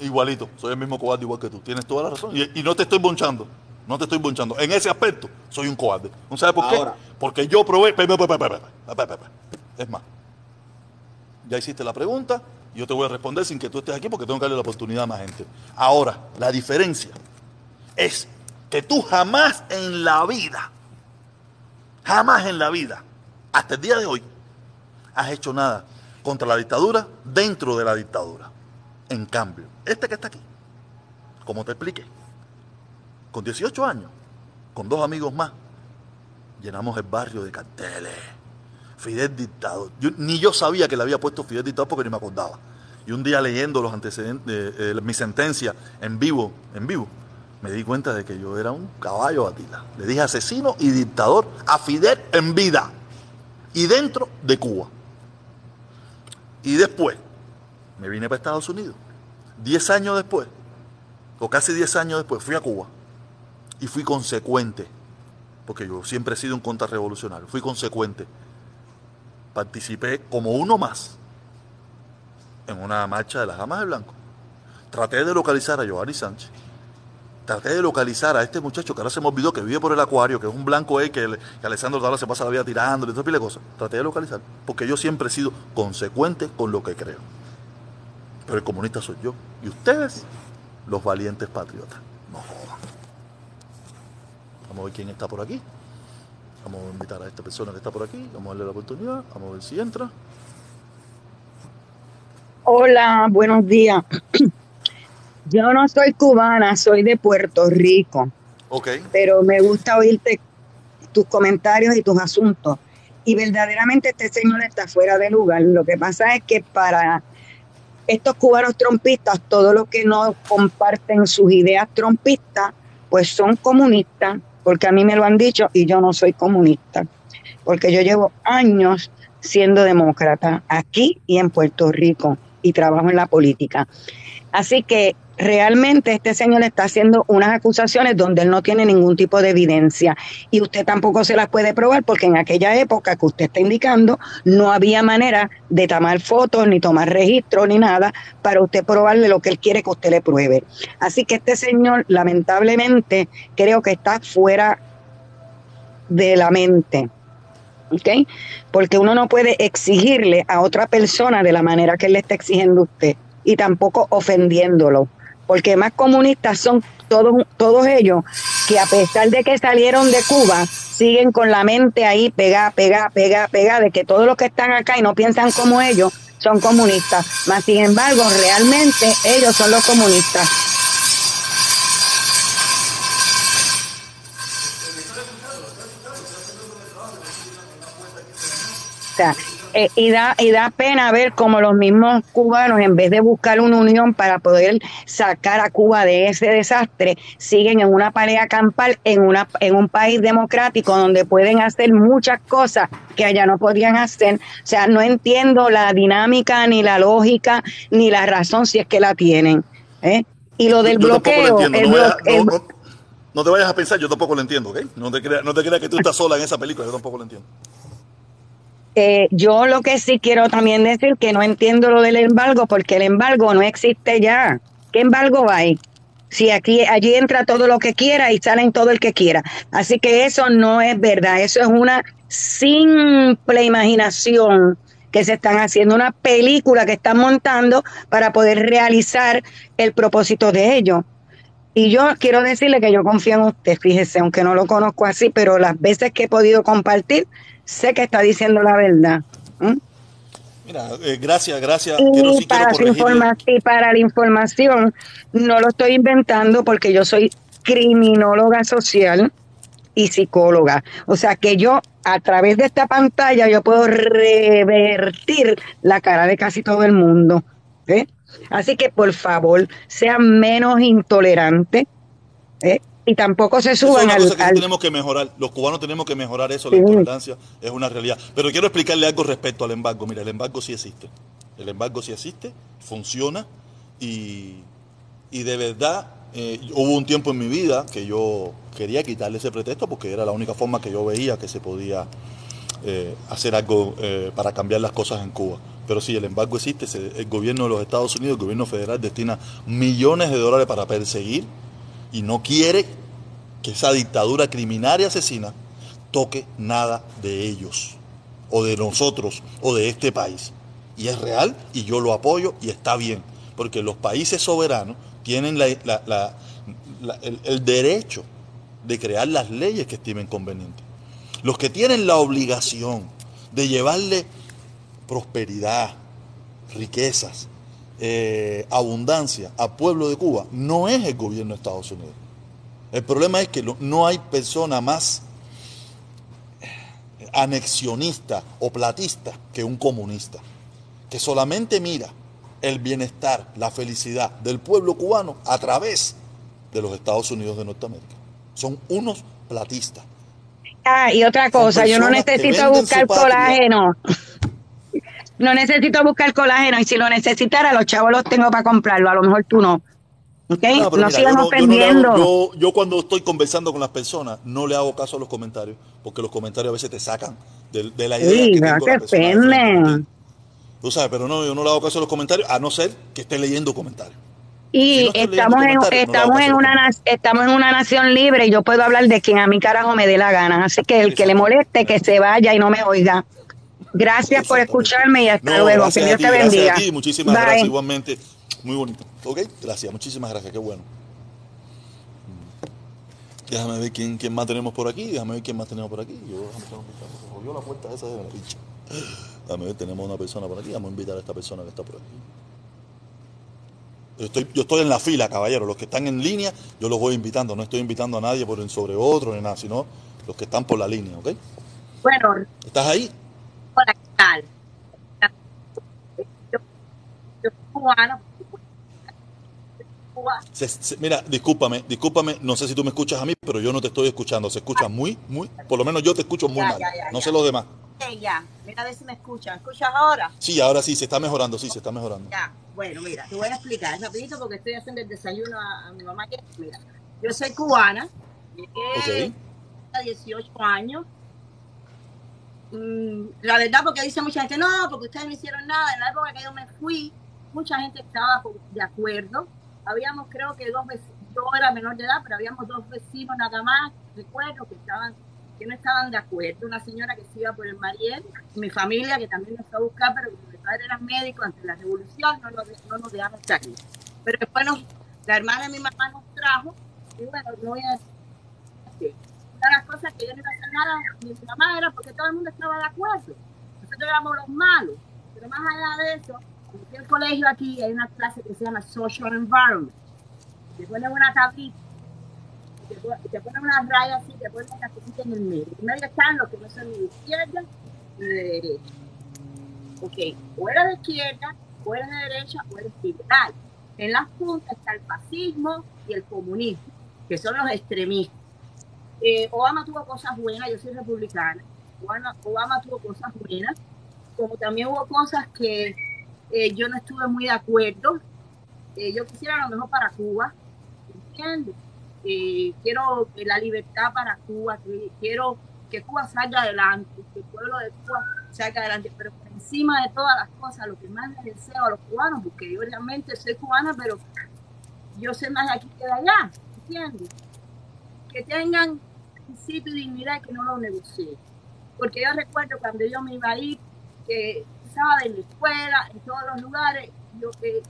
Igualito, soy el mismo cobarde igual que tú. Tienes toda la razón. Y, no te estoy bonchando. No te estoy bonchando. En ese aspecto, soy un cobarde. ¿No sabes por qué? Porque yo probé. Es más, ya hiciste la pregunta. Yo te voy a responder sin que tú estés aquí porque tengo que darle la oportunidad a más gente. Ahora, la diferencia es que tú jamás en la vida, jamás en la vida, hasta el día de hoy, has hecho nada contra la dictadura dentro de la dictadura. En cambio, este que está aquí, como te expliqué, con 18 años, con dos amigos más, llenamos el barrio de carteles. Fidel dictador. Ni yo sabía que le había puesto Fidel dictador porque ni me acordaba. Y un día leyendo los antecedentes, eh, eh, mi sentencia en vivo, en vivo, me di cuenta de que yo era un caballo Atila. Le dije asesino y dictador a Fidel en vida y dentro de Cuba. Y después me vine para Estados Unidos. Diez años después, o casi diez años después, fui a Cuba y fui consecuente, porque yo siempre he sido un contrarrevolucionario, fui consecuente. Participé como uno más en una marcha de las Damas de Blanco. Traté de localizar a Giovanni Sánchez. Traté de localizar a este muchacho que ahora se me olvidó que vive por el acuario, que es un blanco que, que Alessandro Dala se pasa la vida tirando, y todo pile de cosas. Traté de localizar, porque yo siempre he sido consecuente con lo que creo. Pero el comunista soy yo. Y ustedes, los valientes patriotas. No jodan. Vamos a ver quién está por aquí. Vamos a invitar a esta persona que está por aquí. Vamos a darle la oportunidad. Vamos a ver si entra. Hola, buenos días. Yo no soy cubana, soy de Puerto Rico, Ok. pero me gusta oírte tus comentarios y tus asuntos. Y verdaderamente este señor está fuera de lugar. Lo que pasa es que para estos cubanos trompistas, todos los que no comparten sus ideas trompistas, pues son comunistas, porque a mí me lo han dicho y yo no soy comunista, porque yo llevo años siendo demócrata aquí y en Puerto Rico y trabajo en la política. Así que realmente este señor está haciendo unas acusaciones donde él no tiene ningún tipo de evidencia y usted tampoco se las puede probar porque en aquella época que usted está indicando no había manera de tomar fotos ni tomar registro ni nada para usted probarle lo que él quiere que usted le pruebe. Así que este señor lamentablemente creo que está fuera de la mente. ¿ok? Porque uno no puede exigirle a otra persona de la manera que él le está exigiendo a usted y tampoco ofendiéndolo. Porque más comunistas son todos, todos ellos que a pesar de que salieron de Cuba, siguen con la mente ahí pegada, pegada, pegada, pegada, de que todos los que están acá y no piensan como ellos son comunistas. Más sin embargo, realmente ellos son los comunistas. O sea, eh, y, da, y da pena ver como los mismos cubanos, en vez de buscar una unión para poder sacar a Cuba de ese desastre, siguen en una pelea campal en, una, en un país democrático donde pueden hacer muchas cosas que allá no podían hacer. O sea, no entiendo la dinámica, ni la lógica, ni la razón si es que la tienen. ¿eh? Y lo del Yo tampoco lo bloqueo, el no te vayas a pensar, yo tampoco lo entiendo, ¿ok? No te creas no te creas que tú estás sola en esa película, yo tampoco lo entiendo. Eh, yo lo que sí quiero también decir que no entiendo lo del embargo, porque el embargo no existe ya. ¿Qué embargo hay? Si aquí, allí entra todo lo que quiera y salen todo el que quiera. Así que eso no es verdad. Eso es una simple imaginación que se están haciendo, una película que están montando para poder realizar el propósito de ellos. Y yo quiero decirle que yo confío en usted, fíjese, aunque no lo conozco así, pero las veces que he podido compartir, sé que está diciendo la verdad. ¿Mm? Mira, eh, gracias, gracias. Sí, para, su y para la información, no lo estoy inventando porque yo soy criminóloga social y psicóloga. O sea que yo, a través de esta pantalla, yo puedo revertir la cara de casi todo el mundo. ¿eh? Así que, por favor, sean menos intolerantes ¿eh? Y tampoco se Eso es suban una al... cosa que al- tenemos que mejorar. Los cubanos tenemos que mejorar eso. La Sí. intolerancia es una realidad. Pero quiero explicarle algo respecto al embargo. Mira, el embargo sí existe. El embargo sí existe, funciona y, y de verdad eh, hubo un tiempo en mi vida que yo quería quitarle ese pretexto porque era la única forma que yo veía que se podía eh, hacer algo eh, para cambiar las cosas en Cuba. Pero sí, el embargo existe. el gobierno de los Estados Unidos, el gobierno federal, destina millones de dólares para perseguir y no quiere que esa dictadura criminal y asesina toque nada de ellos, o de nosotros, o de este país. Y es real, y yo lo apoyo, y está bien, porque los países soberanos tienen el derecho de crear las leyes que estimen convenientes. Los que tienen la obligación de llevarle prosperidad, riquezas, eh, abundancia al pueblo de Cuba no es el gobierno de Estados Unidos. El problema es que no hay persona más anexionista o platista que un comunista, que solamente mira el bienestar, la felicidad del pueblo cubano a través de los Estados Unidos de Norteamérica. Son unos platistas. Ah, y otra cosa, yo no necesito buscar colágeno. No necesito buscar colágeno y si lo necesitara, los chavos los tengo para comprarlo. A lo mejor tú no. ¿Ok? No, No, sigan yo no ofendiendo. yo- yo cuando estoy conversando con las personas no le hago caso a los comentarios, porque los comentarios a veces te sacan de, de la idea Sí, que no tengo te ofenden. Tú sabes, pero no, yo no le hago caso a los comentarios, a no ser que esté leyendo comentarios. Si Y no estamos en, estamos en una na- estamos en una nación libre y yo puedo hablar de quien a mi carajo me dé la gana. Así que el que le moleste, que se vaya y no me oiga. Gracias por escucharme y hasta No, luego. Que Dios ti, te bendiga. ti, muchísimas Bye. gracias igualmente. Muy bonito. ¿Ok? Gracias, muchísimas gracias, qué bueno. Déjame ver quién, quién más tenemos por aquí, déjame ver quién más tenemos por aquí. Yo, déjame jodió la puerta esa de la bicha. Déjame ver, tenemos una persona por aquí, vamos a invitar a esta persona que está por aquí. Yo estoy, yo estoy en la fila, caballero. Los que están en línea, yo los voy invitando. No estoy invitando a nadie por en sobre otro ni nada, sino los que están por la línea, ¿ok? Bueno, ¿Estás ahí? Se- se- mira, discúlpame, discúlpame, no sé si tú me escuchas a mí, pero yo no te estoy escuchando. Se escucha muy, muy, por lo menos yo te escucho muy Ya, mal. ya, ya, no sé los demás. ya, mira a ver si me escuchas. ¿Escuchas ahora? Sí, ahora sí, se está mejorando, sí, se está mejorando. Ya, bueno, mira, te voy a explicar rapidito porque estoy haciendo el desayuno a, a mi mamá. Mira, yo soy cubana, llegué Ok. a 18 años. Mm, la verdad, porque dice mucha gente, no, porque ustedes no hicieron nada. En la época que yo me fui, mucha gente estaba de acuerdo. Habíamos, creo que dos vecinos, yo era menor de edad, pero habíamos dos vecinos nada más, recuerdo, que estaban que no estaban de acuerdo. Una señora que se iba por el Mariel, mi familia que también nos fue a buscar, pero mi padre era médico antes de la revolución, no nos, no nos dejamos salir. Pero después nos- la hermana de mi mamá nos trajo, y bueno, no voy a decir. Las cosas que yo no iba a hacer nada, mi mamá era porque todo el mundo estaba de acuerdo. Nosotros éramos los malos. Pero más allá de eso, en el colegio aquí hay una clase que se llama Social Environment. Te ponen una tablita te, te ponen una raya así, te ponen una cosita en el medio. En medio están los que no son ni de izquierda ni de derecha. Ok, o eres de izquierda, o eres de derecha, o eres liberal. En las puntas está el fascismo y el comunismo, que son los extremistas. Eh, Obama tuvo cosas buenas, yo soy republicana. Obama, tuvo cosas buenas, como también hubo cosas que eh, yo no estuve muy de acuerdo. Eh, yo quisiera lo mejor para Cuba, ¿entiendes? Quiero la libertad para Cuba, quiero que Cuba salga adelante, que el pueblo de Cuba salga adelante, pero por encima de todas las cosas, lo que más les deseo a los cubanos, porque yo realmente soy cubana, pero yo sé más de aquí que de allá, ¿entiendes? Que tengan principio dignidad que no lo negocien. Porque yo recuerdo cuando yo me iba a ir, que estaba en la escuela, en todos los lugares, yo que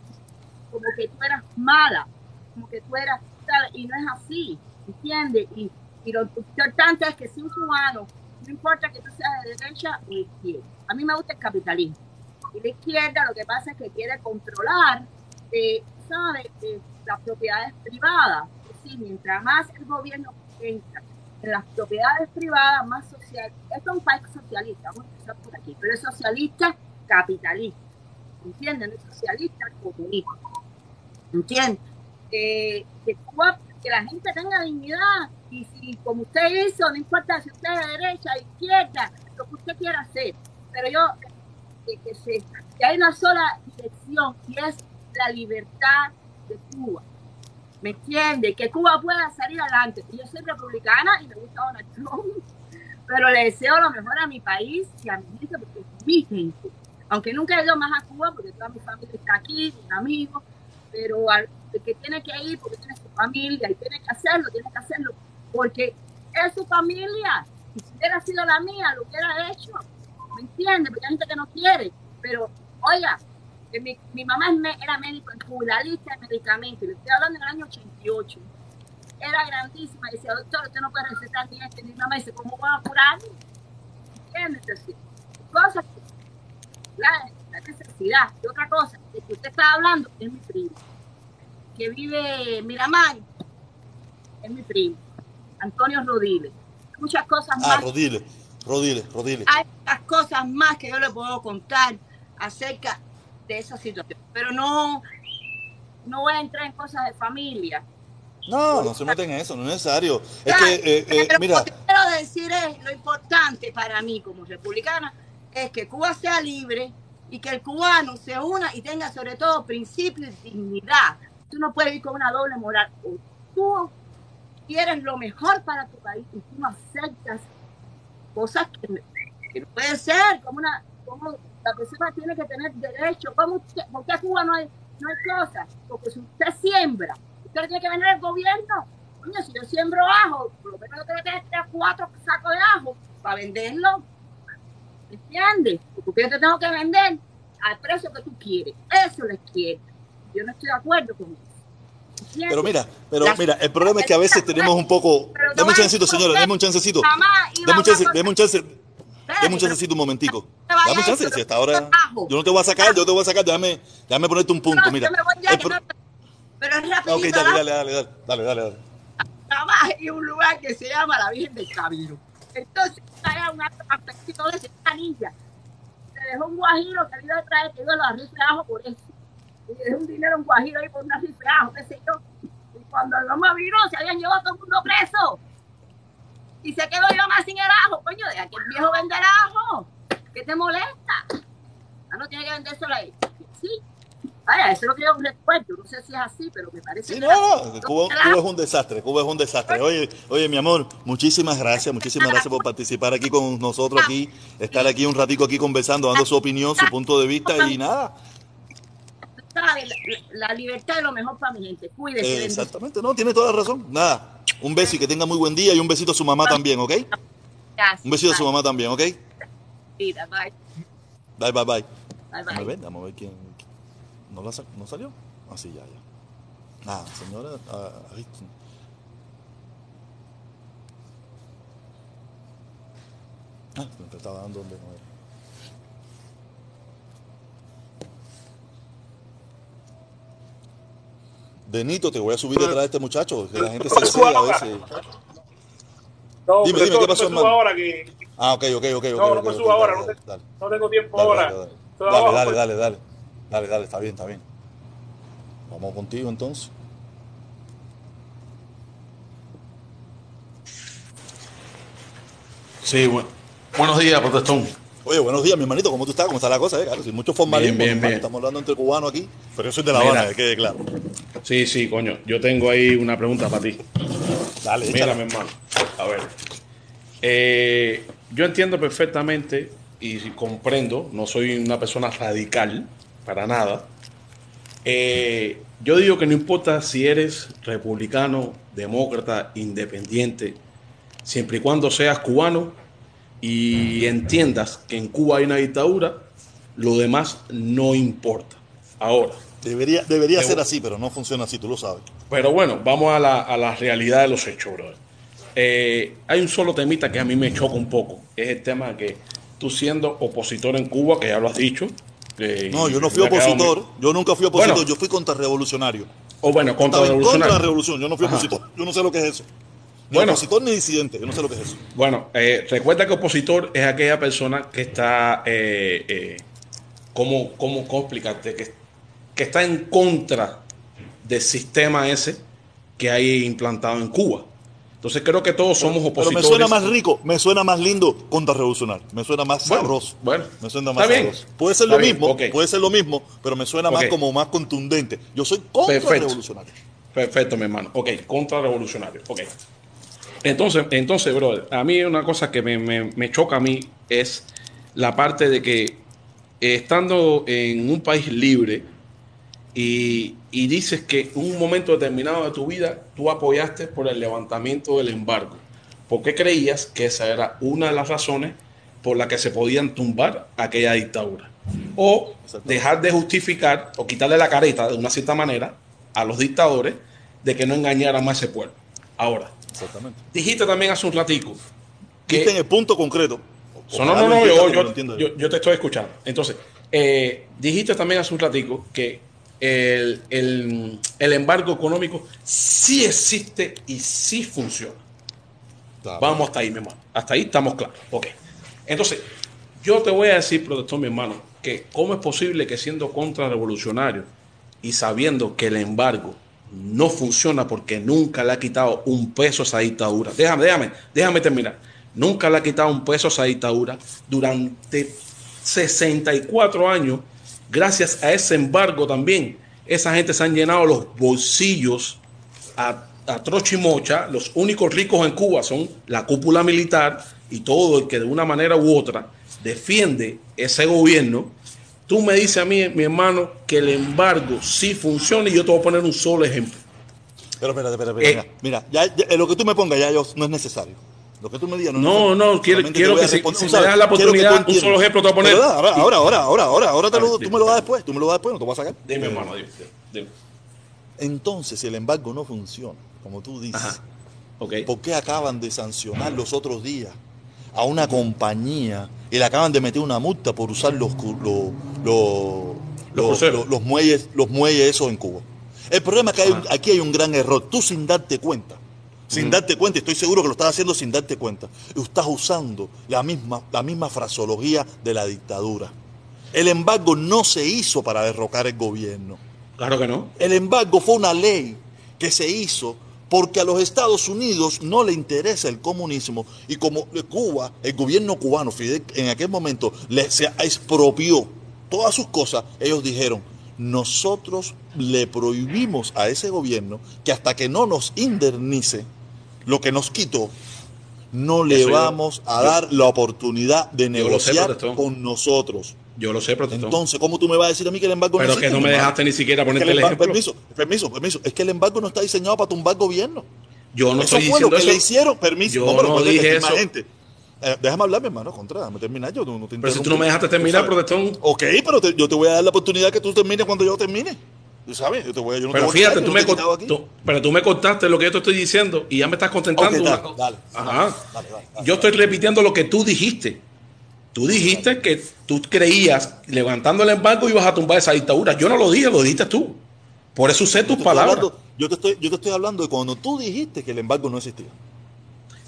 como que tú eras mala, como que tú eras, ¿sabes? y no es así, ¿entiendes? Y, lo importante es que si un cubano, no importa que tú seas de derecha o izquierda, a mí me gusta el capitalismo. Y la izquierda lo que pasa es que quiere controlar, eh, ¿sabes?, eh, las propiedades privadas. Es decir, mientras más el gobierno entra en las propiedades privadas, más social. Esto es un país socialista, vamos a empezar por aquí, pero es socialista capitalista. ¿Entienden? Es socialista comunista. ¿Entiendes? Eh, que, que la gente tenga dignidad y si como usted hizo, no importa si usted es de derecha, izquierda, lo que usted quiera hacer, pero yo, que, que, se- que hay una sola dirección y es la libertad de Cuba. ¿Me entiende? Que Cuba pueda salir adelante. Yo soy republicana y me gusta Donald Trump, pero le deseo lo mejor a mi país y a mi gente porque es mi gente. Aunque nunca he ido más a Cuba porque toda mi familia está aquí, mis amigos, pero al, que tiene que ir porque tiene su familia y tiene que hacerlo, tiene que hacerlo porque es su familia. Si hubiera sido la mía, lo hubiera hecho. ¿Me entiende? Porque hay gente que no quiere. Pero, oiga, mi, mi mamá era médico en Cuba, lista de medicamentos. Le estoy hablando en el año 88. Era grandísima. Y decía, doctor, usted no puede recetar ni este ni mamá. Dice, ¿cómo voy a curar? ¿Entiendes? Así, Cosas la, la necesidad. Y otra cosa, de que usted está hablando es mi primo, que vive en Miramar, es mi primo, Antonio Rodiles. Muchas cosas Ah, más. Rodile, Rodile, Rodile. Hay muchas cosas más que yo le puedo contar acerca de esa situación, pero no, no voy a entrar en cosas de familia. No, no se meten en eso, no es necesario. Es que, eh, eh, pero mira, lo que quiero decir es, lo importante para mí como republicana es que Cuba sea libre y que el cubano se una y tenga sobre todo principios y dignidad. Tú no puedes ir con una doble moral. O tú quieres lo mejor para tu país y tú no aceptas cosas que, que no puede ser, como una, como la persona tiene que tener derecho. ¿Cómo usted- ¿Por qué Cuba no hay, no hay cosas? Porque si usted siembra, usted tiene que vender el gobierno. Coño, si yo siembro ajo, por lo menos yo tengo que tener tres, cuatro sacos de ajo para venderlo. ¿Me entiendes? Porque yo te tengo que vender al precio que tú quieres. Eso les quiero. Yo no estoy de acuerdo con eso. ¿Entiendes? pero mira, pero mira, el problema es que a veces tenemos un poco. Deme un chancecito, señora, deme un chancecito. Deme un chance, una deme un chancecito un momentico. Te vayas Dame un chance, si hasta ahora. Yo no te voy a sacar, yo te voy a sacar, déjame, déjame ponerte un punto, mira. pero es rapidito. Ok, dale, dale, dale, dale, dale, dale, dale. trabaja en un lugar que se llama la Virgen del Camino. Entonces, allá un aspectito de esa ninja. Se dejó un guajiro que le iba a traer, que iba a de ajo por eso. Y le dejó un dinero un guajiro ahí por de ajo, qué sé yo. Y cuando el mamá vino, se habían llevado a todo el mundo preso. Y se quedó yo más sin el ajo. Coño, deja que el viejo venda el ajo. ¿Qué te molesta? Ah, no tiene que vender solo ahí. Sí. Vaya, eso es lo que yo recuerdo. No sé si es así, pero me parece Sí, que no, no, Cuba, Cuba es un desastre, Cuba es un desastre. Oye, oye, mi amor, muchísimas gracias, muchísimas gracias por participar aquí con nosotros aquí, estar aquí un ratico aquí conversando, dando su opinión, su punto de vista y nada. La, la libertad es lo mejor para mi gente. Cuídese. Eh, exactamente, no, tiene toda la razón. Nada, un beso y que tenga muy buen día y un besito a su mamá también, ¿ok? Gracias. Un besito a su mamá también, ¿ok? Vida, Bye. Bye, bye, bye. Bye, Vamos a bye. ver, vamos a ver quién. ¿No, la sa- ¿no salió? Ah, sí, ya, ya. Nada, señora. ah, ay, Ah, me estaba dando donde no era. Benito, te voy a subir detrás de este muchacho, que la gente se excede a veces. No, Dime, dime, ¿qué pasó, hermano? ahora que Ah, ok, ok, ok. No, no ok, me suba ahora, dale, no te- dale, no tengo tiempo dale, ahora. dale, dale. Abajo, pues. dale, dale. Dale, dale, está bien, está bien. Vamos contigo entonces. Sí, bu- buenos días, protestón. Oye, buenos días, mi hermanito. ¿Cómo tú estás? ¿Cómo está la cosa? Eh? Claro, sin mucho formalismo. Bien, bien, bien. Estamos hablando entre cubanos aquí. Pero yo soy de La. Habana, que quede claro. Sí, sí, coño. Yo tengo ahí una pregunta para ti. Dale, Mira, échala. mi hermano. A ver. Eh, yo entiendo perfectamente y comprendo, no soy una persona radical para nada. Eh, yo digo que no importa si eres republicano, demócrata, independiente, siempre y cuando seas cubano y entiendas que en Cuba hay una dictadura, lo demás no importa. Ahora, Debería, debería Me ser así, pero no funciona así, tú lo sabes. pero bueno, vamos a la, a la realidad de los hechos, brother. Eh, hay un solo temita que a mí me choca un poco. Es el tema de que tú siendo opositor en Cuba, que ya lo has dicho. No, yo no fui opositor. muy- Yo nunca fui opositor. Bueno. yo fui contrarrevolucionario. O bueno, contra Estaba en contra la revolución. Yo no fui Ajá. opositor. Yo no sé lo que es eso. Ni Bueno. opositor ni disidente. Yo no sé lo que es eso. Bueno, eh, recuerda que opositor es aquella persona que está, eh, ¿cómo, cómo, cómo explicarte? Que, que está en contra del sistema ese que hay implantado en Cuba. Entonces creo que todos somos Pero opositores. me suena más rico, me suena más lindo contrarrevolucionario. Me suena más Bueno, sabroso. bueno. Me suena Está más bien. sabroso. Puede ser Está lo bien, mismo, puede ser lo mismo, pero me suena más como más contundente. Yo soy Perfecto. contrarrevolucionario. Perfecto, mi hermano. Ok, contrarrevolucionario. Ok. Entonces, entonces, brother, a mí una cosa que me, me- me choca a mí es la parte de que eh, estando en un país libre y, y dices que en un momento determinado de tu vida tú apoyaste por el levantamiento del embargo. ¿Por qué creías que esa era una de las razones por las que se podían tumbar aquella dictadura? O dejar de justificar o quitarle la careta de una cierta manera a los dictadores de que no engañaran más ese pueblo. Ahora, Exactamente. dijiste también hace un ratico Diste en que... el punto concreto. No, no, no, yo te estoy escuchando. Entonces, eh, dijiste también hace un ratico que el, el- el embargo económico sí existe y sí funciona. Claro. Vamos hasta ahí, mi hermano. Hasta ahí estamos claros. Ok. Entonces, yo te voy a decir, protector, mi hermano, que cómo es posible que siendo contrarrevolucionario y sabiendo que el embargo no funciona porque nunca le ha quitado un peso a esa dictadura. Déjame, déjame, déjame terminar. Nunca le ha quitado un peso a esa dictadura durante 64 años. Gracias a ese embargo también, esa gente se han llenado los bolsillos a, a y mocha, los únicos ricos en Cuba son la cúpula militar y todo el que de una manera u otra defiende ese gobierno. Tú me dices a mí, mi hermano, que el embargo sí funciona y yo te voy a poner un solo ejemplo. Pero espérate, espérate, espérate. Eh. mira, mira, ya, ya, lo que tú me pongas ya yo, no es necesario. Lo que tú me digas no No, necesario. no, quiero- quiero que si- si me das la oportunidad, un solo ejemplo te voy a poner. Ahora, ahora, ahora, ahora, ahora, ahora te lo, tú me lo das después, tú me lo das después, no te vas a sacar. Dime, hermano, dime, dime. Entonces, si el embargo no funciona, como tú dices, Ajá. ¿por qué acaban de sancionar los otros días a una compañía y le acaban de meter una multa por usar los, los, los, los, cruceros. los- los muelles, los muelles esos en Cuba? El problema es que hay aquí hay un gran error. Tú sin darte cuenta, sin darte cuenta, y estoy seguro que lo estás haciendo sin darte cuenta, estás usando la misma, la misma fraseología de la dictadura. El embargo no se hizo para derrocar el gobierno. Claro que no. El embargo fue una ley que se hizo porque a los Estados Unidos no le interesa el comunismo y como Cuba, el gobierno cubano, Fidel, en aquel momento le, se expropió todas sus cosas, ellos dijeron, nosotros le prohibimos a ese gobierno que hasta que no nos indemnice lo que nos quitó, no le Eso yo- vamos a yo- dar la oportunidad de sé, negociar con nosotros. Yo lo sé, protector. Entonces, ¿cómo tú me vas a decir a mí que el embargo Pero no que no me dejaste ni siquiera Es que ponerte el embargo- ejemplo. Permiso, permiso, permiso. Es que el embargo no está diseñado para tumbar gobierno. Yo no eso estoy fue lo que eso. le hicieron. Permiso. Yo pero no que dije eso. gente. Eh, déjame hablar, mi hermano, contra, déjame terminar. Yo no, no te Pero si tú no me dejaste terminar, protestón. Ok, pero te- yo te voy a dar la oportunidad que tú termines cuando yo termine. Tú sabes, yo te voy a, yo no te Pero voy a fíjate, quitar, tú me, aquí. tú- pero tú me cortaste lo que yo te estoy diciendo y ya me estás contentando. Ok, una dale, Ajá. dale. Yo estoy repitiendo lo que tú dijiste. Tú dijiste que tú creías, levantando el embargo, ibas a tumbar esa dictadura. Yo no lo dije, lo dijiste tú. Por eso usé tus palabras. hablando- yo, te estoy, yo te estoy hablando de cuando tú dijiste que el embargo no existía.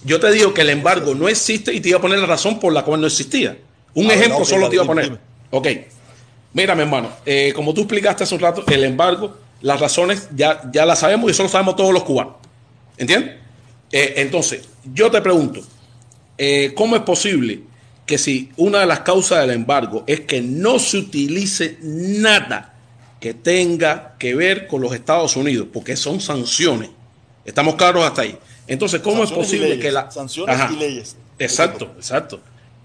Yo te digo que el embargo no existe y te iba a poner la razón por la cual no existía. Un Ah, ejemplo solo te iba a poner. dime. Ok. Mira, mi hermano, eh, como tú explicaste hace un rato, el embargo, las razones ya, ya las sabemos y eso lo sabemos todos los cubanos. ¿Entiendes? Eh, entonces, yo te pregunto, eh, ¿cómo es posible que si una de las causas del embargo es que no se utilice nada que tenga que ver con los Estados Unidos, porque son sanciones. Estamos claros hasta ahí. Entonces, ¿cómo Sanciones es posible que la... sanciones Ajá. y leyes. Exacto, exacto.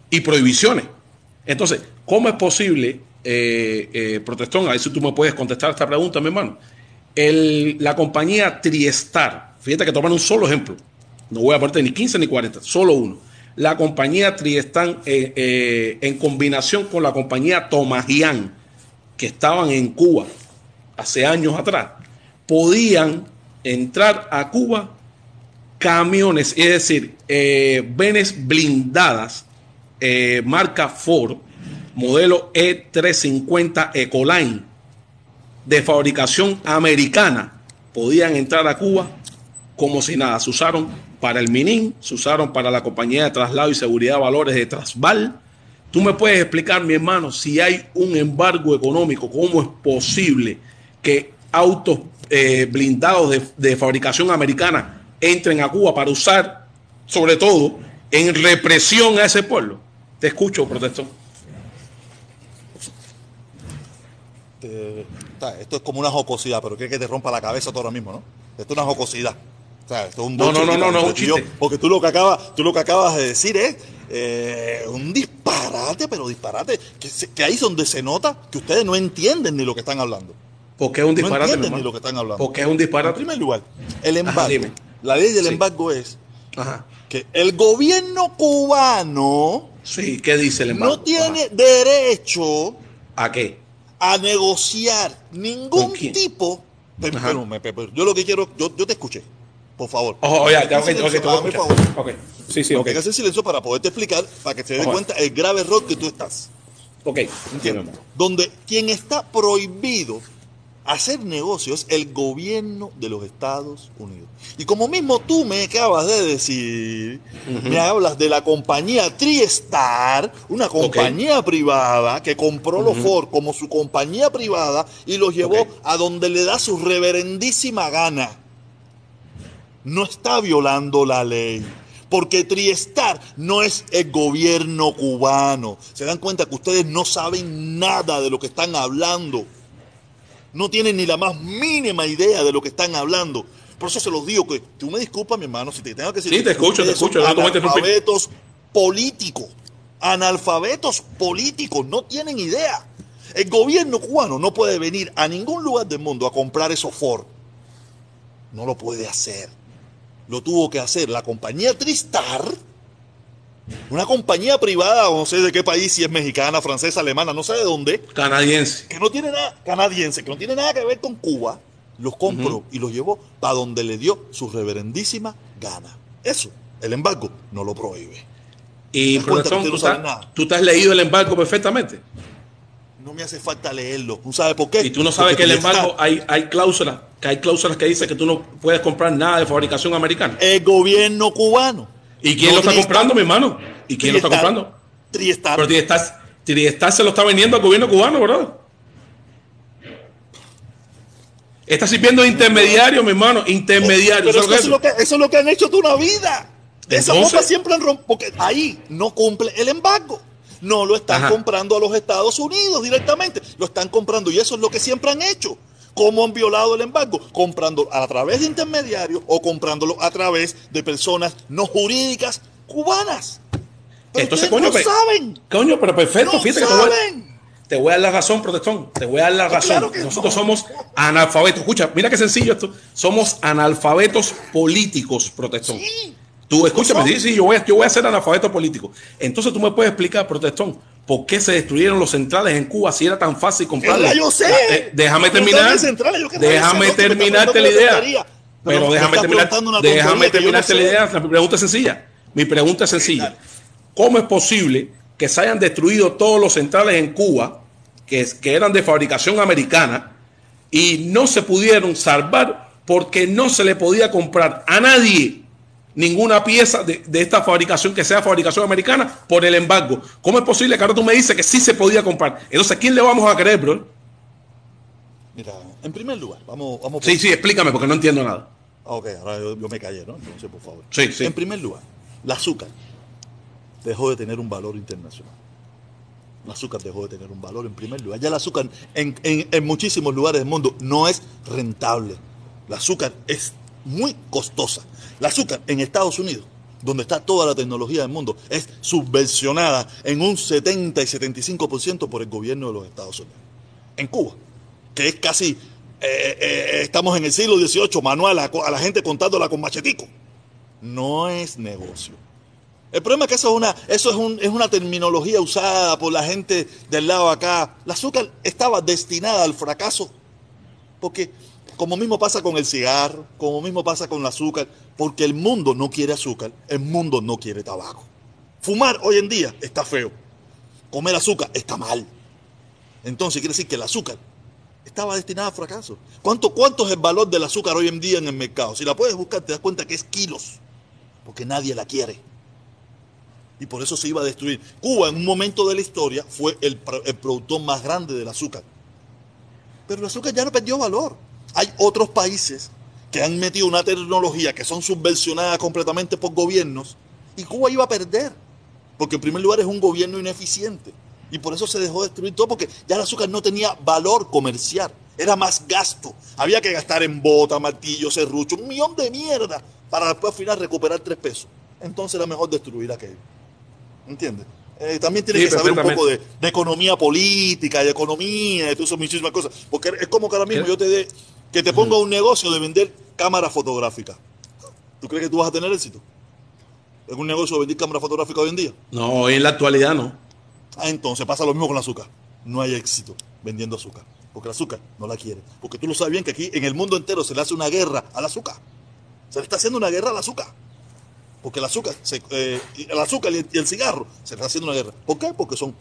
Y prohibiciones. Entonces, ¿cómo es posible, eh, eh, Protestón, a ver si tú me puedes contestar esta pregunta, mi hermano? La compañía Triestar, fíjate que toman un solo ejemplo, no voy a ponerte ni 15 ni 40, solo uno. La compañía Triestar, eh, en combinación con la compañía Tomagian, que estaban en Cuba hace años atrás, podían entrar a Cuba camiones, es decir, venes blindadas, marca Ford, modelo E E350 Ecoline, de fabricación americana, podían entrar a Cuba como si nada. Se usaron para el Minin, se usaron para la compañía de traslado y seguridad de valores de Trasval. Tú me puedes explicar, mi hermano, si hay un embargo económico, cómo es posible que autos eh, blindados de, de fabricación americana entren a Cuba para usar, sobre todo, en represión a ese pueblo. Te escucho, protestón. Te- o sea, esto es como una jocosidad, pero quiere que te rompa la cabeza todo ahora mismo, ¿no? Esto es una jocosidad. O sea, esto es un No, no, no, no, no. Porque tú lo que acabas, tú lo que acabas de decir es eh, un disparate, pero disparate, que, ahí es donde se nota que ustedes no entienden ni lo que están hablando. Porque es un No disparate. mi entienden ni lo que están hablando. Porque es un En disparate. primer lugar, el embargo. la ley del Sí. embargo es Ajá. que el gobierno cubano Sí, ¿qué dice el embargo? no tiene derecho. ¿A qué? A negociar ningún tipo. Yo lo que quiero, yo, yo te escuché, por favor. Oh, ya, ya, ok, escuchar. favor. Ok. Sí, sí, ok. que el silencio para poderte explicar, para que te des cuenta el grave error que tú estás. Ok. ¿Entiendes? Donde quien está prohibido hacer negocios es el gobierno de los Estados Unidos. Y como mismo tú me acabas de decir, me hablas de la compañía TriStar, una compañía privada que compró los. Ford como su compañía privada y los llevó a donde le da su reverendísima gana. No está violando la ley. Porque Triestar no es el gobierno cubano. Se dan cuenta que ustedes no saben nada de lo que están hablando. No tienen ni la más mínima idea de lo que están hablando. Por eso se los digo que tú me disculpas, mi hermano, si te tengo que decir. Sí, te escucho, te escucho. Analfabetos políticos. Analfabetos políticos. No tienen idea. El gobierno cubano no puede venir a ningún lugar del mundo a comprar esos Ford. No lo puede hacer. Lo tuvo que hacer la compañía Tristar, una compañía privada, no sé de qué país, si es mexicana, francesa, alemana, no sé de dónde, Canadiense. que no tiene nada, canadiense, que no tiene nada que ver con Cuba, los compró y los llevó para donde le dio su reverendísima gana. Eso, el embargo, no lo prohíbe. Y usted tú, no tú te has leído el embargo perfectamente. No me hace falta leerlo. ¿Tú sabes por qué? Y tú no sabes Porque que el embargo hay, hay cláusulas, que hay cláusulas que dicen que tú no puedes comprar nada de fabricación americana. El gobierno cubano. ¿Y quién No lo está comprando, mi hermano? ¿Y quién lo está comprando? Tristar. Pero Triestar, Triestar se lo está vendiendo al gobierno cubano, ¿verdad? Está sirviendo de intermediario, mi hermano, intermediario. Pero ¿sabes es que eso, es lo que, eso es lo que han hecho toda una vida. Esa bomba siempre han rompido. Porque ahí no cumple el embargo. No lo están Ajá. comprando a los Estados Unidos directamente. Lo están comprando. Y eso es lo que siempre han hecho. ¿Cómo han violado el embargo? Comprando a través de intermediarios o comprándolo a través de personas no jurídicas cubanas. Pero Entonces, coño, no pe- saben. Coño, pero perfecto, No fíjate que te voy, a- saben. te voy a dar la razón, protestón. Te voy a dar la razón. claro que Nosotros no. somos analfabetos. Escucha, mira qué sencillo esto. Somos analfabetos políticos, protestón. Sí. Tú escúchame, sí, sí, yo voy, a, yo voy a ser analfabeto político. Entonces tú me puedes explicar, protestón, por qué se destruyeron los centrales en Cuba si era tan fácil comprarlos. Yo sé. Eh, déjame terminar. centrales yo Déjame terminarte la idea. Pero Pero me déjame terminar, déjame no terminarte la idea. La pregunta es sencilla. Mi pregunta es sencilla. ¿Cómo es posible que se hayan destruido todos los centrales en Cuba que, que eran de fabricación americana y no se pudieron salvar porque no se le podía comprar a nadie ninguna pieza de, de esta fabricación que sea fabricación americana por el embargo? ¿Cómo es posible que ahora tú me dices que sí se podía comprar? Entonces, ¿a quién le vamos a creer, bro? Mira, en primer lugar, vamos, vamos por- Sí, sí, explícame porque no entiendo nada. Ah, Ok, ahora yo, yo me callé, ¿no? Entonces, por favor. Sí, sí. En primer lugar, el azúcar. dejó de tener un valor internacional. El azúcar dejó de tener un valor en primer lugar. Ya el azúcar en, en- en muchísimos lugares del mundo no es rentable. El azúcar es muy costosa. El azúcar en Estados Unidos, donde está toda la tecnología del mundo, es subvencionada en un 70 y 75% por el gobierno de los Estados Unidos. En Cuba, que es casi, eh, eh, estamos en el siglo XVIII, manual, a, la gente contándola con machetico. No es negocio. El problema es que eso es una, eso es, un- es una terminología usada por la gente del lado acá. El azúcar estaba destinada al fracaso porque como mismo pasa con el cigarro, como mismo pasa con el azúcar, porque el mundo no quiere azúcar, el mundo no quiere tabaco. Fumar hoy en día está feo. Comer azúcar está mal. Entonces quiere decir que el azúcar estaba destinada al fracaso. ¿Cuánto, ¿Cuánto es el valor del azúcar hoy en día en el mercado? Si la puedes buscar, te das cuenta que es kilos, porque nadie la quiere. Y por eso se iba a destruir. Cuba en un momento de la historia fue el, el productor más grande del azúcar. Pero el azúcar ya no perdió valor. Hay otros países que han metido una tecnología que son subvencionadas completamente por gobiernos y Cuba iba a perder. Porque en primer lugar es un gobierno ineficiente. Y por eso se dejó destruir todo, porque ya el azúcar no tenía valor comercial. Era más gasto. Había que gastar en bota, martillo, serrucho, un millón de mierda para después al final recuperar tres pesos. Entonces era mejor destruir aquello. ¿Entiendes? Eh, también tienes Sí, que saber un poco de, economía política, de economía, de todo eso, muchísimas cosas. Porque es como que ahora mismo ¿Qué? yo te dé, que te ponga un negocio de vender cámaras fotográficas. ¿Tú crees que tú vas a tener éxito? ¿En un negocio de vender cámaras fotográficas hoy en día? No, hoy en la actualidad no. Ah, entonces pasa lo mismo con el azúcar. No hay éxito vendiendo azúcar. Porque el azúcar no la quiere. Porque tú lo sabes bien que aquí en el mundo entero se le hace una guerra al azúcar. Se le está haciendo una guerra al azúcar. Porque el azúcar, se- eh, el azúcar y el, y el cigarro se le está haciendo una guerra. ¿Por qué? Porque son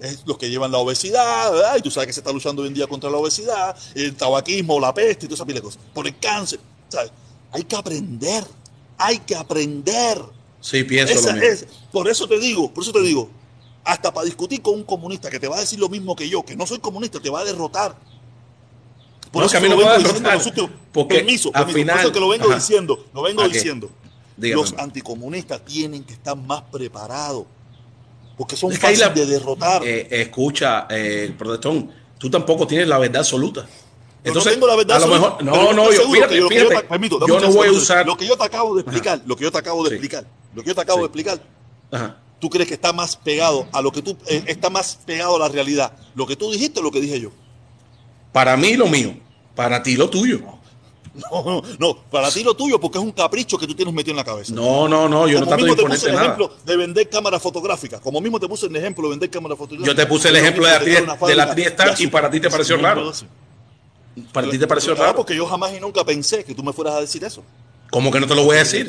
es los que llevan la obesidad, ¿verdad? Y tú sabes que se está luchando hoy en día contra la obesidad, el tabaquismo, la peste y toda esa pila de cosas. Por el cáncer. ¿sabes? Hay que aprender. Hay que aprender. Sí, pienso Esa lo mismo. es- por eso te digo, por eso te digo, hasta para discutir con un comunista que te va a decir lo mismo que yo, que no soy comunista, te va a derrotar. Por No, eso que lo vengo diciendo porque permiso, al permiso, final- por eso que lo vengo Ajá. diciendo, lo vengo diciendo. Dígame, los anticomunistas tienen que estar más preparados, porque son Es que fáciles la- de derrotar. Eh, escucha, eh, protestón, tú tampoco tienes la verdad absoluta. Entonces, no tengo la verdad a lo absoluta, mejor, pero no, no, yo, te- permito, yo no voy a usar, Lo que yo te acabo de explicar, lo que yo te acabo de Sí. explicar, lo que yo te acabo Sí. de explicar, Ajá. tú crees que está más pegado a lo que tú, eh, está más pegado a la realidad. Lo que tú dijiste lo que dije yo. para mí lo mío, para ti lo tuyo. No, no, no, para ti lo tuyo porque es un capricho que tú tienes metido en la cabeza. No, no, no, yo no Como trato de mismo te puse el nada. ejemplo de vender cámaras fotográficas. Como mismo te puse el ejemplo de vender cámaras fotográficas. Yo te puse el ejemplo de la, de la y para ti te pareció raro. no. Para ti te pareció raro. porque yo jamás y nunca pensé que tú me fueras a decir eso. ¿Cómo que no te lo voy a decir?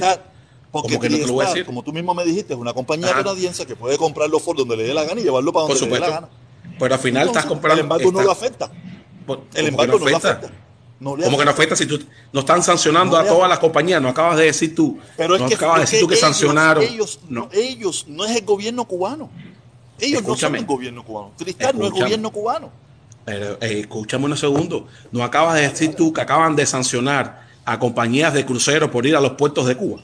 Porque ¿Cómo que no te lo voy a Triestar, decir? como tú mismo me dijiste, es una compañía canadiense que puede comprar los Ford donde le dé la gana y llevarlo para Por donde le dé la gana. Pero al final estás comprando. El embargo no estás- lo afecta. ¿Cómo El embargo no, lo afecta. No le ¿Cómo que no afecta si tú no están sancionando No a todas las compañías? No acabas de decir tú. Pero es no que, acabas de decir tú que ellos- sancionaron. Ellos, no. ellos no es el gobierno cubano. Ellos Escúchame. no son el gobierno cubano. Tristar no es el gobierno cubano. Pero eh, escúchame unos segundos. No acabas de decir tú que acaban de sancionar a compañías de cruceros por ir a los puertos de Cuba.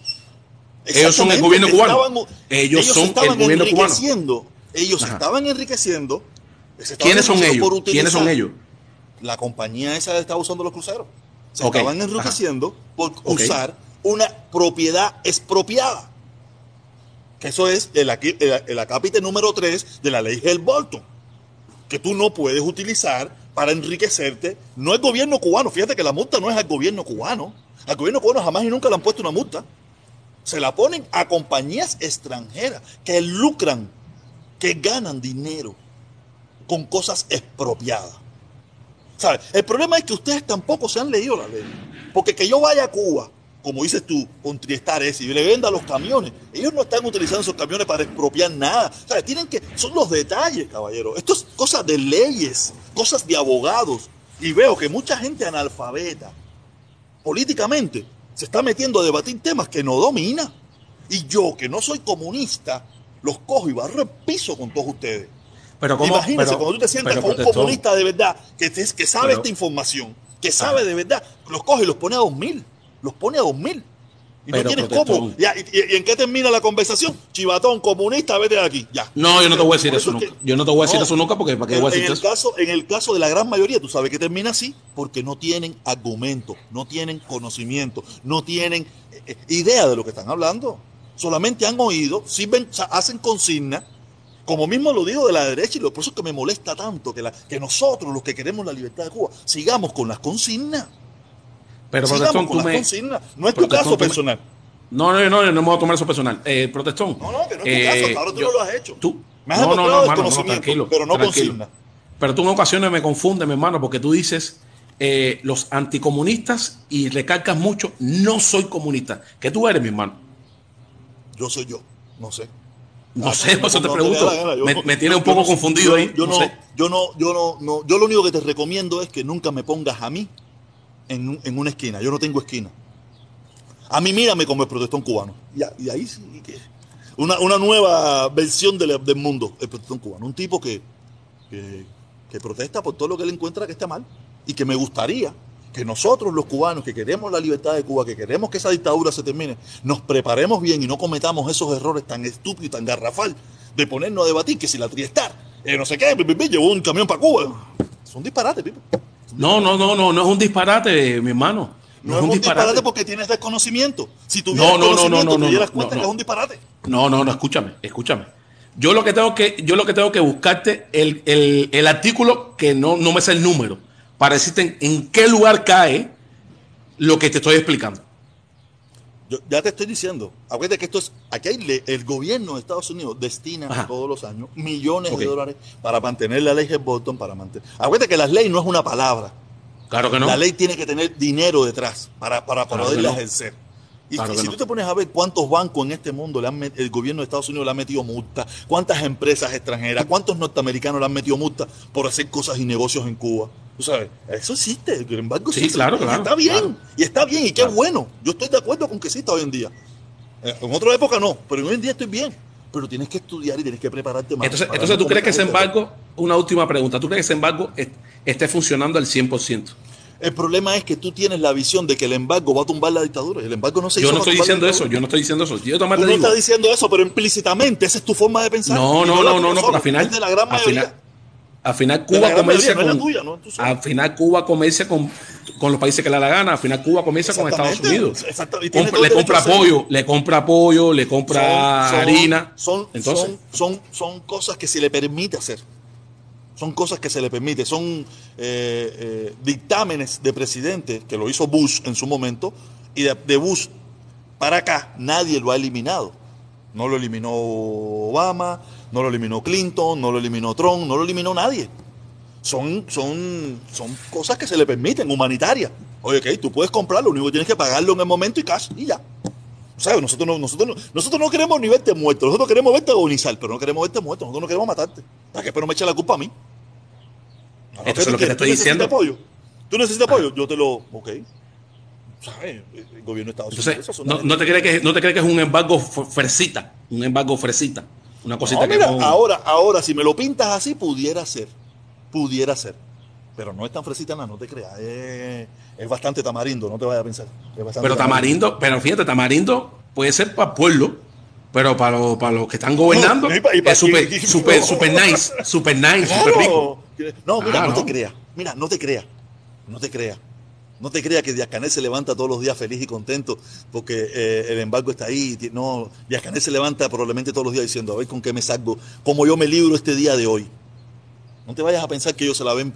Ellos son el gobierno cubano. estaban- Ellos son estaban el gobierno cubano. Ellos Ajá. estaban enriqueciendo. estaban ¿Quiénes son ellos? ¿Quiénes son ellos? La compañía esa estaba usando los cruceros. Se Ok, estaban ajá. enriqueciendo por usar una propiedad expropiada. Que eso es el, el, el acápite número 3 de la ley Hell-Bolton. Que tú no puedes utilizar para enriquecerte. No es gobierno cubano. Fíjate que la multa no es al gobierno cubano. Al gobierno cubano jamás y nunca le han puesto una multa. Se la ponen a compañías extranjeras que lucran, que ganan dinero con cosas expropiadas. El problema es que ustedes tampoco se han leído la ley. Porque que yo vaya a Cuba, como dices tú, con Triestar ese, y le venda los camiones, ellos no están utilizando esos camiones para expropiar nada. ¿Sabes? Tienen que, son los detalles, caballero. Esto es cosas de leyes, cosas de abogados. Y veo que mucha gente analfabeta, políticamente, se está metiendo a debatir temas que no domina. Y yo, que no soy comunista, los cojo y barro el piso con todos ustedes. Pero cuando tú te sientas con un comunista de verdad, que, te- que sabe Pero- esta información, que sabe de verdad, los coge y los pone a dos mil. Los pone a dos mil. Y Pero, no tienes cómo. Ya, y, y- y en qué termina la conversación? Chivatón, comunista, vete de aquí. Ya. No, yo no te voy a decir eso es nunca. que- Yo no te voy a decir No. eso nunca porque para qué En, voy a en decir el eso. caso, en el caso de la gran mayoría, tú sabes que termina así porque no tienen argumento, no tienen conocimiento, no tienen eh, eh, idea de lo que están hablando. Solamente han oído, sirven, hacen consigna, como mismo lo digo de la derecha, y lo- por eso es que me molesta tanto que, la, que nosotros, los que queremos la libertad de Cuba, sigamos con las consignas. Pero sigamos protestón, con tú las me. consignas. No es tu caso me- personal. No, no, no, no me voy a tomar eso personal. Eh, protestón. No, no, que no es tu eh, caso, ahora tú yo- no lo has hecho. Tú. Me has no, no, no, hermano, no, tranquilo. pero no consigna. Pero tú en ocasiones me confundes, mi hermano, porque tú dices eh, los anticomunistas y recalcas mucho, no soy comunista. ¿Qué tú eres, mi hermano? Yo soy yo, no sé. No Ah, sé, por eso te pregunto. te me, tiene un poco no- confundido yo- ahí. Yo no sé. yo no, yo no, no, yo lo único que te recomiendo es que nunca me pongas a mí en, en una esquina. Yo no tengo esquina. A mí mírame como el protestón cubano. Y, ahí sí que una, una nueva versión del, del mundo, el protestón cubano. Un tipo que, que, que protesta por todo lo que él encuentra que está mal. Y que me gustaría que nosotros los cubanos que queremos la libertad de Cuba, que queremos que esa dictadura se termine, nos preparemos bien y no cometamos esos errores tan estúpidos y tan garrafal de ponernos a debatir que si la Triestar, eh, no sé qué, llevó un camión para Cuba. Son disparates, Pipo. No, no, no, no, no es un disparate, mi hermano. No, es un disparate. porque tienes desconocimiento. Si tuvieras No, no, no, no, conocimiento, no, te dieras cuenta que es un disparate. No, no, no, escúchame, escúchame. Yo lo que tengo que, yo lo que tengo que buscarte el, el, el artículo que no, no me sé el número para decirte en, qué lugar cae lo que te estoy explicando. Yo ya te estoy diciendo, acuérdate que esto es, aquí hay el gobierno de Estados Unidos destina Ajá. todos los años millones de dólares para mantener la ley Bolton, para mantener. Acuérdate que la ley no es una palabra. Claro que no. La ley tiene que tener dinero detrás para, para Claro poderla no. ejercer. Y, Claro si no. tú te pones a ver cuántos bancos en este mundo le han el gobierno de Estados Unidos le ha metido multa, cuántas empresas extranjeras, cuántos norteamericanos le han metido multa por hacer cosas y negocios en Cuba. Sabes, eso existe, el embargo Sí, existe. claro, Y claro, está bien, claro. y está bien, y qué bueno. Yo estoy de acuerdo con que exista hoy en día. Eh, En otra época no, pero hoy en día estoy bien. Pero tienes que estudiar y tienes que prepararte más. Entonces, entonces tú crees que ese este embargo, una última pregunta, ¿tú crees que ese embargo est- esté funcionando al 100%? El problema es que tú tienes la visión de que el embargo va a tumbar la dictadura. Y el embargo no se Yo hizo no estoy diciendo eso, yo no estoy diciendo eso. Yo Tú no digo, estás diciendo eso, pero implícitamente esa es tu forma de pensar. No, Y no, no, no, no, porque al final, de la gran mayoría. final, al final Cuba comercia con, tuya, no al final Cuba comercia con, con los países que le da la gana, al final Cuba comercia con Estados Unidos. Compra- le compra apoyo, le compra apoyo, le compra Son- son- harina. Son, Entonces, son, son, son cosas que se le permite hacer. Son cosas que se le permite. Son eh, eh, dictámenes de presidente que lo hizo Bush en su momento. Y de, de Bush para acá nadie lo ha eliminado. No lo eliminó Obama, no lo eliminó Clinton, no lo eliminó Trump, no lo eliminó nadie. Son, son, son cosas que se le permiten, humanitarias. Oye, ok, tú puedes comprarlo, lo único que tienes que pagarlo en el momento y cash y ya. ¿Sabes? Nosotros no, nosotros, no, nosotros no queremos ni verte muerto, nosotros queremos verte agonizar, pero no queremos verte muerto, nosotros no queremos matarte. ¿Para qué? Pero me echa la culpa a mí. No, Esto es ¿qué lo que te estoy necesitas diciendo. apoyo? ¿Tú necesitas apoyo? Yo te lo... Ok. ¿Sabes? El gobierno de Estados Unidos... entonces no, no te crees que no te crees que es un embargo fresita, un embargo fresita, una cosita No, que mira, no- ahora, ahora, si me lo pintas así, pudiera ser. Pudiera ser. Pero no es tan fresita nada, no te creas. Es, es bastante tamarindo, no te vayas a pensar. Pero Tamarindo, pero fíjate, Tamarindo puede ser para el pueblo, pero para, los- para los que están gobernando No, y pa- y pa- es super, y- super, super nice, super nice, Claro. super rico. No, mira, Ah, no, no. te creas. Mira, no te creas. No te creas. No te creas que Díaz Canel se levanta todos los días feliz y contento porque eh, el embargo está ahí. No, Díaz Canel se levanta probablemente todos los días diciendo, a ver con qué me salgo, cómo yo me libro este día de hoy. No te vayas a pensar que ellos se la ven.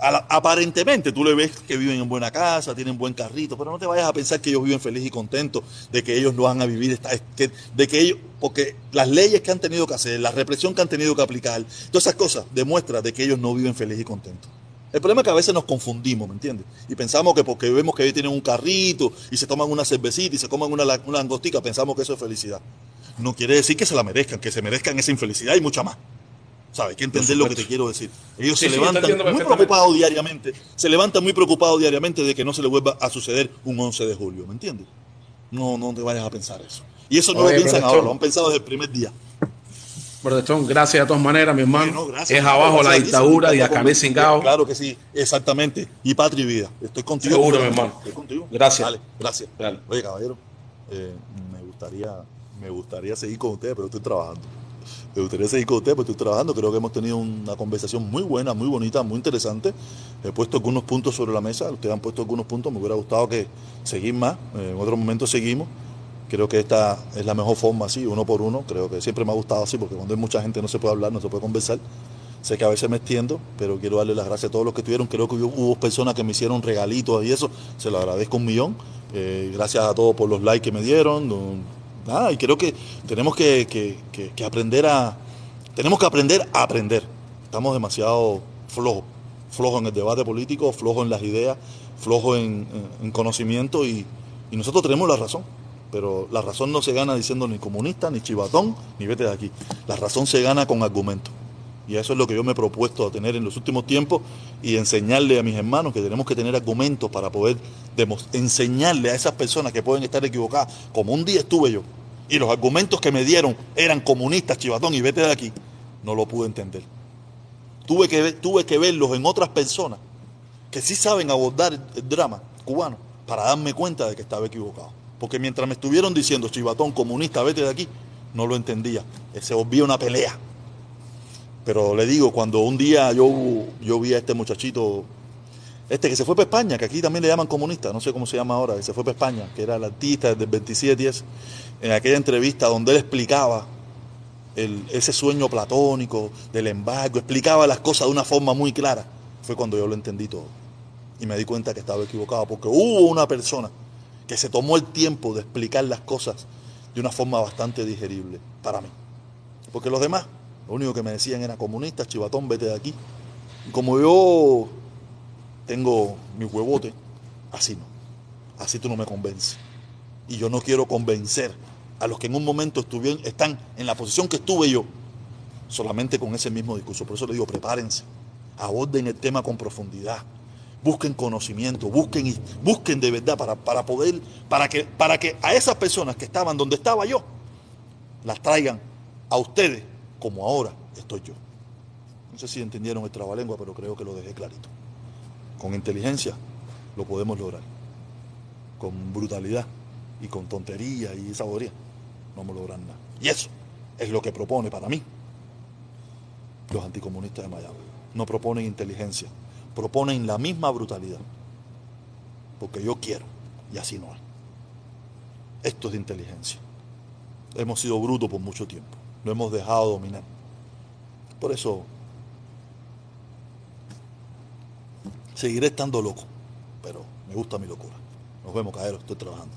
aparentemente tú le ves que viven en buena casa, tienen buen carrito, pero no te vayas a pensar que ellos viven feliz y contentos, de que ellos no van a vivir, esta, de que ellos, porque las leyes que han tenido que hacer, la represión que han tenido que aplicar, todas esas cosas demuestran de que ellos no viven feliz y contentos. El problema es que a veces nos confundimos, ¿me entiendes? Y pensamos que porque vemos que ellos tienen un carrito y se toman una cervecita y se coman una, una langostica, pensamos que eso es felicidad. No quiere decir que se la merezcan, que se merezcan esa infelicidad y mucha más. ¿Sabes? Hay que entender lo que te quiero decir. Ellos Sí, se sí, levantan muy preocupados diariamente. Se levantan muy preocupados diariamente de que no se le vuelva a suceder un 11 de julio, ¿me entiendes? No, no te vayas a pensar eso. Y eso no Oye, lo piensan profesor. ahora, lo han pensado desde el primer día. Gracias de todas maneras, mi hermano. No, gracias. es abajo la Gracias dictadura y a está Canel con- Cingao. Claro que sí, exactamente. Y patria y vida. Estoy contigo. Seguro, mi hermano. Estoy contigo. Gracias. Dale, gracias. Dale. Oye, caballero. Eh, me gustaría, me gustaría seguir con ustedes, pero estoy trabajando. Me gustaría seguir con ustedes, pero estoy trabajando. Creo que hemos tenido una conversación muy buena, muy bonita, muy interesante. He puesto algunos puntos sobre la mesa, ustedes han puesto algunos puntos. Me hubiera gustado que seguir más. Eh, en otro momento seguimos. Creo que esta es la mejor forma así, uno por uno. Creo que siempre me ha gustado así, porque cuando hay mucha gente no se puede hablar, no se puede conversar. Sé que a veces me extiendo, pero quiero darle las gracias a todos los que estuvieron. Creo que hubo, personas que me hicieron regalitos y eso. Se lo agradezco un millón. Eh, gracias a todos por los likes que me dieron. Nada, y creo que tenemos que, que- que- aprender a. Tenemos que aprender a aprender. Estamos demasiado flojos. Flojos en el debate político, flojos en las ideas, flojos en, en- en conocimiento y nosotros tenemos la razón. Pero la razón no se gana diciendo ni comunista, ni chivatón, ni vete de aquí. La razón se gana con argumentos. Y eso es lo que yo me he propuesto a tener en los últimos tiempos y enseñarle a mis hermanos que tenemos que tener argumentos para poder enseñarle a esas personas que pueden estar equivocadas, como un día estuve yo, y los argumentos que me dieron eran comunistas, chivatón, y vete de aquí, no lo pude entender. Tuve que, tuve que verlos en otras personas que sí saben abordar el drama cubano para darme cuenta de que estaba equivocado. Porque mientras me estuvieron diciendo, chivatón, comunista, vete de aquí, no lo entendía. Se volvía una pelea. Pero le digo, cuando un día yo, yo vi a este muchachito, este que se fue para España, que aquí también le llaman comunista, no sé cómo se llama ahora, que se fue para España, que era el artista del 2710, en aquella entrevista donde él explicaba ese sueño platónico del embargo, explicaba las cosas de una forma muy clara, fue cuando yo lo entendí todo. Y me di cuenta que estaba equivocado, porque hubo una persona que se tomó el tiempo de explicar las cosas de una forma bastante digerible para mí. Porque los demás, lo único que me decían era comunista, chivatón, vete de aquí. Y como yo tengo mi huevote, así no. Así tú no me convences. Y yo no quiero convencer a los que en un momento estuvieron, están en la posición que estuve yo, solamente con ese mismo discurso. Por eso le digo, prepárense, aborden el tema con profundidad, busquen conocimiento, busquen, busquen de verdad para, para poder, para que, para que a esas personas que estaban donde estaba yo, las traigan a ustedes como ahora estoy yo. No sé si entendieron el trabalengua, pero creo que lo dejé clarito. Con inteligencia lo podemos lograr. Con brutalidad y con tontería y saboría no vamos a lograr nada. Y eso es lo que propone para mí los anticomunistas de Miami. No proponen inteligencia, proponen la misma brutalidad. Porque yo quiero y así no hay. Esto es de inteligencia. Hemos sido brutos por mucho tiempo. Lo hemos dejado dominar. Por eso seguiré estando loco. Pero me gusta mi locura. Nos vemos, caeros. Estoy trabajando.